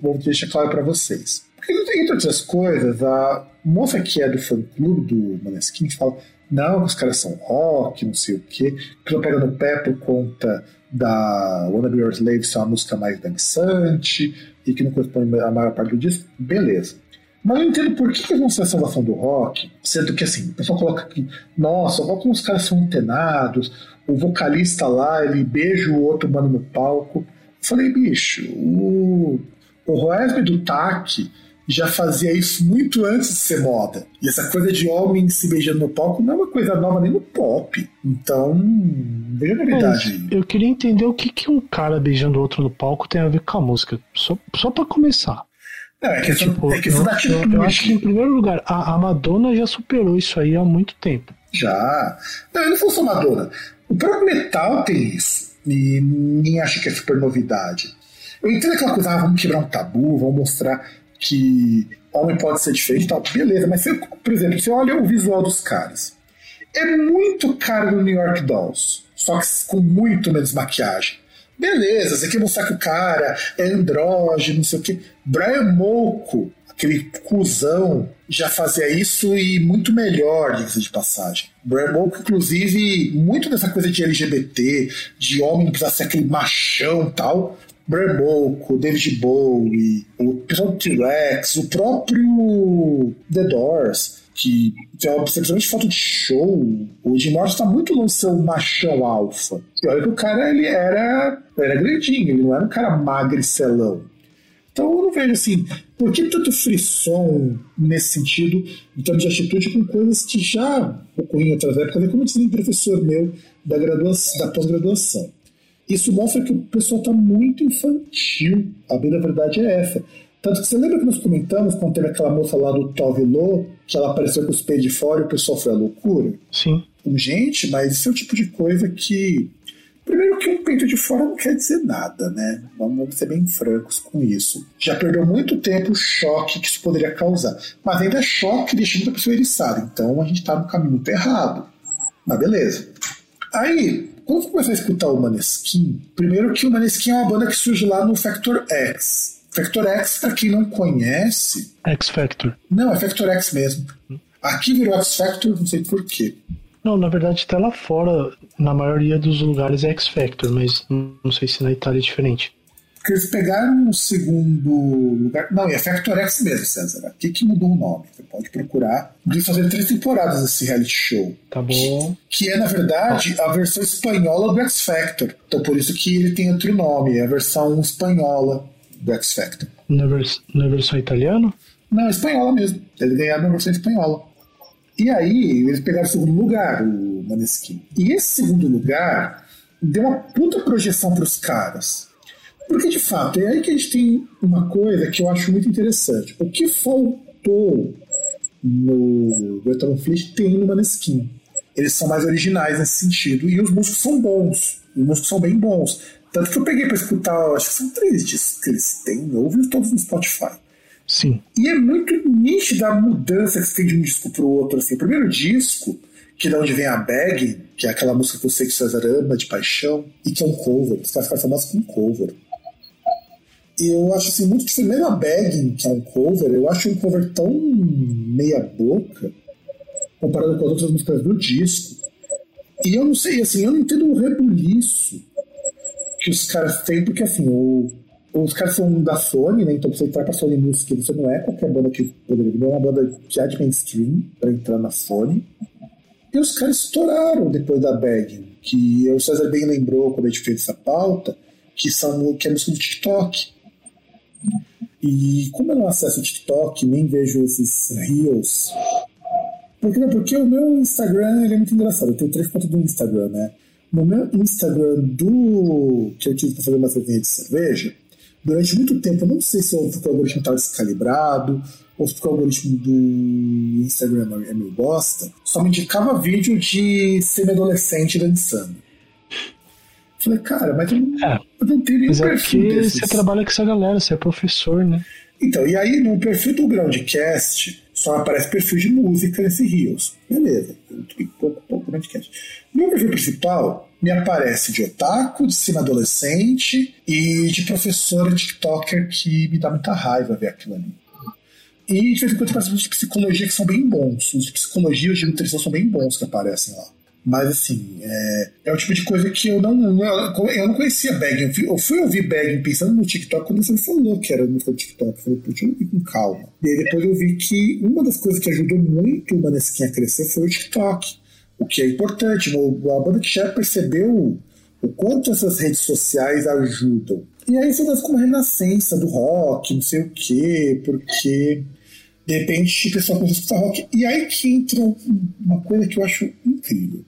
Speaker 1: Vou deixar claro para vocês. Porque, entre outras coisas, a moça que é do fã-clube do Maneskin fala não, os caras são rock, não sei o quê, que não pega no pé por conta da Wanna Be Your Slave ser uma música mais dançante e que não corresponde à maior parte do disco, beleza. Mas eu entendo por que eles vão ser a salvação do rock, sendo que assim, o pessoal coloca aqui, nossa, como os caras são antenados, o vocalista lá, ele beija o outro mano no palco. Eu falei, bicho, o, o Roesme do TAC já fazia isso muito antes de ser moda. E essa coisa de homem se beijando no palco não é uma coisa nova nem no pop. Então, veja a verdade.
Speaker 2: eu queria entender o que, que um cara beijando outro no palco tem a ver com a música. Só, só pra começar.
Speaker 1: Não, é questão, tipo, é questão eu, da atitude.
Speaker 2: Eu, acho que, em primeiro lugar, a, a, Madonna já superou isso aí há muito tempo.
Speaker 1: Já. Não, não foi só Madonna. O próprio metal tem isso. E ninguém acha que é super novidade. Eu entendo aquela coisa, ah, vamos quebrar um tabu, vamos mostrar que homem pode ser diferente e tal, beleza, mas por exemplo, você olha o visual dos caras. É muito cara do New York Dolls, só que com muito menos maquiagem. Beleza, você quer mostrar que o cara é andrógeno, não sei o quê. Brian Molko, aquele cuzão, já fazia isso e muito melhor, diga de passagem. Brian Molko, inclusive, muito dessa coisa de LGBT, de homem precisar ser aquele machão tal, Bremolco, David Bowie, o pessoal T-Rex, o próprio The Doors, que principalmente foto de show, o Jim Morrison está muito longe de ser um machão alfa. E olha que o cara ele era, era grandinho, ele não era um cara magricelão. Então eu não vejo assim, por que tanto frisson nesse sentido, em termos de atitude, com coisas que já ocorriam em outras épocas, como dizia um professor meu da, graduação, da pós-graduação. Isso mostra que o pessoal está muito infantil. A bem da verdade é essa. Tanto que você lembra que nós comentamos quando teve aquela moça lá do Tove Lo, que ela apareceu com os peitos de fora e o pessoal foi a loucura?
Speaker 2: Sim.
Speaker 1: Gente, mas isso é o tipo de coisa que. Primeiro que um peito de fora não quer dizer nada, né? Vamos ser bem francos com isso. Já perdeu muito tempo o choque que isso poderia causar. Mas ainda é choque deixa muita pessoa eriçada. Então a gente tá no caminho muito errado. Mas beleza. Aí, quando eu comecei a escutar o Maneskin, primeiro que o Maneskin é uma banda que surge lá no Factor X. Factor X, pra quem não conhece.
Speaker 2: X Factor.
Speaker 1: Não, é Factor X mesmo. Aqui virou X Factor, não sei porquê.
Speaker 2: Não, na verdade, até lá fora, na maioria dos lugares é X Factor, mas não sei se na Itália é diferente.
Speaker 1: Porque eles pegaram o segundo lugar. Não, é Factor X mesmo, César. O que, que mudou o nome? Você pode procurar. Eles fazer três temporadas desse reality show.
Speaker 2: Tá bom.
Speaker 1: Que, que é, na verdade, a versão espanhola do X Factor. Então por isso que ele tem outro nome. É a versão espanhola do X Factor.
Speaker 2: Na, vers na versão italiana?
Speaker 1: Não, é espanhola mesmo. Ele ganhou na versão espanhola. E aí, eles pegaram o segundo lugar, o Maneskin. E esse segundo lugar deu uma puta projeção para os caras. Porque, de fato, é aí que a gente tem uma coisa que eu acho muito interessante. O que faltou no Return Fleet tem no Maneskin. Eles são mais originais nesse sentido e os músicos são bons. Os músicos são bem bons. Tanto que eu peguei para escutar, acho que são três discos que eles têm, eu ouvi todos no Spotify.
Speaker 2: Sim.
Speaker 1: E é muito nítida a mudança que se tem de um disco pro outro. Assim. O primeiro disco, que é de onde vem a Bag, que é aquela música que eu sei que César ama de paixão, e que é um cover. Os caras ficaram famosos com cover. E eu acho assim, muito diferente. Mesmo a Bagging, que é um cover, eu acho um cover tão meia-boca comparado com as outras músicas do disco. E eu não sei, assim, eu não entendo o rebuliço que os caras têm, porque assim, o, os caras são da Sony, né? Então você entrar pra Sony Music, você não é qualquer banda que poderia vir, é uma banda já de mainstream pra entrar na Sony. E os caras estouraram depois da Bagging, que o César bem lembrou quando a gente fez essa pauta, que, são, que é música do TikTok. E como eu não acesso o TikTok, nem vejo esses Reels. Porque, porque o meu Instagram é muito engraçado. Eu tenho três contas do Instagram, né? No meu Instagram do que eu tive para fazer uma resenha de cerveja, durante muito tempo, eu não sei se o algoritmo estava descalibrado, ou se o algoritmo do Instagram é meio bosta, só me indicava vídeo de semi-adolescente dançando. Falei, cara, mas eu não, é, eu não tenho nenhum
Speaker 2: mas é
Speaker 1: perfil
Speaker 2: desses. Você trabalha com essa galera, você é professor, né?
Speaker 1: Então, e aí no perfil do Groundcast só aparece perfil de música nesse Rios. Beleza, pouco, pouco Groundcast. No perfil principal me aparece de otaku, de cima adolescente e de professora TikToker que me dá muita raiva ver aquilo ali. E de vez em quando tem de psicologia que são bem bons. Os de psicologia e de nutrição são bem bons que aparecem lá. Mas assim, é, é o tipo de coisa que eu não, não eu não conhecia Bagging. Eu fui, eu fui ouvir Bagging pensando no TikTok quando você falou que era no TikTok. Eu falei, putz, eu ouvi com calma. E aí depois eu vi que uma das coisas que ajudou muito o Maneskin a crescer foi o TikTok. O que é importante. Uma banda que já percebeu o quanto essas redes sociais ajudam. E aí você vai com uma renascença do rock, não sei o quê, porque de repente o pessoal começa a escutar rock. E aí que entra uma coisa que eu acho incrível.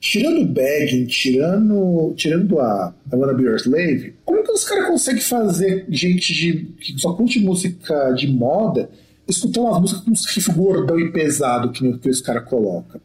Speaker 1: Tirando o Bagging, tirando, tirando a I Wanna Be Your Slave, como que os caras conseguem fazer gente de, que só curte música de moda escutar umas músicas com uns riffs gordão e pesado que, que os caras colocam?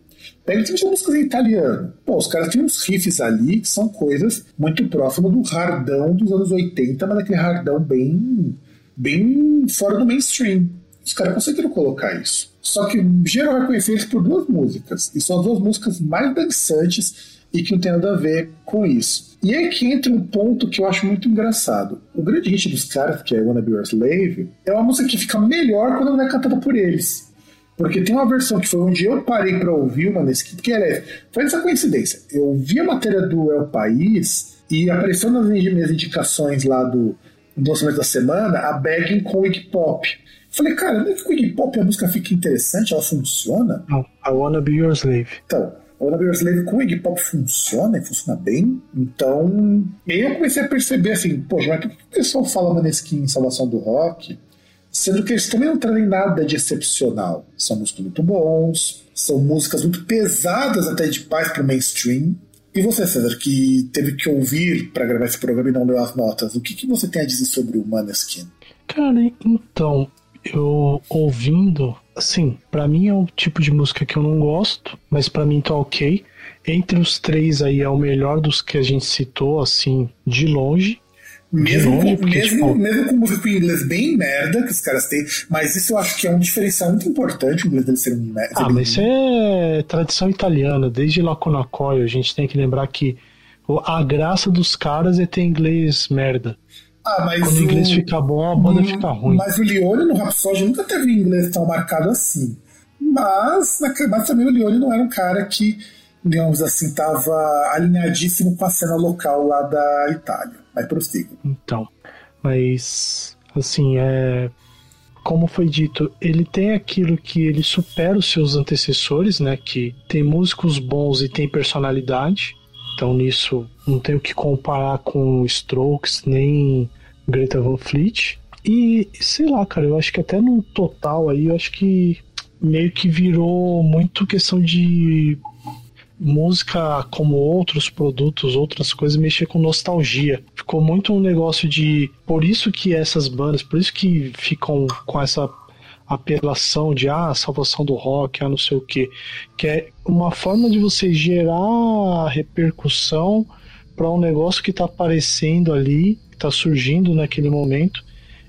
Speaker 1: Pega tem músicas em italiano. Pô, os caras têm uns riffs ali que são coisas muito próximas do hardão dos anos 80, mas aquele hardão bem, bem fora do mainstream. Os caras conseguiram colocar isso. Só que geral vai conhecer eles por duas músicas. E são as duas músicas mais dançantes e que não tem nada a ver com isso. E aí que entra um ponto que eu acho muito engraçado. O grande hit dos caras, que é Wanna Be Your Slave, é uma música que fica melhor quando não é cantada por eles. Porque tem uma versão que foi onde eu parei para ouvir uma nesse que era, foi essa coincidência. Eu vi a matéria do El País e apareceu nas minhas indicações lá do, do lançamento da semana a Bagging com o Iggy Pop. Falei, cara, não é que com o Iggy Pop a música fica interessante, ela funciona?
Speaker 2: Não, I Wanna Be Your Slave.
Speaker 1: Então, I Wanna Be Your Slave com o Iggy Pop funciona e funciona bem. Então, aí eu comecei a perceber assim, poxa, mas por que o pessoal fala Maneskin em Salvação do Rock? Sendo que eles também não trazem nada de excepcional. São músicas muito bons, são músicas muito pesadas até de paz para o mainstream. E você, César, que teve que ouvir para gravar esse programa e não deu as notas, o que, que você tem a dizer sobre o Maneskin?
Speaker 2: Cara, então, eu ouvindo, assim, para mim é um tipo de música que eu não gosto, mas para mim tá ok. Entre os três aí é o melhor dos que a gente citou, assim, de longe.
Speaker 1: Mesmo, com, porque, mesmo, tipo... mesmo com música em inglês bem merda que os caras têm, mas isso eu acho que é um diferencial muito importante o inglês dele ser um merda.
Speaker 2: Ah, mas isso é tradição italiana, desde Laconacoy, a gente tem que lembrar que a graça dos caras é ter inglês merda.
Speaker 1: Ah, mas
Speaker 2: Quando o inglês fica bom, a banda hum, fica ruim.
Speaker 1: Mas o Leone no Rhapsody nunca teve inglês tão marcado assim. Mas, mas também o Leone não era um cara que, digamos assim, estava alinhadíssimo com a cena local lá da Itália. Mas prossiga.
Speaker 2: Então, mas, assim, é. Como foi dito, ele tem aquilo que ele supera os seus antecessores, né? Que tem músicos bons e tem personalidade. Então nisso não tenho que comparar com Strokes nem Greta Van Fleet. E sei lá, cara, eu acho que até no total aí, eu acho que meio que virou muito questão de música como outros produtos, outras coisas, mexer com nostalgia. Ficou muito um negócio de. Por isso que essas bandas, por isso que ficam com essa apelação de ah, salvação do rock, ah, não sei o que, que é uma forma de você gerar repercussão para um negócio que está aparecendo ali, que está surgindo naquele momento.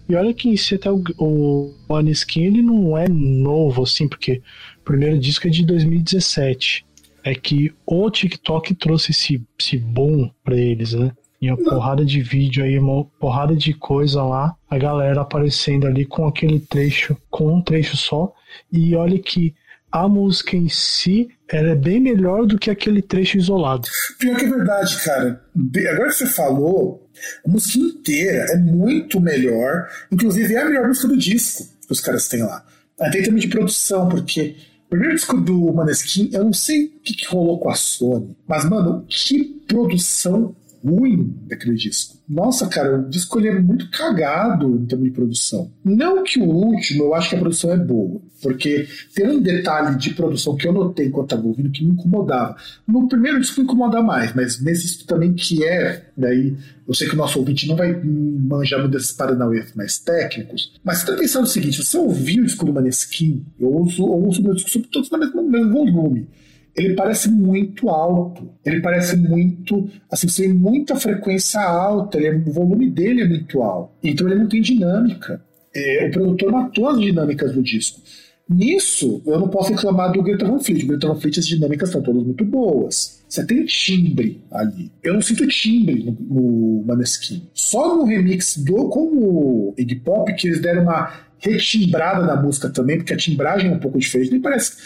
Speaker 2: E olha que em si até o, o Maneskin ele não é novo assim, porque o primeiro disco é de 2017. É que o TikTok trouxe esse, esse boom para eles, né? E uma porrada de vídeo aí, uma porrada de coisa lá, a galera aparecendo ali com aquele trecho, com um trecho só. E olha que a música em si ela é bem melhor do que aquele trecho isolado.
Speaker 1: Pior que é verdade, cara. Agora que você falou, a música inteira é muito melhor. Inclusive é a melhor música do disco que os caras têm lá. Até também de produção, porque primeiro disco do Maneskin, eu não sei o que, que rolou com a Sony, mas, mano, que produção ruim daquele disco. Nossa, cara, o disco ele é muito cagado em termos de produção. Não que o último, eu acho que a produção é boa. Porque tem um detalhe de produção que eu notei enquanto estava ouvindo que me incomodava. No primeiro disco me incomoda mais, mas nesse disco também que é, daí eu sei que o nosso ouvinte não vai manjar muito desses paranauês mais técnicos, mas você tá pensando o seguinte, você ouviu o disco do Maneskin, eu ouço, eu ouço meu disco todos no mesmo, no mesmo volume ele parece muito alto. Ele parece muito. Assim, tem muita frequência alta, ele, o volume dele é muito alto. Então ele não tem dinâmica. É, o produtor matou as dinâmicas do disco. Nisso, eu não posso reclamar do Greta Van Fleet. O Greta Van Fleet, as dinâmicas estão todas muito boas. Você tem timbre ali. Eu não sinto timbre no, no Maneskin. Só no remix do com o Iggy Pop que eles deram uma retimbrada na música também, porque a timbragem é um pouco diferente. Nem parece.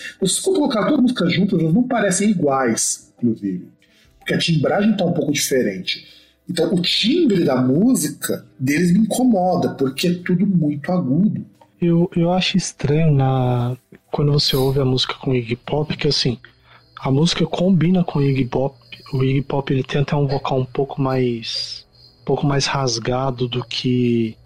Speaker 1: For colocar duas músicas juntas, elas não parecem iguais, inclusive. Porque a timbragem está um pouco diferente. Então o timbre da música deles me incomoda, porque é tudo muito agudo.
Speaker 2: Eu, eu acho estranho na quando você ouve a música com Iggy Pop, que assim, a música combina com o Iggy Pop. O Iggy Pop ele tem até um vocal um pouco mais um pouco mais rasgado do que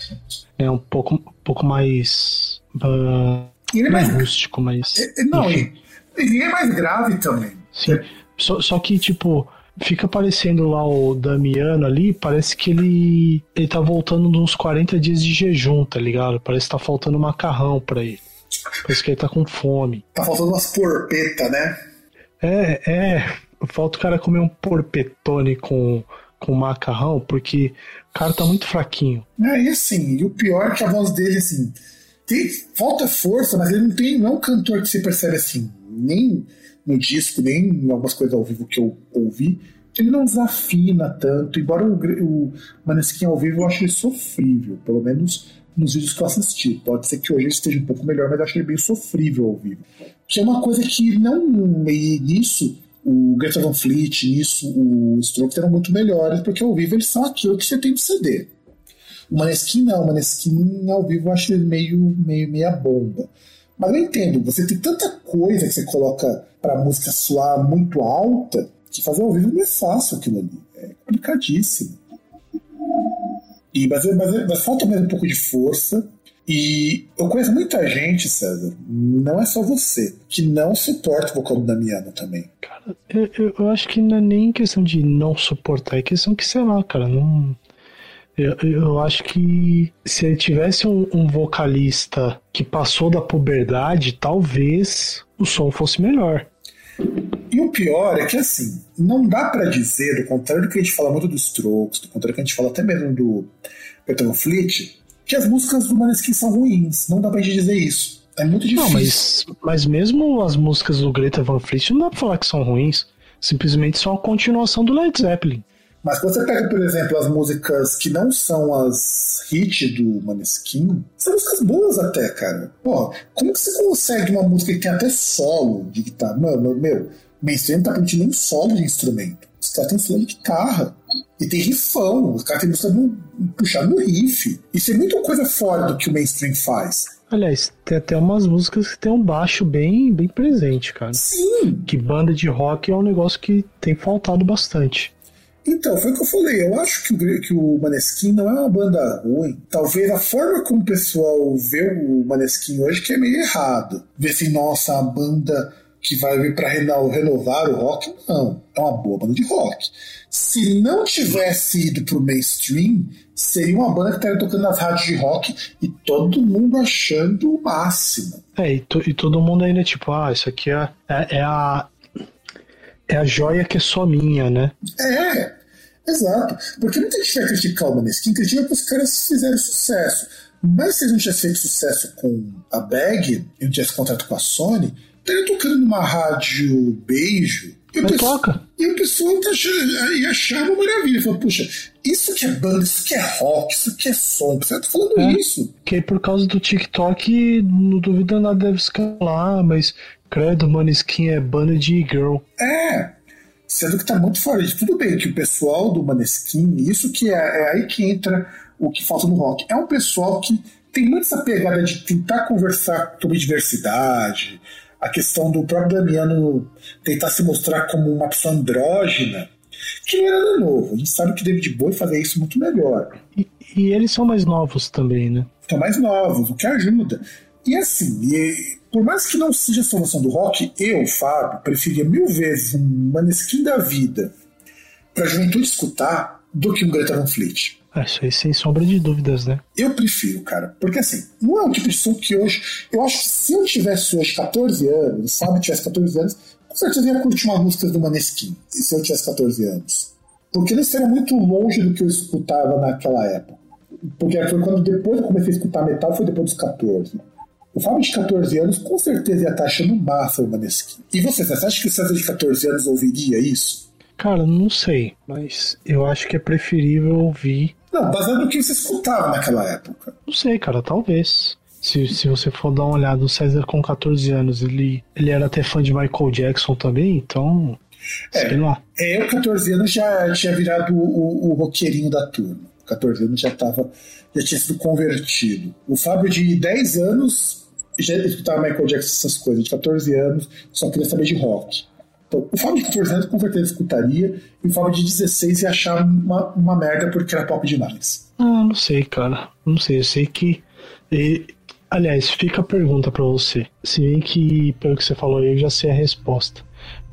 Speaker 2: é um pouco um pouco mais uh,
Speaker 1: ele é mais
Speaker 2: rústico, mas
Speaker 1: é, não, ele, ele, é mais grave também.
Speaker 2: Sim. Só, só que tipo fica parecendo lá o Damiano ali, parece que ele ele tá voltando uns 40 dias de jejum, tá ligado? Parece que tá faltando macarrão pra ele. Parece que ele tá com fome.
Speaker 1: Tá faltando umas porpeta, né?
Speaker 2: É, é. Falta o cara comer um porpetone com, com macarrão, porque o cara tá muito fraquinho.
Speaker 1: É, e assim, e o pior é que a voz dele, assim, tem, falta força, mas ele não tem, não é um cantor que você percebe assim, nem no disco, nem em algumas coisas ao vivo que eu ouvi, ele não desafina tanto, embora o, o Maneskin ao vivo eu acho ele sofrível, pelo menos nos vídeos que eu assisti. Pode ser que hoje ele esteja um pouco melhor, mas eu acho ele bem sofrível ao vivo. Que é uma coisa que não. E nisso, o Greta Van Fleet, nisso, o Strokes eram muito melhores, porque ao vivo eles são aquilo que você tem no CD. O Maneskin não, o Maneskin ao vivo eu acho ele meio, meio meia bomba. Mas eu entendo, você tem tanta coisa que você coloca pra música soar muito alta, que fazer ao vivo não é fácil aquilo ali. É complicadíssimo. E, mas, mas, mas falta mesmo um pouco de força. E eu conheço muita gente, César, não é só você, que não suporta o vocal do Damiano também.
Speaker 2: Cara, eu, eu, eu, acho que não é nem questão de não suportar, é questão que, sei lá, cara, não. Eu, eu acho que se ele tivesse um, um vocalista que passou da puberdade, talvez o som fosse melhor.
Speaker 1: E o pior é que, assim, não dá para dizer, do contrário do que a gente fala muito dos Strokes, do contrário do que a gente fala até mesmo do Peter Fleet, que as músicas do Maneskin são ruins. Não dá pra gente dizer isso. É muito difícil.
Speaker 2: Não, mas, mas mesmo as músicas do Greta Van Fleet não dá pra falar que são ruins. Simplesmente são a continuação do Led Zeppelin.
Speaker 1: Mas quando você pega, por exemplo, as músicas que não são as hits do Maneskin, são músicas boas até, cara. Pô, como que você consegue uma música que tem até solo de guitarra? Mano, meu, mainstream não tá permitindo nem solo de instrumento. Os caras têm solo de guitarra. E tem rifão. Os caras têm música puxar no riff. Isso é muita coisa fora do que o mainstream faz.
Speaker 2: Aliás, tem até umas músicas que tem um baixo bem, bem presente, cara.
Speaker 1: Sim.
Speaker 2: Que banda de rock é um negócio que tem faltado bastante.
Speaker 1: Então, foi o que eu falei. Eu acho que o, que o Maneskin não é uma banda ruim. Talvez a forma como o pessoal vê o Maneskin hoje que é meio errado. Vê assim, nossa, a banda que vai vir para renovar o rock. Não, é uma boa banda de rock. Se não tivesse ido pro mainstream, seria uma banda que estaria tocando nas rádios de rock e todo mundo achando o máximo.
Speaker 2: É, e, to, e todo mundo ainda tipo, ah, isso aqui é, é, é a é a joia que é só minha, né?
Speaker 1: É, exato. Porque muita gente vai criticar o Maneskin, critica porque os caras fizeram sucesso. Mas se eles não tivessem feito sucesso com a Bag e não tivesse contrato com a Sony, estaria tocando numa rádio beijo.
Speaker 2: E o, pessoal, toca.
Speaker 1: e o pessoal tá ia achar uma maravilha. Falou, puxa, isso que é banda, isso que é rock, isso que é som. Você tá falando é, isso.
Speaker 2: Que por causa do TikTok, não duvida nada deve escalar, mas Credo, Maneskin é banda de girl.
Speaker 1: É, sendo que tá muito fora de tudo bem que o pessoal do Maneskin, isso que é, é aí que entra o que falta no rock. É um pessoal que tem muito essa pegada de tentar conversar sobre diversidade, a questão do próprio Damiano tentar se mostrar como uma pessoa andrógena, que não nada novo. A gente sabe que David Bowie fazia isso muito melhor.
Speaker 2: E, e eles são mais novos também, né?
Speaker 1: São mais novos, o que ajuda. E assim, e, por mais que não seja a solução do rock, eu, Fábio, preferia mil vezes um Maneskin da vida pra juventude escutar do que um Greta Van Fleet.
Speaker 2: É, isso aí sem sombra de dúvidas, né?
Speaker 1: Eu prefiro, cara. Porque assim, não é um tipo de som que hoje. Eu acho que se eu tivesse hoje 14 anos, o Fábio tivesse 14 anos, com certeza ia curtir uma música do Maneskin. Se eu tivesse 14 anos. Porque ele seria muito longe do que eu escutava naquela época. Porque foi quando depois eu comecei a escutar metal, foi depois dos 14. O Fábio de 14 anos com certeza ia estar achando massa o Maneskin. E você, você acha que o César de 14 anos ouviria isso?
Speaker 2: Cara, não sei, mas eu acho que é preferível ouvir.
Speaker 1: Não, baseado no que você escutava naquela época.
Speaker 2: Não sei, cara, talvez. Se, se você for dar uma olhada, o César com 14 anos, ele, ele era até fã de Michael Jackson também, então.
Speaker 1: É,
Speaker 2: sei lá.
Speaker 1: É, eu, 14 anos, já tinha virado o, o, o roqueirinho da turma. 14 anos já tava, já tinha sido convertido. O Fábio de 10 anos já escutava Michael Jackson, essas coisas. De 14 anos, só queria saber de rock. Então, o Fábio de 14 anos com certeza escutaria, e o Fábio de 16 ia achar uma, uma merda porque era pop demais.
Speaker 2: Ah, não sei, cara. Não sei, eu sei que. E, aliás, fica a pergunta pra você. Se bem que, pelo que você falou, eu já sei a resposta.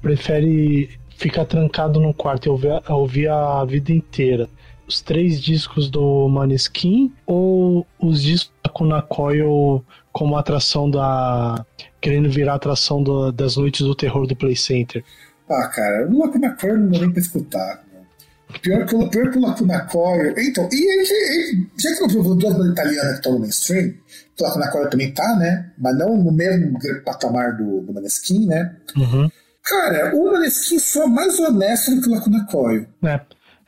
Speaker 2: Prefere ficar trancado no quarto e ouvir, ouvir a vida inteira os três discos do Maneskin ou os discos da Kuna Coil como atração da. Querendo virar atração do, das noites do terror do Play Center?
Speaker 1: Ah, cara, o Lacuna Coil não dá nem pra escutar. Pior que, pior que o Lacuna Coil. Então, e, e, e já que eu vi duas bandas italianas que estão no mainstream, o Lacuna Coil também tá, né? Mas não no mesmo patamar do, do Maneskin, né?
Speaker 2: Uhum.
Speaker 1: Cara, o Maneskin só é mais honesto do que o Lacuna Coil.
Speaker 2: É.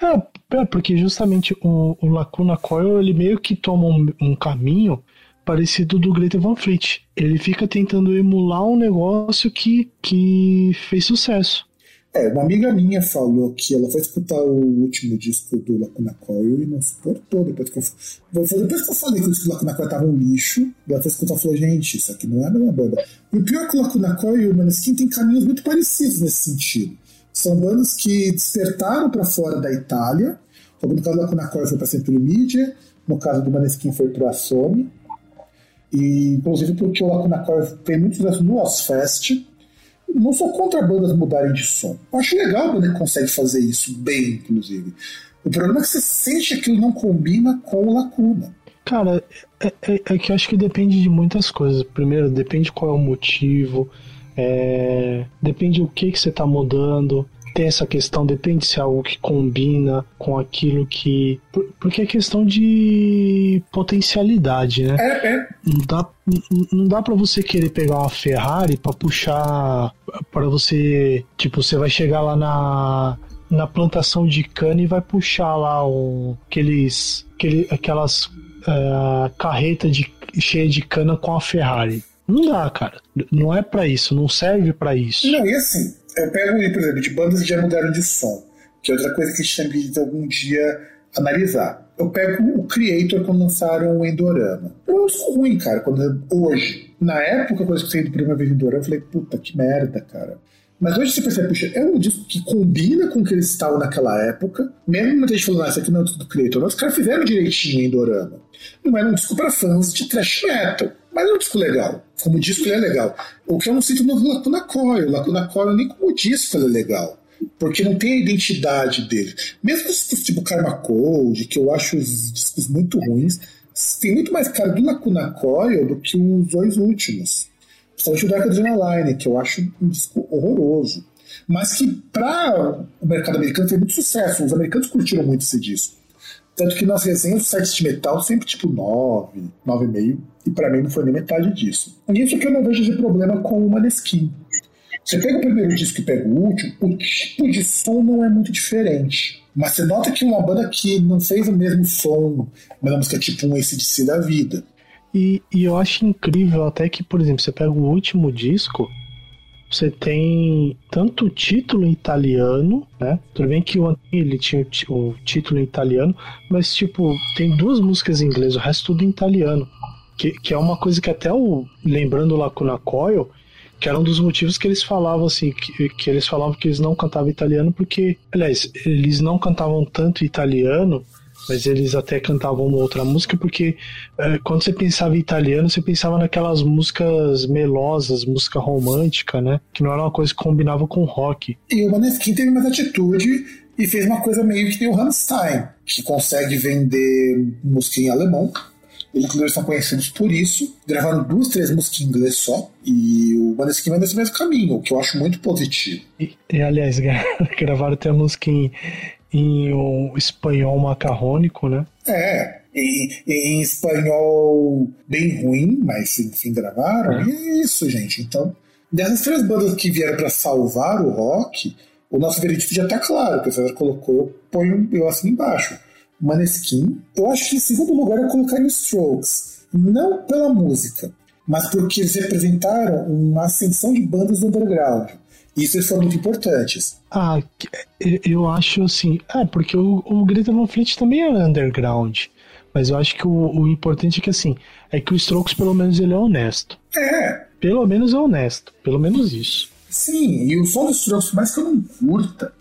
Speaker 2: É, é, porque justamente o, o Lacuna Coil ele meio que toma um, um caminho parecido do Greta Van Fleet. Ele fica tentando emular um negócio que, que fez sucesso.
Speaker 1: É, uma amiga minha falou que ela foi escutar o último disco do Lacuna Coil e não suportou. Depois que eu, depois que eu falei que o disco do Lacuna Coil tava um lixo, ela foi escutar e falou: gente, isso aqui não é a minha banda. E o pior é que o Lacuna Coil e o Maneskin tem caminhos muito parecidos nesse sentido. São bandas que despertaram para fora da Itália. Como no caso da Lacuna Coil foi para Century Media, no caso do Maneskin foi para a Sony. E, inclusive, porque o Lacuna Coil tem muitos sucesso no Ozfest não sou contra bandas mudarem de som. Eu acho legal banda que consegue fazer isso bem, inclusive. O problema é que você sente que aquilo não combina com o Lacuna.
Speaker 2: Cara, é, é, é, que eu acho que depende de muitas coisas. Primeiro, depende qual é o motivo, é, depende o que, que você está mudando tem essa questão, depende se é algo que combina com aquilo que. Porque é questão de potencialidade, né?
Speaker 1: É, é.
Speaker 2: Não dá, não dá para você querer pegar uma Ferrari para puxar. para você. Tipo, você vai chegar lá na. Na plantação de cana e vai puxar lá um, aqueles, aquele, aquelas uh, carreta de, cheia de cana com a Ferrari. Não dá, cara. Não é para isso, não serve para isso.
Speaker 1: Não, e assim, eu pego, por exemplo, de bandas que já mudaram de som, que é outra coisa que a gente tem que algum dia analisar. Eu pego o Creator quando lançaram o Endorama. Eu sou ruim, cara, quando hoje. Na época, quando eu escutei do primeira vez Endorama, eu falei, puta, que merda, cara. Mas hoje você percebe, puxa, é um disco que combina com o que eles estavam naquela época. Mesmo muita gente falando, ah, isso aqui não é disco do Creator, mas os caras fizeram direitinho em Endorama. Não era um disco para fãs de thrash metal. Mas é um disco legal. Como disco ele é legal. O que eu não sinto no Lacuna Coil. Lacuna Coil nem como disco ele é legal. Porque não tem a identidade dele. Mesmo discos tipo Karma Code, que eu acho os discos muito ruins, tem muito mais cara do Lacuna Coil do que os dois últimos. Principalmente o Dark Adrenaline, que eu acho um disco horroroso. Mas que para o mercado americano tem muito sucesso. Os americanos curtiram muito esse disco. Tanto que nas resenhas do sites de metal sempre tipo 9, 9,5. E para mim não foi nem metade disso. E isso que eu não vejo de problema com o Maneskin. Você pega o primeiro disco e pega o último, o tipo de som não é muito diferente. Mas você nota que uma banda que não fez o mesmo som, uma música tipo um ACDC da vida.
Speaker 2: E, e eu acho incrível até que, por exemplo, você pega o último disco, você tem tanto título italiano, né? Tudo bem que o ele tinha o título italiano, mas tipo, tem duas músicas em inglês, o resto tudo em italiano. Que, que é uma coisa que até o. Lembrando lá com Coil, que era um dos motivos que eles falavam assim, que, que eles falavam que eles não cantavam italiano, porque, aliás, eles não cantavam tanto italiano mas eles até cantavam uma outra música porque é, quando você pensava em italiano, você pensava naquelas músicas melosas, música romântica, né? Que não era uma coisa que combinava com rock.
Speaker 1: E o Maneskin teve mais atitude e fez uma coisa meio que tem o Rammstein, que consegue vender música em alemão. Eles, inclusive, são conhecidos por isso. Gravaram duas, três músicas em inglês só. E o Maneskin vai nesse mesmo caminho, o que eu acho muito positivo.
Speaker 2: E, e aliás, <laughs> gravaram até a música em, em um espanhol macarrônico, né?
Speaker 1: É, em, em espanhol bem ruim, mas enfim gravaram. É. E é isso, gente. Então, dessas três bandas que vieram para salvar o rock, o nosso veredito já tá claro. O pessoal colocou, põe um eu assim embaixo. Maneskin. Eu acho que em segundo lugar eu colocaria os Strokes. não pela música, mas porque eles representaram uma ascensão de bandas do underground. Isso são muito importantes.
Speaker 2: Ah, eu acho assim. É, porque o, o Greta Van Fleet também é underground. Mas eu acho que o, o, importante é que assim, é que o Strokes pelo menos ele é honesto.
Speaker 1: É.
Speaker 2: Pelo menos é honesto. Pelo menos isso.
Speaker 1: Sim, e o som dos Strokes, por mais que eu não curta,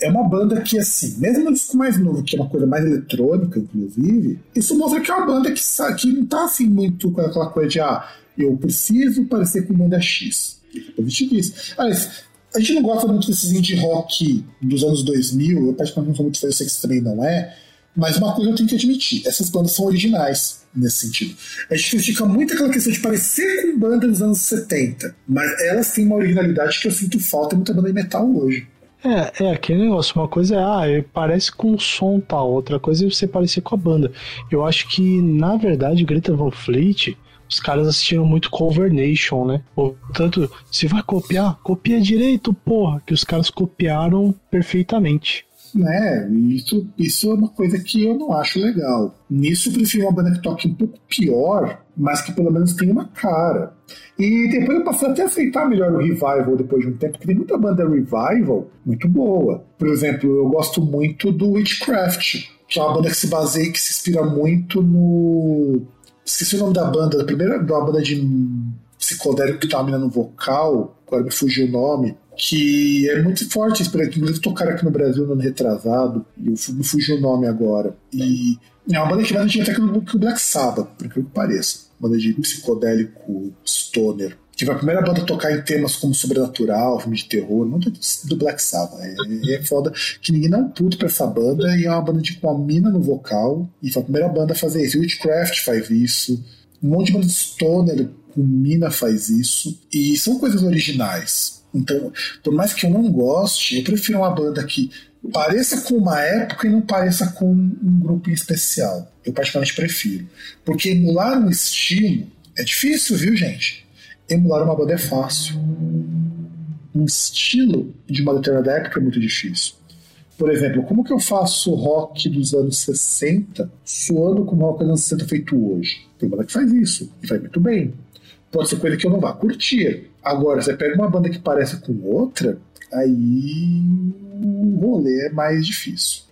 Speaker 1: é uma banda que, assim, mesmo no disco mais novo, que é uma coisa mais eletrônica, inclusive, isso mostra que é uma banda que, que não tá assim muito com aquela coisa de ah, eu preciso parecer com banda X. É positivista. Aliás, a gente não gosta muito desses indie rock dos anos 2000, eu particularmente não sou muito fã, eu sei que também não é, mas uma coisa eu tenho que admitir, essas bandas são originais nesse sentido. A gente critica muito aquela questão de parecer com banda dos anos 70, mas elas têm uma originalidade que eu sinto falta em muita banda de metal hoje.
Speaker 2: É, é aquele negócio. Uma coisa é, ah, parece com o som tal, outra coisa é você parecer com a banda. Eu acho que, na verdade, Greta Van Fleet, os caras assistiram muito Cover Nation, né? Portanto, se vai copiar, copia direito, porra, que os caras copiaram perfeitamente
Speaker 1: né? Isso, isso é uma coisa que eu não acho legal. Nisso eu prefiro uma banda que toque um pouco pior, mas que pelo menos tenha uma cara. E depois eu passei até a aceitar melhor o Revival depois de um tempo, porque tem muita banda Revival muito boa. Por exemplo, eu gosto muito do Witchcraft, que é uma banda que se baseia, que se inspira muito no. Esqueci o nome da banda, da primeira da banda de psicodélico que tem uma mina no vocal, agora me fugiu o nome que é muito forte, inclusive tocaram aqui no Brasil no ano retrasado, e eu me fugiu o nome agora. E é uma banda que mais antiga até que o Black Sabbath, por incrível que pareça. Banda de psicodélico stoner. Foi a primeira banda a tocar em temas como sobrenatural, filme de terror, muito do Black Sabbath. É, é foda que ninguém dá um puto pra essa banda e é uma banda de com uma mina no vocal. E foi a primeira banda a fazer isso. Witchcraft faz isso. Um monte de banda de stoner com mina faz isso. E são coisas originais. Então, por mais que eu não goste, eu prefiro uma banda que pareça com uma época e não pareça com um grupo em especial. Eu particularmente prefiro. Porque emular um estilo é difícil, viu, gente? Emular uma banda é fácil. Um estilo de uma determinada época é muito difícil. Por exemplo, como que eu faço rock dos anos 60 soando como rock dos anos 60 feito hoje? Tem banda que faz isso e faz muito bem. Pode ser coisa que eu não vá curtir, Agora, você pega uma banda que parece com outra, aí o rolê é mais difícil.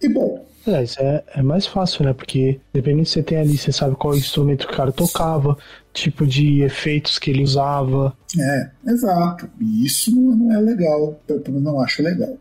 Speaker 1: E bom.
Speaker 2: É, é, é mais fácil, né? Porque dependendo se você tem ali, você sabe qual instrumento que o cara tocava, tipo de efeitos que ele usava.
Speaker 1: É, exato. E isso não é legal. Eu não acho legal.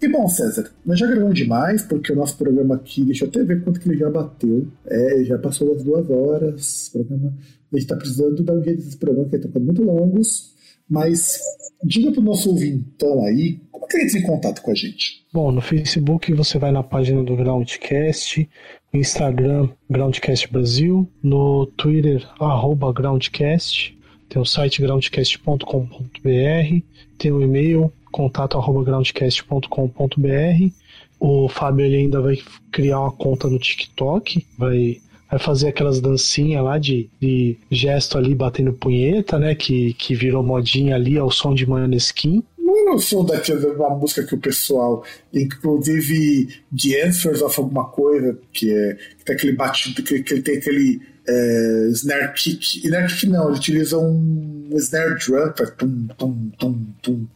Speaker 1: E bom, César, nós já gravamos demais, porque o nosso programa aqui, deixa eu até ver quanto que ele já bateu. É, já passou das duas horas. Programa a gente está precisando dar um jeito desse programa, que está muito longos. Mas diga para o nosso ouvintão aí, é que em contato com a gente?
Speaker 2: Bom, no Facebook você vai na página do Groundcast, no Instagram Groundcast Brasil, no Twitter arroba Groundcast, tem o site groundcast.com.br, tem o e-mail contato arroba groundcast.com.br. O Fábio ele ainda vai criar uma conta no TikTok, vai vai fazer aquelas dancinhas lá de, de gesto ali batendo punheta, né? Que, que virou modinha ali ao som de Maneskin.
Speaker 1: Não som daquela uma música que o pessoal, inclusive The Answers of alguma coisa, que é que tem aquele batido, que, que ele tem aquele é, snare kick. Snare kick não, ele utiliza um snare drum pra tum, tum, tum, tum.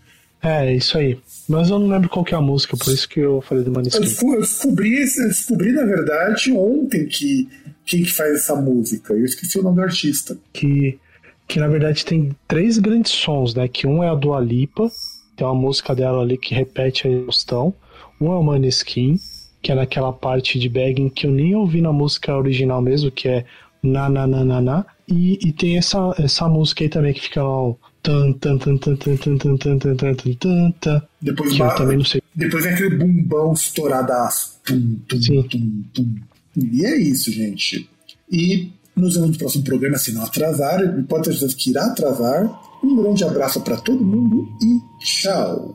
Speaker 2: É, isso aí. Mas eu não lembro qual que é a música, por isso que eu falei do Maneskin.
Speaker 1: Eu descobri, eu descobri, na verdade, ontem que quem que faz essa música. Eu esqueci o nome do artista.
Speaker 2: Que, que na verdade tem três grandes sons, né? Que um é a Dua Lipa, tem uma música dela ali que repete a exaustão. Um é o Maneskin, que é naquela parte de Begging que eu nem ouvi na música original mesmo, que é na na na na na. E, e tem essa, essa música aí também que fica lá, tan tan tan tan tan tan tan tan tan tan tan tan tan
Speaker 1: depois que eu também não sei. Depois vem aquele bumbão estouradaço. Tum, tum, Sim. tum, tum. E é isso, gente. E nos vemos no próximo programa, se não atrasar, e pode ter certeza que irá atrasar. Um grande abraço para todo mundo e tchau!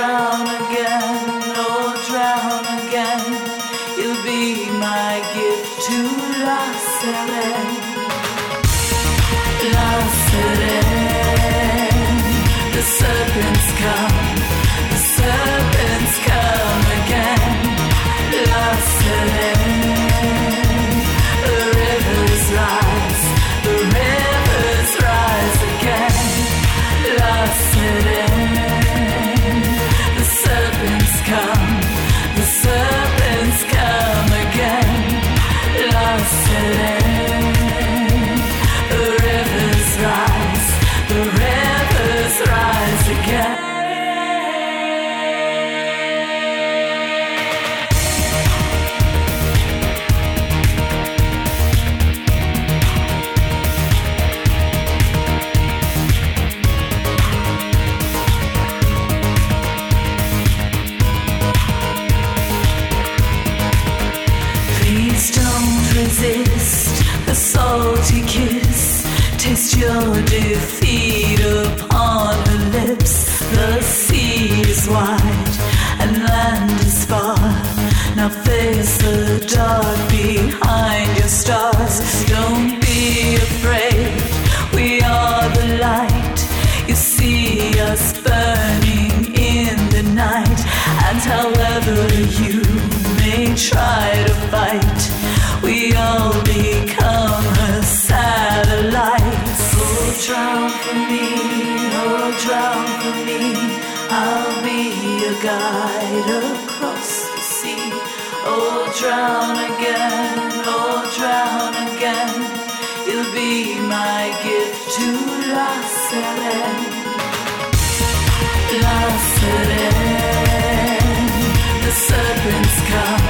Speaker 3: Drown again, oh, drown again. You'll be my gift to La Serene. La Serene. The serpents come, your defeat upon her lips. The sea is wide and land is far. Now face the dark behind your stars. Don't be afraid. We are the light. You see us burning in the night. And however you may try drown for me, oh drown for me. I'll be your guide across the sea. Oh drown again, oh drown again. You'll be my gift to La Serene, La Serene. The serpents come.